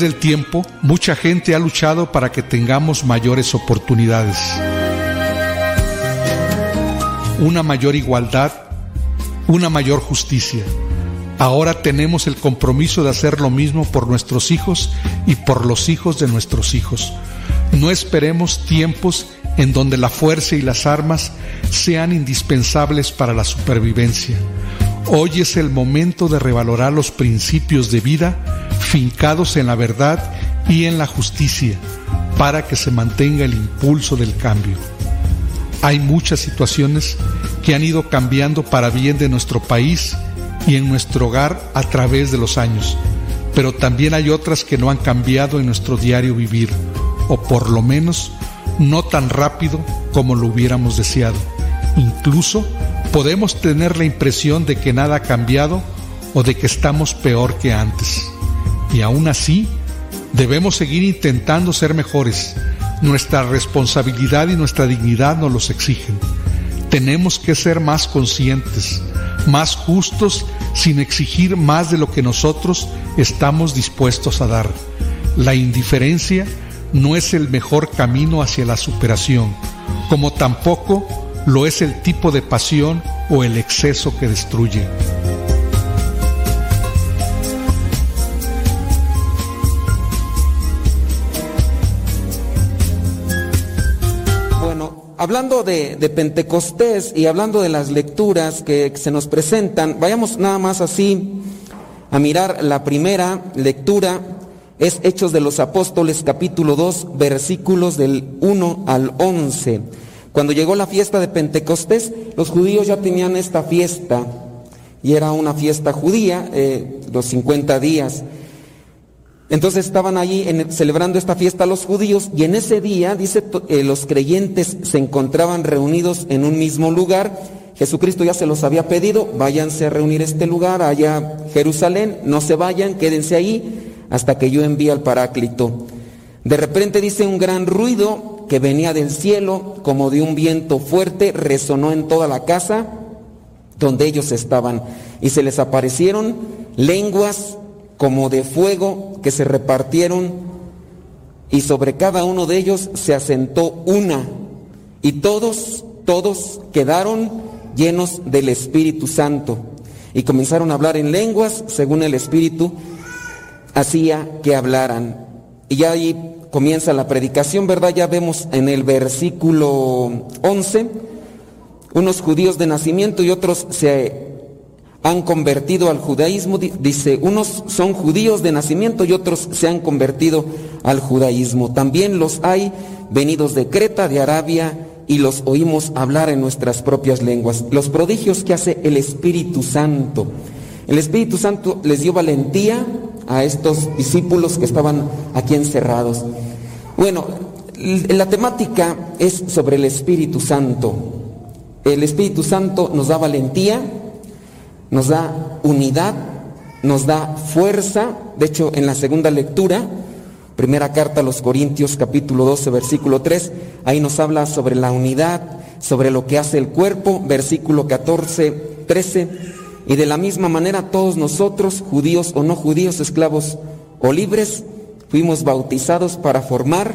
del tiempo, mucha gente ha luchado para que tengamos mayores oportunidades, una mayor igualdad, una mayor justicia. Ahora tenemos el compromiso de hacer lo mismo por nuestros hijos y por los hijos de nuestros hijos. No esperemos tiempos en donde la fuerza y las armas sean indispensables para la supervivencia. Hoy es el momento de revalorar los principios de vida fincados en la verdad y en la justicia para que se mantenga el impulso del cambio. Hay muchas situaciones que han ido cambiando para bien de nuestro país y en nuestro hogar a través de los años, pero también hay otras que no han cambiado en nuestro diario vivir, o por lo menos no tan rápido como lo hubiéramos deseado. Incluso podemos tener la impresión de que nada ha cambiado o de que estamos peor que antes. Y aún así, debemos seguir intentando ser mejores. Nuestra responsabilidad y nuestra dignidad nos los exigen. Tenemos que ser más conscientes, más justos, sin exigir más de lo que nosotros estamos dispuestos a dar. La indiferencia no es el mejor camino hacia la superación, como tampoco lo es el tipo de pasión o el exceso que destruye. Hablando de, Pentecostés y hablando de las lecturas que se nos presentan, vayamos nada más así a mirar la primera lectura, es Hechos de los Apóstoles capítulo 2, versículos del 1 al 11. Cuando llegó la fiesta de Pentecostés, los judíos ya tenían esta fiesta y era una fiesta judía, eh, los 50 días. Entonces estaban allí en- celebrando esta fiesta los judíos y en ese día, dice, eh, los creyentes se encontraban reunidos en un mismo lugar. Jesucristo ya se los había pedido, váyanse a reunir este lugar, allá Jerusalén, no se vayan, quédense ahí hasta que yo envíe al Paráclito. De repente dice un gran ruido que venía del cielo, como de un viento fuerte, resonó en toda la casa donde ellos estaban, y se les aparecieron lenguas como de fuego que se repartieron, y sobre cada uno de ellos se asentó una, y todos, todos quedaron llenos del Espíritu Santo, y comenzaron a hablar en lenguas según el Espíritu hacía que hablaran. Y ahí comienza la predicación, ¿verdad? Ya vemos en el versículo 11, unos judíos de nacimiento y otros se han convertido al judaísmo. Di- Dice, unos son judíos de nacimiento y otros se han convertido al judaísmo. También los hay venidos de Creta, de Arabia, y los oímos hablar en nuestras propias lenguas. Los prodigios que hace el Espíritu Santo. El Espíritu Santo les dio valentía a estos discípulos que estaban aquí encerrados. Bueno, la temática es sobre el Espíritu Santo. El Espíritu Santo nos da valentía, nos da unidad, nos da fuerza. De hecho, en la segunda lectura, primera carta a los Corintios capítulo 12, versículo 3, ahí nos habla sobre la unidad, sobre lo que hace el cuerpo, versículo 14, 13. Y de la misma manera todos nosotros, judíos o no judíos, esclavos o libres, fuimos bautizados para formar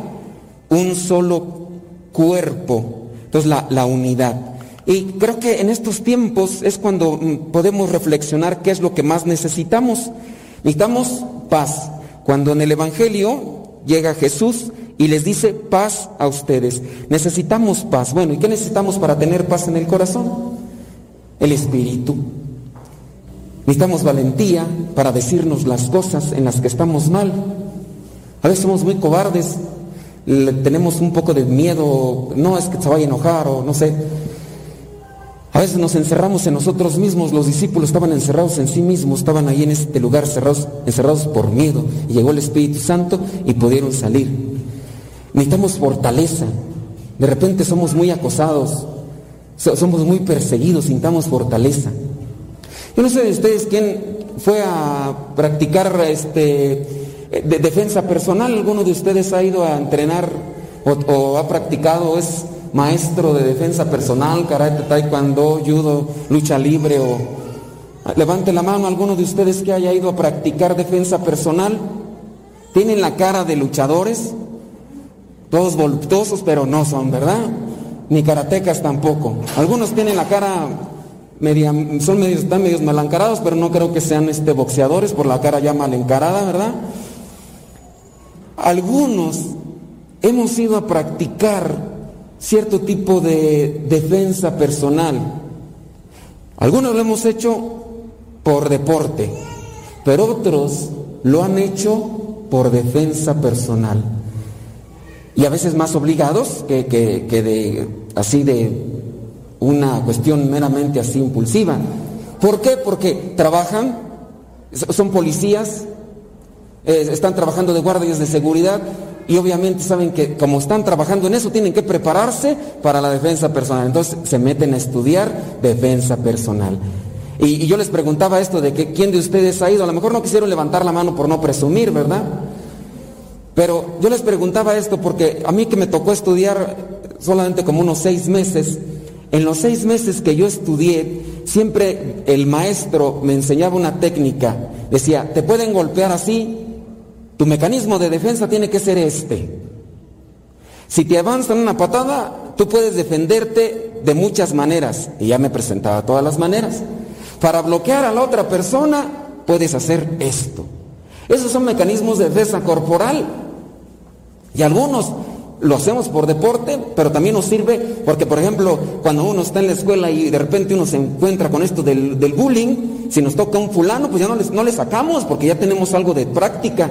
un solo cuerpo. Entonces la, la unidad. Y creo que en estos tiempos es cuando mm, podemos reflexionar qué es lo que más necesitamos. Necesitamos paz. Cuando en el Evangelio llega Jesús y les dice paz a ustedes. Necesitamos paz. Bueno, ¿y qué necesitamos para tener paz en el corazón? El Espíritu. Necesitamos valentía para decirnos las cosas en las que estamos mal. A veces somos muy cobardes, tenemos un poco de miedo, no es que se vaya a enojar o no sé. A veces nos encerramos en nosotros mismos, los discípulos estaban encerrados en sí mismos, estaban ahí en este lugar cerrados, encerrados por miedo. Y llegó el Espíritu Santo y pudieron salir. Necesitamos fortaleza. De repente somos muy acosados, so- somos muy perseguidos, sintamos fortaleza. Yo no sé de ustedes quién fue a practicar este, de defensa personal. ¿Alguno de ustedes ha ido a entrenar o, o ha practicado, es maestro de defensa personal, karate, taekwondo, judo, lucha libre o... Levante la mano alguno de ustedes que haya ido a practicar defensa personal. ¿Tienen la cara de luchadores? Todos voluptuosos, pero no son, ¿verdad? Ni karatecas tampoco. Algunos tienen la cara media, son medios, están medios mal encarados, pero no creo que sean este boxeadores por la cara ya mal encarada, ¿verdad? Algunos hemos ido a practicar cierto tipo de defensa personal. Algunos lo hemos hecho por deporte, pero otros lo han hecho por defensa personal. Y a veces más obligados que, que- que de así de una cuestión meramente así impulsiva. ¿Por qué? Porque trabajan, so- son policías, eh, están trabajando de guardias de seguridad y obviamente saben que como están trabajando en eso tienen que prepararse para la defensa personal. Entonces se meten a estudiar defensa personal. Y, yo les preguntaba esto de que quién de ustedes ha ido, a lo mejor no quisieron levantar la mano por no presumir, ¿verdad? Pero yo les preguntaba esto porque a mí que me tocó estudiar solamente como unos seis meses, en los seis meses que yo estudié, siempre el maestro me enseñaba una técnica. Decía, te pueden golpear así, tu mecanismo de defensa tiene que ser este. Si te avanzan una patada, tú puedes defenderte de muchas maneras. Y ya me presentaba todas las maneras. Para bloquear a la otra persona, puedes hacer esto. Esos son mecanismos de defensa corporal. Y algunos lo hacemos por deporte, pero también nos sirve porque, por ejemplo, cuando uno está en la escuela y de repente uno se encuentra con esto del, del bullying, si nos toca un fulano, pues ya no, les- no le sacamos porque ya tenemos algo de práctica.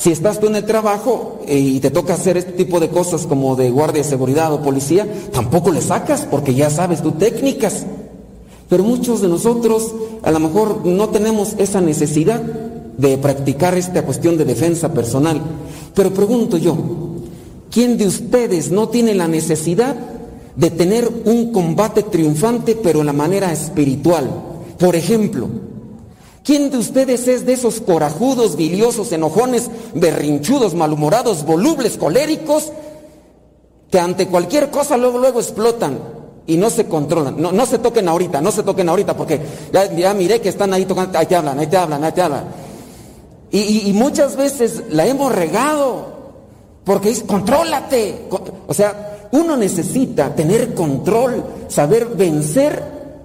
Si estás tú en el trabajo eh, y te toca hacer este tipo de cosas como de guardia de seguridad o policía, tampoco le sacas porque ya sabes tú técnicas. Pero muchos de nosotros a lo mejor no tenemos esa necesidad de practicar esta cuestión de defensa personal. Pero pregunto yo, ¿quién de ustedes no tiene la necesidad de tener un combate triunfante pero en la manera espiritual? Por ejemplo, ¿quién de ustedes es de esos corajudos, biliosos, enojones, berrinchudos, malhumorados, volubles, coléricos, que ante cualquier cosa luego, luego explotan y no se controlan? No, no se toquen ahorita, no se toquen ahorita, porque ya, ya miré que están ahí tocando, ahí te hablan, ahí te hablan, ahí te hablan. Y, y- muchas veces la hemos regado, porque dice, contrólate. Co- O sea, uno necesita tener control, saber vencer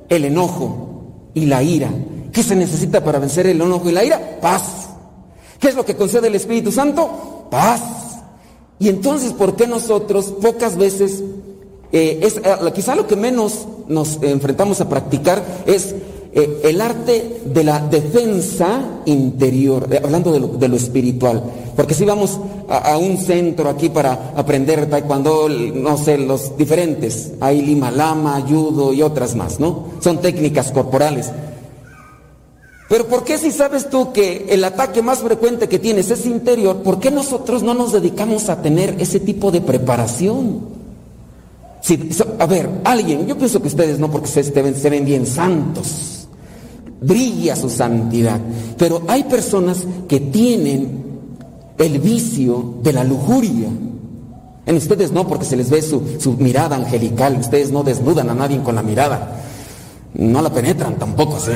el enojo y la ira. ¿Qué se necesita para vencer el enojo y la ira? Paz. ¿Qué es lo que concede el Espíritu Santo? Paz. Y entonces, ¿por qué nosotros pocas veces, eh, es, eh, quizá lo que menos nos enfrentamos a practicar es eh, el arte de la defensa interior, hablando de lo, espiritual? Porque si vamos a, a un centro aquí para aprender taekwondo, no sé, los diferentes, hay lima lama, judo y otras más, ¿no? Son técnicas corporales. Pero ¿por qué si sabes tú que el ataque más frecuente que tienes es interior, ¿por qué nosotros no nos dedicamos a tener ese tipo de preparación? Si- a ver, alguien, yo pienso que ustedes no, porque se, se ven bien santos, brilla su santidad, pero hay personas que tienen el vicio de la lujuria. En ustedes no, porque se les ve su, su mirada angelical, ustedes no desnudan a nadie con la mirada no la penetran tampoco. así,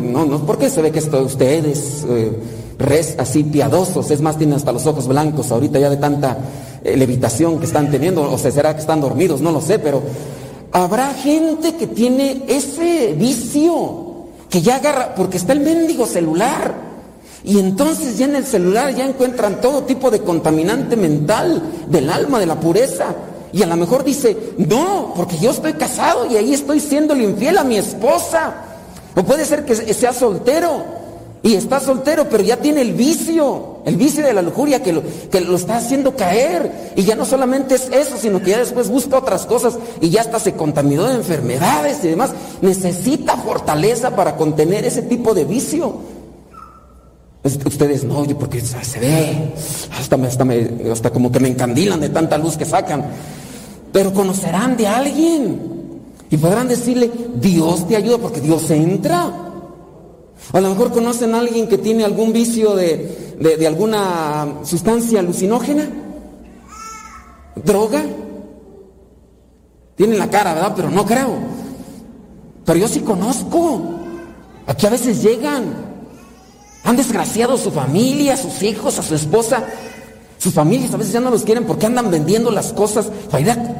No, no, porque se ve que esto, ustedes, eh, res así piadosos, es más, tienen hasta los ojos blancos ahorita ya de tanta eh, levitación que están teniendo, o sea, será que están dormidos, no lo sé, pero habrá gente que tiene ese vicio, que ya agarra, porque está el mendigo celular. Y entonces ya en el celular ya encuentran todo tipo de contaminante mental del alma, de la pureza. Y a lo mejor dice, no, porque yo estoy casado y ahí estoy siendo infiel a mi esposa. O puede ser que sea soltero y está soltero, pero ya tiene el vicio, el vicio de la lujuria que lo, que lo está haciendo caer. Y ya no solamente es eso, sino que ya después busca otras cosas y ya hasta se contaminó de enfermedades y demás. Necesita fortaleza para contener ese tipo de vicio. Es- Ustedes no, porque se ve, hasta, me- hasta, me- hasta como que me encandilan de tanta luz que sacan. Pero conocerán de alguien y podrán decirle, Dios te ayuda porque Dios entra. A lo mejor conocen a alguien que tiene algún vicio de, de- de alguna sustancia alucinógena, droga. Tienen la cara, ¿verdad? Pero no creo. Pero yo sí conozco. Aquí a veces llegan. Han desgraciado a su familia, a sus hijos, a su esposa. Sus familias a veces ya no los quieren porque andan vendiendo las cosas para ir a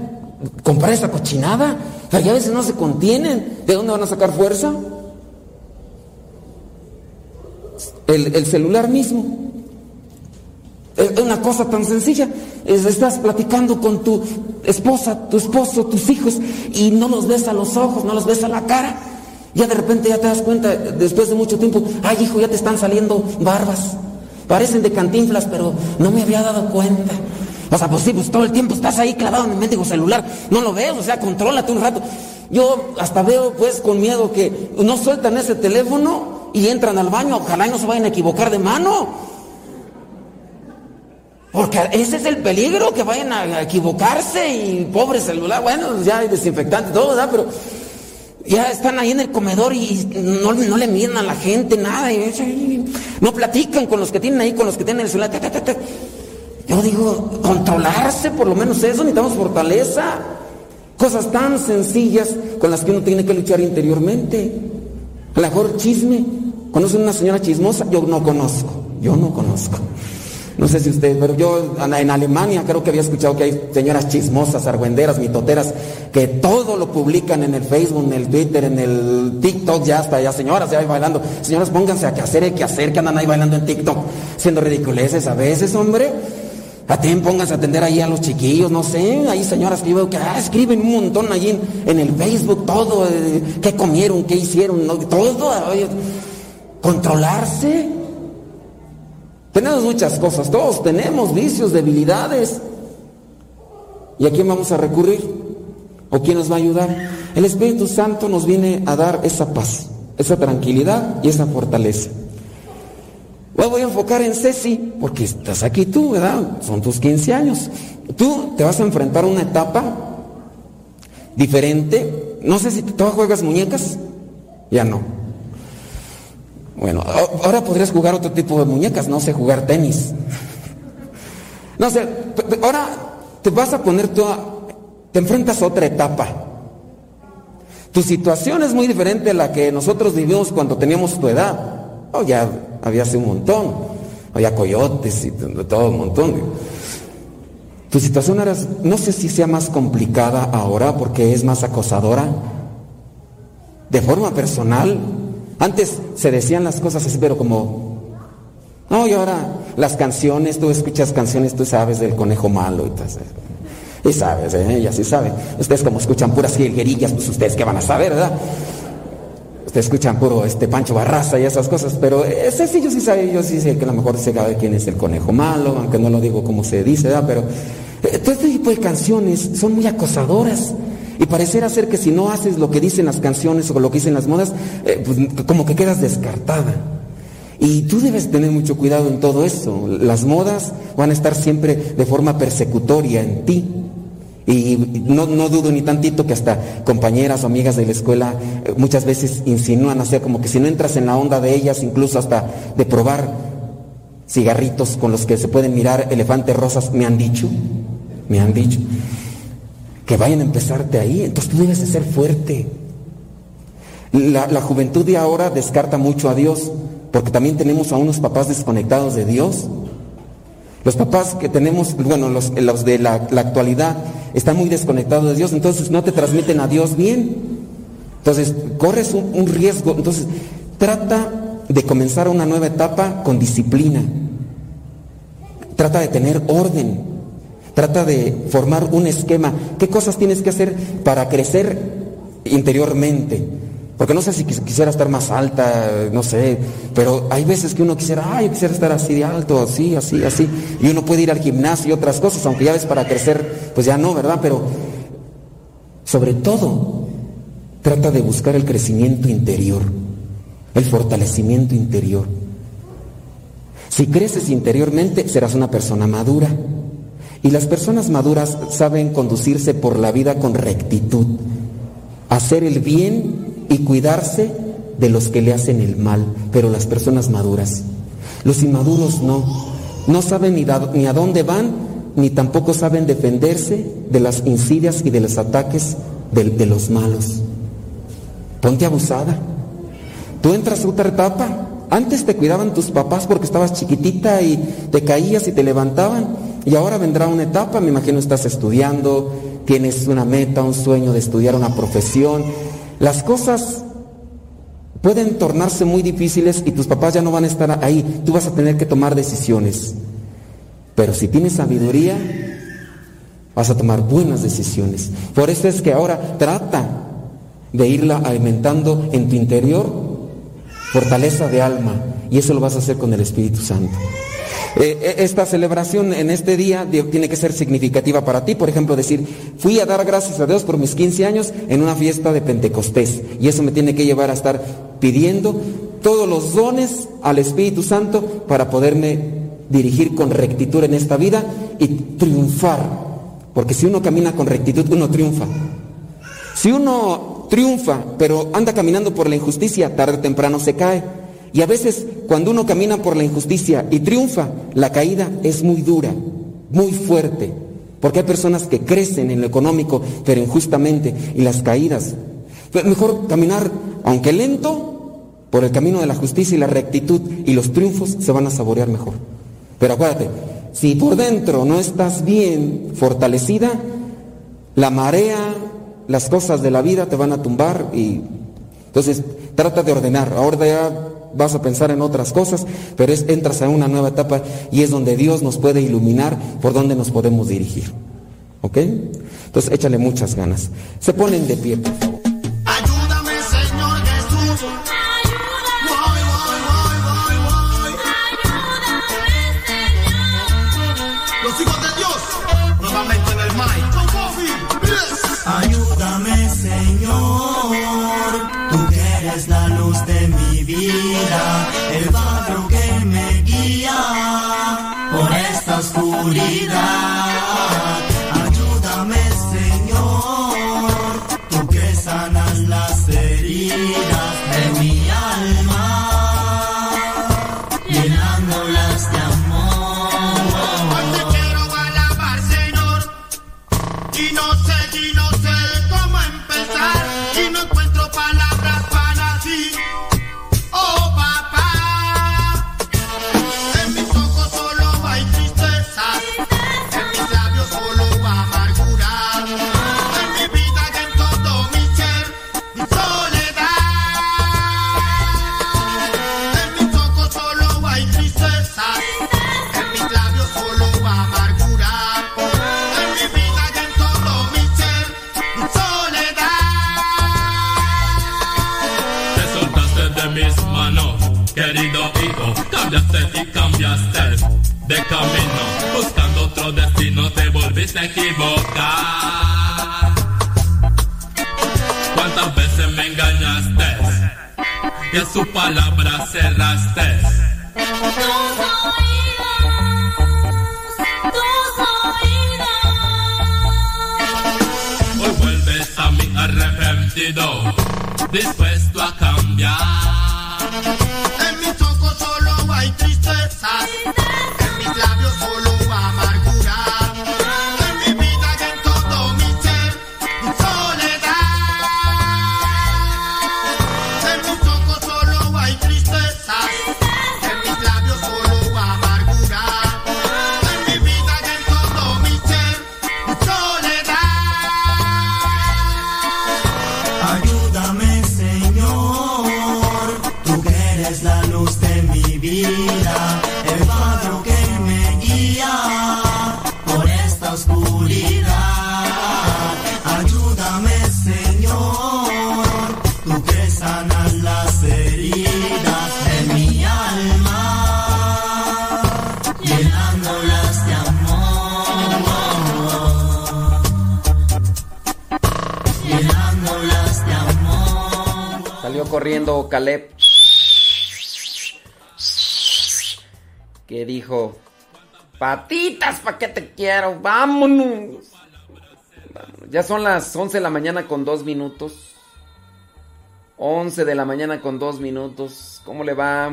comprar esa cochinada. Pero ya a veces no se contienen. ¿De dónde van a sacar fuerza? El, el celular mismo. Es una cosa tan sencilla. Es- estás platicando con tu esposa, tu esposo, tus hijos y no los ves a los ojos, no los ves a la cara. Ya de repente ya te das cuenta, después de mucho tiempo, ay hijo, ya te están saliendo barbas. Parecen de cantinflas, pero no me había dado cuenta. O sea, pues sí, pues todo el tiempo estás ahí clavado en el mendigo celular. No lo ves, o sea, contrólate un rato. Yo hasta veo pues con miedo que no sueltan ese teléfono y entran al baño. Ojalá y no se vayan a equivocar de mano. Porque ese es el peligro, que vayan a equivocarse y pobre celular. Bueno, ya hay desinfectante todo, ¿verdad? Pero ya están ahí en el comedor y no, no le miden a la gente nada. Y no platican con los que tienen ahí, con los que tienen el celular. Yo digo, controlarse, por lo menos eso, necesitamos fortaleza. Cosas tan sencillas con las que uno tiene que luchar interiormente. A lo mejor chisme. ¿Conocen una señora chismosa? Yo no conozco. Yo no conozco. No sé si ustedes, pero yo en Alemania creo que había escuchado que hay señoras chismosas, argüenderas, mitoteras, que todo lo publican en el Facebook, en el Twitter, en el TikTok, ya hasta ya señoras ya ahí bailando. Señoras, pónganse a que hacer, hay que hacer, que andan ahí bailando en TikTok, siendo ridiculeces a veces, hombre. A ti pónganse a atender ahí a los chiquillos, no sé, hay señoras que veo que ah, escriben un montón allí en, el Facebook, todo, eh, qué comieron, qué hicieron, todo, controlarse. Tenemos muchas cosas, todos tenemos vicios, debilidades. ¿Y a quién vamos a recurrir? ¿O quién nos va a ayudar? El Espíritu Santo nos viene a dar esa paz, esa tranquilidad y esa fortaleza. Me voy a enfocar en Ceci, porque estás aquí tú, ¿verdad? Son tus 15 años. Tú te vas a enfrentar a una etapa diferente. No sé si tú juegas muñecas. Ya no. Bueno, ahora podrías jugar otro tipo de muñecas, no sé, jugar tenis. No sé, ahora te vas a poner tú a- te enfrentas a otra etapa. Tu situación es muy diferente a la que nosotros vivimos cuando teníamos tu edad. Oh, ya había un montón. Había coyotes y todo un montón. Tu situación era, no sé si sea más complicada ahora porque es más acosadora. De forma personal, antes se decían las cosas así, pero como, no, y ahora las canciones, tú escuchas canciones, tú sabes del conejo malo y eso. Y sabes, ¿eh? ella sí sabe. Ustedes como escuchan puras jilguerillas, pues ustedes qué van a saber, ¿verdad? Ustedes escuchan puro este Pancho Barraza y esas cosas, pero ese sí yo sí sé, yo sí sé que a lo mejor se sabe quién es el conejo malo, aunque no lo digo como se dice, ¿verdad? Pero eh, todo este tipo de canciones son muy acosadoras. Y pareciera ser que si no haces lo que dicen las canciones o lo que dicen las modas, eh, pues, como que quedas descartada. Y tú debes tener mucho cuidado en todo eso. Las modas van a estar siempre de forma persecutoria en ti. Y no, no dudo ni tantito que hasta compañeras o amigas de la escuela eh, muchas veces insinúan, o sea, como que si no entras en la onda de ellas, incluso hasta de probar cigarritos con los que se pueden mirar elefantes rosas, me han dicho, me han dicho, que vayan a empezarte ahí. Entonces tú debes de ser fuerte. La, la juventud de ahora descarta mucho a Dios, porque también tenemos a unos papás desconectados de Dios. Los papás que tenemos, bueno, los, los de la, la actualidad, están muy desconectados de Dios, entonces no te transmiten a Dios bien. Entonces, corres un, un riesgo. Entonces, trata de comenzar una nueva etapa con disciplina. Trata de tener orden. Trata de formar un esquema. ¿Qué cosas tienes que hacer para crecer interiormente? Porque no sé si quis- quisiera estar más alta, no sé, pero hay veces que uno quisiera, ay, quisiera estar así de alto, así, así, así. Y uno puede ir al gimnasio y otras cosas, aunque ya ves para crecer, pues ya no, ¿verdad? Pero sobre todo, trata de buscar el crecimiento interior, el fortalecimiento interior. Si creces interiormente, serás una persona madura. Y las personas maduras saben conducirse por la vida con rectitud, hacer el bien y cuidarse de los que le hacen el mal, pero las personas maduras. Los inmaduros no, no saben ni, a dónde van, ni tampoco saben defenderse de las insidias y de los ataques de, de los malos. Ponte abusada. Tú entras a otra etapa. Antes te cuidaban tus papás porque estabas chiquitita y te caías y te levantaban. Y ahora vendrá una etapa, me imagino estás estudiando, tienes una meta, un sueño de estudiar una profesión. Las cosas pueden tornarse muy difíciles y tus papás ya no van a estar ahí. Tú vas a tener que tomar decisiones. Pero si tienes sabiduría, vas a tomar buenas decisiones. Por eso es que ahora trata de irla alimentando en tu interior fortaleza de alma y eso lo vas a hacer con el Espíritu Santo. Eh, eh, esta celebración en este día tiene que ser significativa para ti, por ejemplo, decir, fui a dar gracias a Dios por mis 15 años en una fiesta de Pentecostés y eso me tiene que llevar a estar pidiendo todos los dones al Espíritu Santo para poderme dirigir con rectitud en esta vida y triunfar, porque si uno camina con rectitud, uno triunfa. Si uno triunfa, pero anda caminando por la injusticia, tarde o temprano se cae. Y a veces cuando uno camina por la injusticia y triunfa, la caída es muy dura, muy fuerte. Porque hay personas que crecen en lo económico, pero injustamente, y las caídas. Pues Mejor caminar, aunque lento, por el camino de la justicia y la rectitud, y los triunfos se van a saborear mejor. Pero acuérdate, si por dentro no estás bien fortalecida, la marea, las cosas de la vida te van a tumbar y entonces trata de ordenar. Ahora ya vas a pensar en otras cosas, pero es, entras a una nueva etapa y es donde Dios nos puede iluminar por donde nos podemos dirigir. ¿Ok? Entonces échale muchas ganas. Se ponen de pie, te volviste a equivocar. ¿Cuántas veces me engañaste? Y a su palabra cerraste. Hoy corriendo Caleb. Que dijo, patitas, ¿pa' qué te quiero? Vámonos. Ya son las 11 de la mañana con dos minutos. 11 de la mañana con dos minutos. ¿Cómo le va?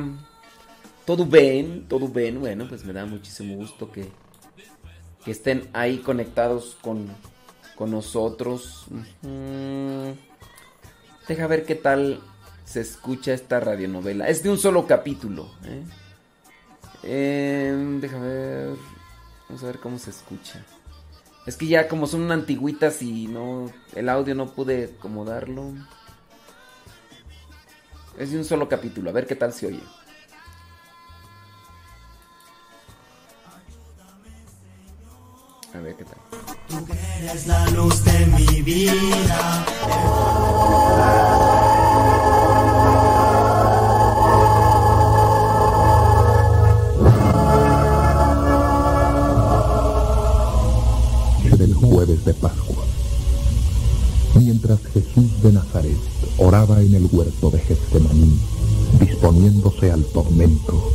¿Todo bien? ¿Todo bien? Bueno, pues me da muchísimo gusto que, que estén ahí conectados con, con nosotros. Deja ver qué tal se escucha esta radionovela. Es de un solo capítulo. ¿eh? Eh, deja ver. Vamos a ver cómo se escucha. Es que ya como son antiguitas y no. El audio no pude acomodarlo. Es de un solo capítulo. A ver qué tal se oye. A ver qué tal. Tú eres la luz de mi vida. De Pascua. Mientras Jesús de Nazaret oraba en el huerto de Getsemaní, disponiéndose al tormento,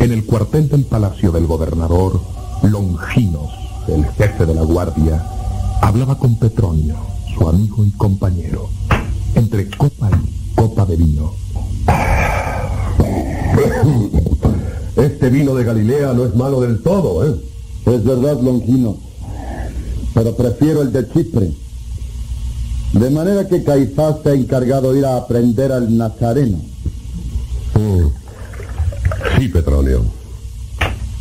en el cuartel del palacio del gobernador, Longinos, el jefe de la guardia, hablaba con Petronio, su amigo y compañero, entre copa y copa de vino. Este vino de Galilea no es malo del todo, ¿eh? Es verdad, Longino, pero prefiero el de Chipre. De manera que Caifás te ha encargado de ir a aprender al Nazareno. Mm. Sí, Petronio.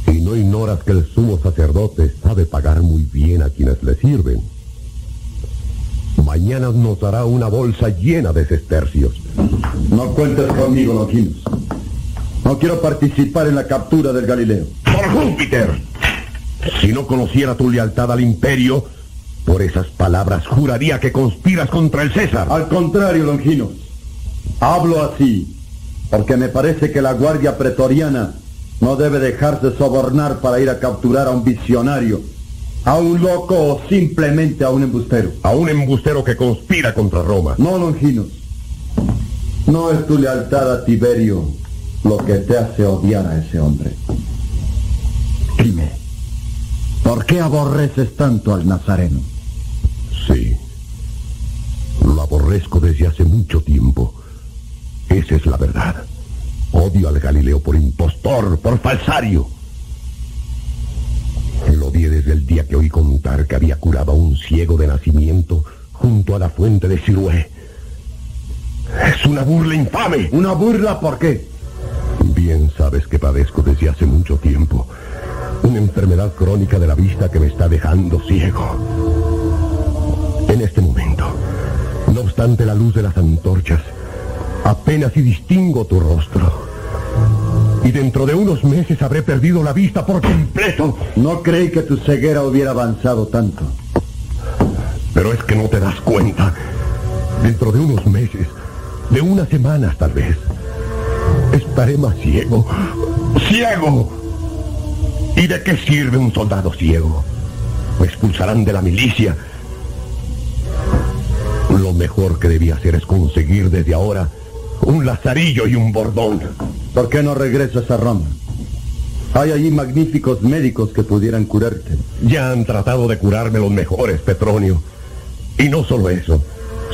Y no ignoras que el sumo sacerdote sabe pagar muy bien a quienes le sirven. Mañana nos dará una bolsa llena de sestercios. No cuentes conmigo, Longinos. No quiero participar en la captura del Galileo. ¡Por Júpiter! Si no conociera tu lealtad al imperio, por esas palabras juraría que conspiras contra el César. Al contrario, Longinos. Hablo así porque me parece que la Guardia Pretoriana no debe dejarse sobornar para ir a capturar a un visionario, a un loco o simplemente a un embustero. A un embustero que conspira contra Roma. No, Longinos. No es tu lealtad a Tiberio lo que te hace odiar a ese hombre. ¿Por qué aborreces tanto al Nazareno? Sí. Lo aborrezco desde hace mucho tiempo. Esa es la verdad. Odio al Galileo por impostor, por falsario. Lo odié desde el día que oí contar que había curado a un ciego de nacimiento junto a la fuente de Siloé. Es una burla infame. ¿Una burla por qué? Bien sabes que padezco desde hace mucho tiempo. Una enfermedad crónica de la vista que me está dejando ciego. En este momento, no obstante la luz de las antorchas, apenas si distingo tu rostro. Y dentro de unos meses habré perdido la vista por completo. No creí que tu ceguera hubiera avanzado tanto. Pero es que no te das cuenta. Dentro de unos meses, de unas semanas tal vez, estaré más ciego. ¡Ciego! ¿Y de qué sirve un soldado ciego? Me expulsarán de la milicia. Lo mejor que debía hacer es conseguir desde ahora un lazarillo y un bordón. ¿Por qué no regresas a Roma? Hay allí magníficos médicos que pudieran curarte. Ya han tratado de curarme los mejores, Petronio. Y no solo eso,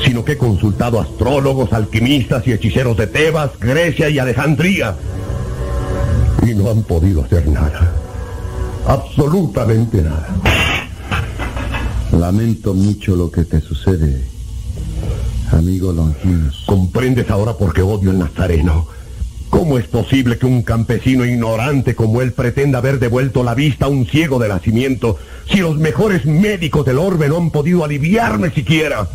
sino que he consultado astrólogos, alquimistas y hechiceros de Tebas, Grecia y Alejandría. Y no han podido hacer nada. Absolutamente nada. Lamento mucho lo que te sucede, amigo Longinos. ¿Comprendes ahora por qué odio el nazareno? ¿Cómo es posible que un campesino ignorante como él pretenda haber devuelto la vista a un ciego de nacimiento si los mejores médicos del orbe no han podido aliviarme siquiera?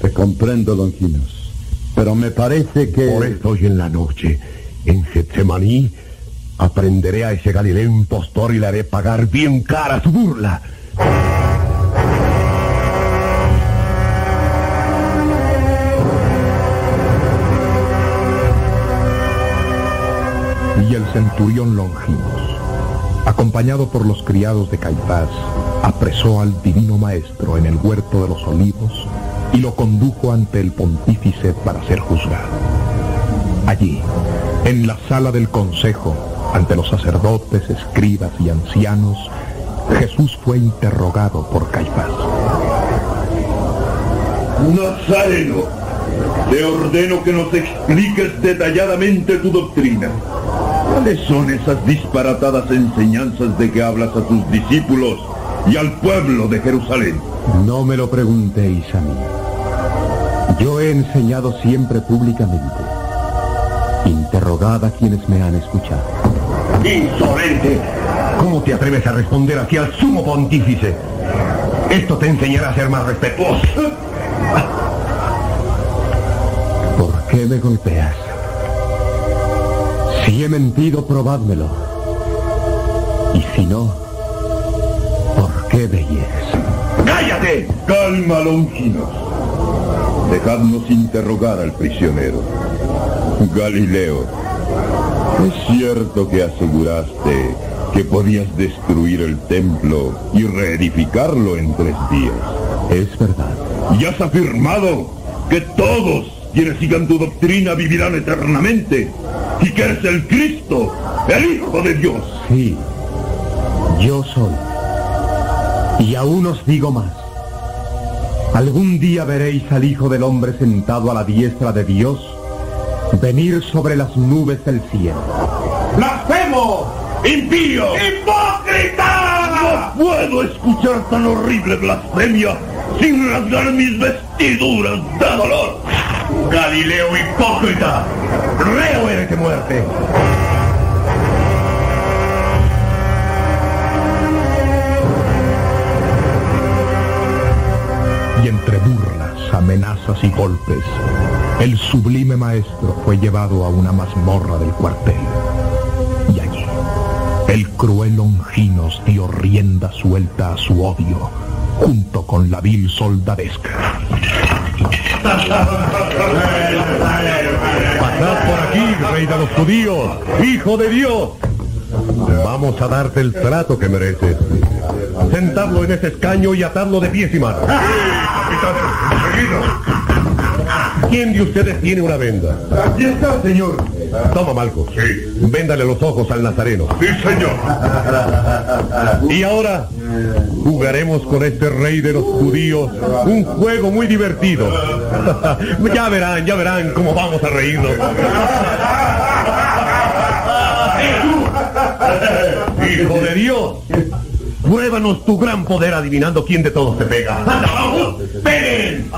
Te comprendo, Longinos. Pero me parece que... Por eso hoy en la noche, en Getsemaní, aprenderé a ese Galileo impostor y le haré pagar bien cara su burla. Y el centurión Longinos, acompañado por los criados de Caifás, apresó al divino maestro en el huerto de los olivos y lo condujo ante el pontífice para ser juzgado. Allí, en la sala del consejo, ante los sacerdotes, escribas y ancianos, Jesús fue interrogado por Caifás. Nazareno, te ordeno que nos expliques detalladamente tu doctrina. ¿Cuáles son esas disparatadas enseñanzas de que hablas a tus discípulos y al pueblo de Jerusalén? No me lo preguntéis a mí. Yo he enseñado siempre públicamente. Interrogad a quienes me han escuchado. ¡Insolente! ¿Cómo te atreves a responder así al sumo pontífice? Esto te enseñará a ser más respetuoso. ¿Por qué me golpeas? Si he mentido, probádmelo. Y si no, ¿por qué me hieres? ¡Cállate! Calma, Longinos. Dejadnos interrogar al prisionero. Galileo, ¿es cierto que aseguraste que podías destruir el templo y reedificarlo en tres días? Es verdad. Y has afirmado que todos quienes sigan tu doctrina vivirán eternamente y que eres el Cristo, el Hijo de Dios. Sí, yo soy. Y aún os digo más. Algún día veréis al Hijo del Hombre sentado a la diestra de Dios, venir sobre las nubes del cielo. ¡Blasfemo! ¡Impío! ¡Hipócrita! No puedo escuchar tan horrible blasfemia sin rasgar mis vestiduras de dolor. Galileo hipócrita, reo eres de muerte. Y entre burlas, amenazas y golpes, el sublime maestro fue llevado a una mazmorra del cuartel. Y allí, el cruel Longinos dio rienda suelta a su odio, junto con la vil soldadesca. Pasad por aquí, rey de los judíos, hijo de Dios. Vamos a darte el trato que mereces. Sentadlo en ese escaño y atadlo de pies y manos. ¿Quién de ustedes tiene una venda? Aquí está, señor. Toma, Malcos. Sí. Véndale los ojos al nazareno. Sí, señor. Y ahora jugaremos con este rey de los judíos un juego muy divertido. <laughs> ya verán, ya verán cómo vamos a reírnos. Hijo de Dios, pruébanos tu gran poder adivinando quién de todos te pega. ¡Anda, vamos! ¡Peguen!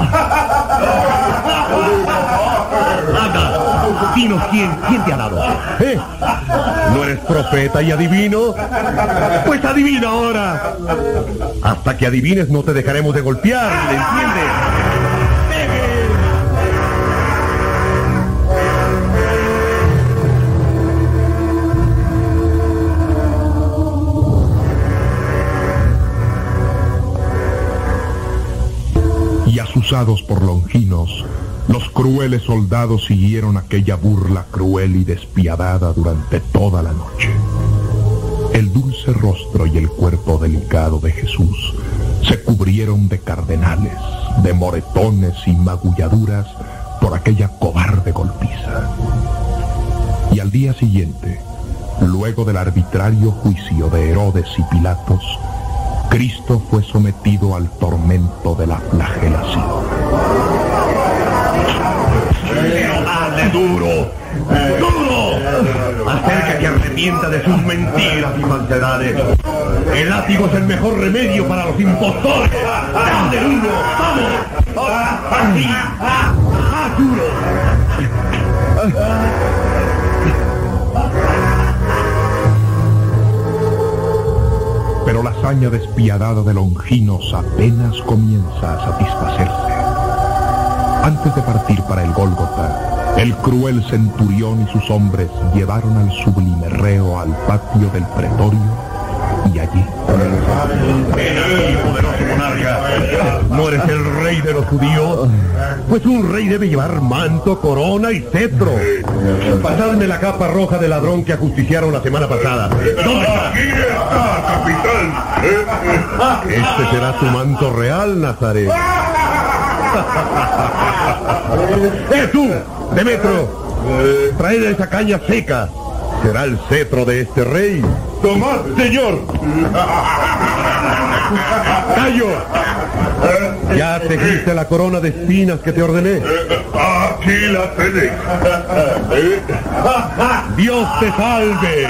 Anda, dinos quién, quién te ha dado. ¿Eh? ¿No eres profeta y adivino? Pues adivina ahora. Hasta que adivines no te dejaremos de golpear, ¿le entiendes? Y asusados por Longinos, los crueles soldados siguieron aquella burla cruel y despiadada durante toda la noche. El dulce rostro y el cuerpo delicado de Jesús se cubrieron de cardenales, de moretones y magulladuras por aquella cobarde golpiza. Y al día siguiente, luego del arbitrario juicio de Herodes y Pilatos, Cristo fue sometido al tormento de la flagelación. ¡Dale duro! ¡Duro! Acerca que arrepienta de sus mentiras y falsedades. El látigo es el mejor remedio para los impostores. ¡Dale duro! ¡Vamos! ¡Así! ¡Más duro! Pero la hazaña despiadada de Longinos apenas comienza a satisfacerse. Antes de partir para el Gólgota, el cruel centurión y sus hombres llevaron al sublime reo al patio del pretorio y allí, poderoso monarca, ¿no eres el rey de los judíos? Pues un rey debe llevar manto, corona y cetro. Pasadme la capa roja de ladrón que ajusticiaron la semana pasada. ¿Dónde está? Aquí está, capitán. Este será tu manto real, Nazaret. <laughs> ¡Eh, tú! ¡Demetro! Trae esa caña seca. Será el cetro de este rey. Tomad, señor. ¡Callo! ¿Ya tejiste la corona de espinas que te ordené? Aquí la tenéis. ¡Dios te salve!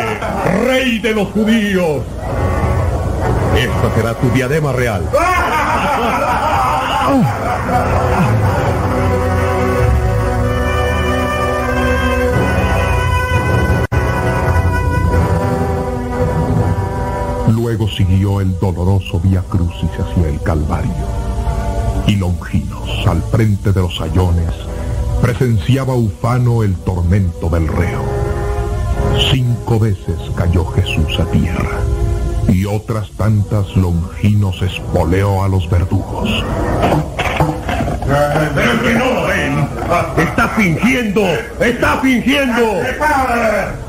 ¡Rey de los judíos! Esta será tu diadema real. <laughs> Luego siguió el doloroso vía crucis hacia el Calvario. Y Longinos, al frente de los sayones, presenciaba ufano el tormento del reo. Cinco veces cayó Jesús a tierra, y otras tantas Longinos espoleó a los verdugos. ¡Pero que no lo ven! ¡Está fingiendo! ¡Está fingiendo!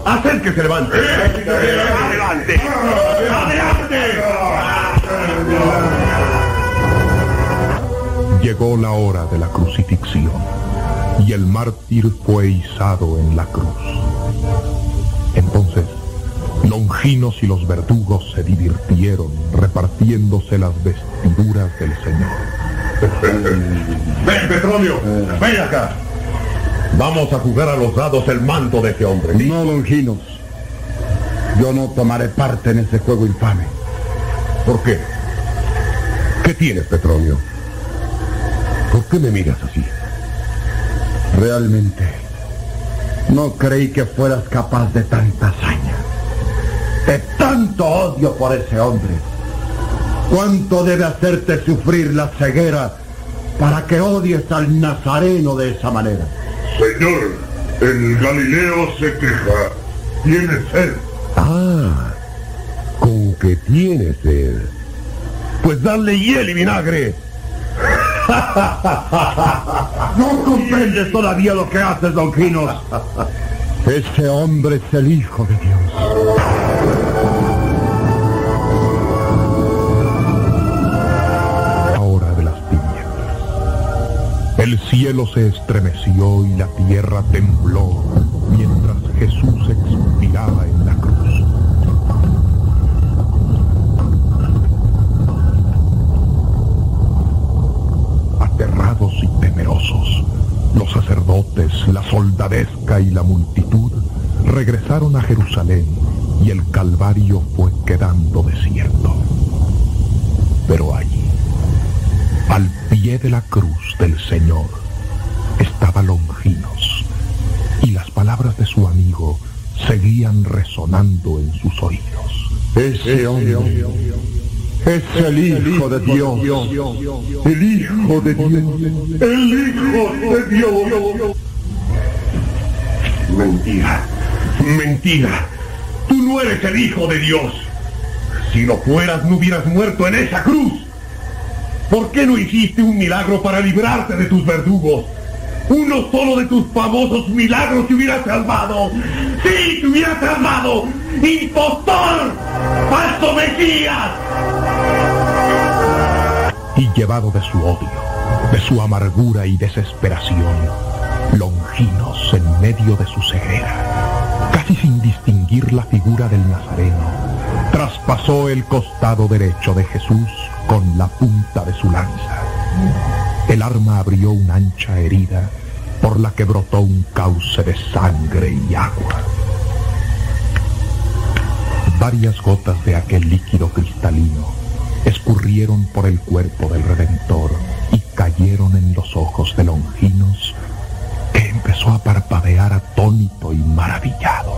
¡Haced que se levante! ¡Adelante! ¡Adelante! Llegó la hora de la crucifixión, y el mártir fue izado en la cruz. Entonces, Longinos y los verdugos se divirtieron repartiéndose las vestiduras del Señor. <laughs> ¡Ven, Petronio! ¡Ven acá! Vamos a jugar a los dados el manto de este hombre. No, Longinos. Yo no tomaré parte en ese juego infame. ¿Por qué? ¿Qué tienes, Petronio? ¿Por qué me miras así? Realmente, no creí que fueras capaz de tanta hazaña. De tanto odio por ese hombre. ¿Cuánto debe hacerte sufrir la ceguera para que odies al nazareno de esa manera? Señor, el Galileo se queja. Tiene sed. Ah, con que tiene sed. Pues dale hiel y vinagre. <laughs> No comprendes todavía lo que haces, Don Quinos. <laughs> Ese hombre es el Hijo de Dios. El cielo se estremeció y la tierra tembló mientras Jesús expiraba en la cruz. Aterrados y temerosos, los sacerdotes, la soldadesca y la multitud regresaron a Jerusalén y el Calvario fue quedando desierto. Pero allí, al pie de la cruz del Señor, estaba Longinos, y las palabras de su amigo seguían resonando en sus oídos. Ese hombre es el Hijo de Dios. El Hijo de Dios. El Hijo de Dios. Mentira, mentira. Tú no eres el Hijo de Dios. Si lo fueras, no hubieras muerto en esa cruz. ¿Por qué no hiciste un milagro para librarte de tus verdugos? Uno solo de tus famosos milagros te hubiera salvado. ¡Sí, te hubiera salvado! ¡Impostor! ¡Falso Mesías! Y llevado de su odio, de su amargura y desesperación, Longinos en medio de su ceguera, casi sin distinguir la figura del Nazareno, traspasó el costado derecho de Jesús con la punta de su lanza. El arma abrió una ancha herida por la que brotó un cauce de sangre y agua. Varias gotas de aquel líquido cristalino escurrieron por el cuerpo del Redentor y cayeron en los ojos de Longinos, que empezó a parpadear atónito y maravillado.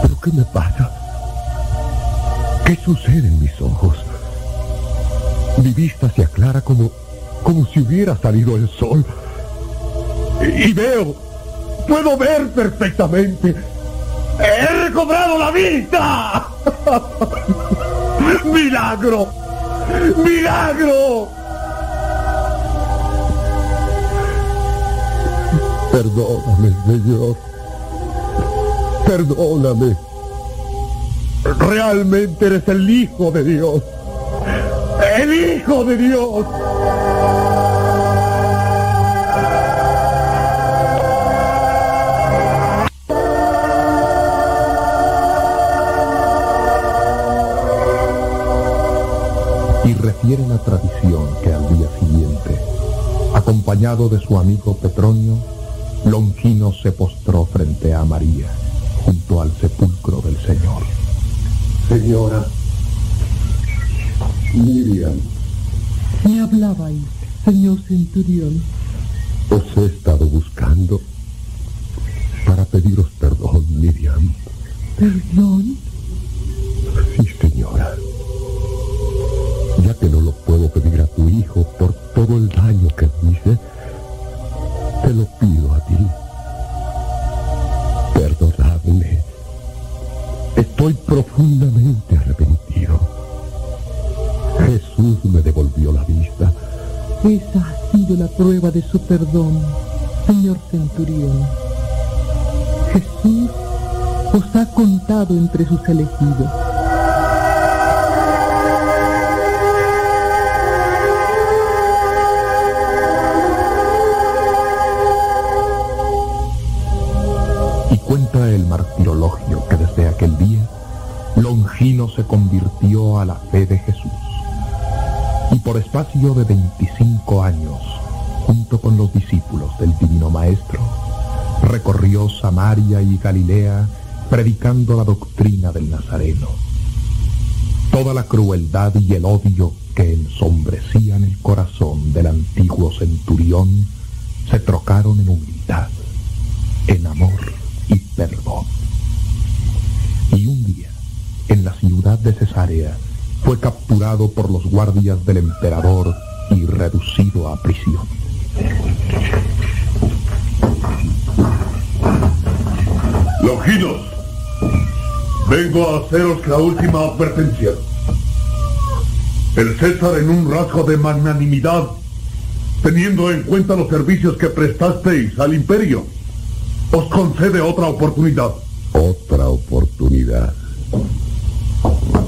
¿Pero qué me pasa? ¿Qué sucede en mis ojos? Mi vista se aclara como, como si hubiera salido el sol. Y, y veo, puedo ver perfectamente. ¡He recobrado la vista! <laughs> ¡Milagro! ¡Milagro! Perdóname, Señor. Perdóname. Realmente eres el Hijo de Dios. ¡El Hijo de Dios! Y refiere la tradición que al día siguiente, acompañado de su amigo Petronio, Longino se postró frente a María, junto al sepulcro del Señor. Señora, Miriam, Me hablabais, señor centurión. os he estado buscando para pediros perdón, Miriam. Perdón. Sí, señora. Ya que no lo puedo pedir a tu hijo por todo el daño que hice, te lo pido a ti. Perdonadme. Estoy profundamente arrepentido. Jesús me devolvió la vista. Esa ha sido la prueba de su perdón, señor centurión. Jesús os ha contado entre sus elegidos. El martirologio que desde aquel día Longino se convirtió a la fe de Jesús. Y por espacio de 25 años, junto con los discípulos del Divino Maestro, recorrió Samaria y Galilea predicando la doctrina del Nazareno. Toda la crueldad y el odio que ensombrecían el corazón del antiguo centurión se trocaron en humildad, en amor y perdón. Y un día, en la ciudad de Cesarea, fue capturado por los guardias del emperador y reducido a prisión. Longinos, vengo a haceros la última advertencia. El César en un rasgo de magnanimidad, teniendo en cuenta los servicios que prestasteis al imperio, os concede otra oportunidad. Otra oportunidad.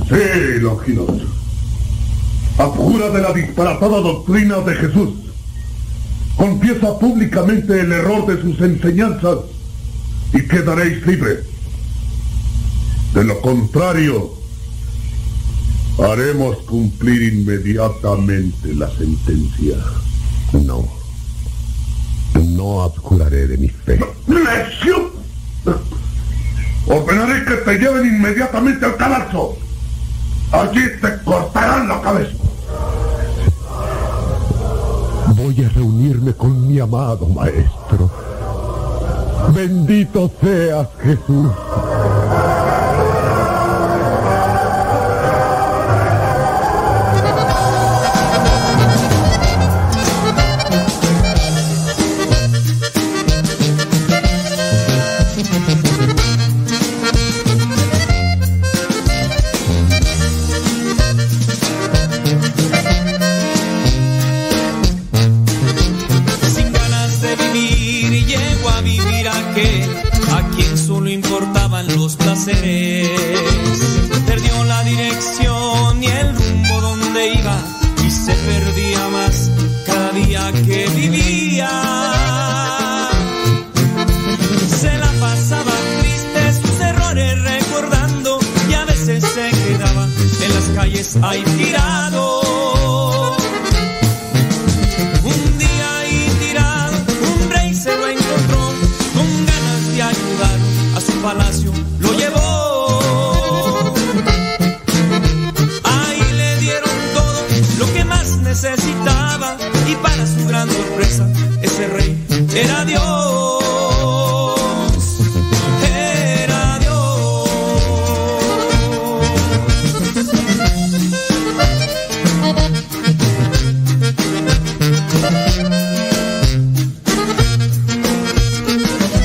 Sí, Longinos. Abjura de la disparatada doctrina de Jesús. Confiesa públicamente el error de sus enseñanzas y quedaréis libre. De lo contrario, haremos cumplir inmediatamente la sentencia. No. No abjuraré de mi fe. ¡Necio! Ordenaré que te lleven inmediatamente al cadalso. Allí te cortarán la cabeza. Voy a reunirme con mi amado Maestro. Bendito seas, Jesús. hay tirado. Un día ahí tirado, un rey se lo encontró con ganas de ayudar a su palacio, lo llevó. Ahí le dieron todo lo que más necesitaba y para su gran sorpresa ese rey era Dios.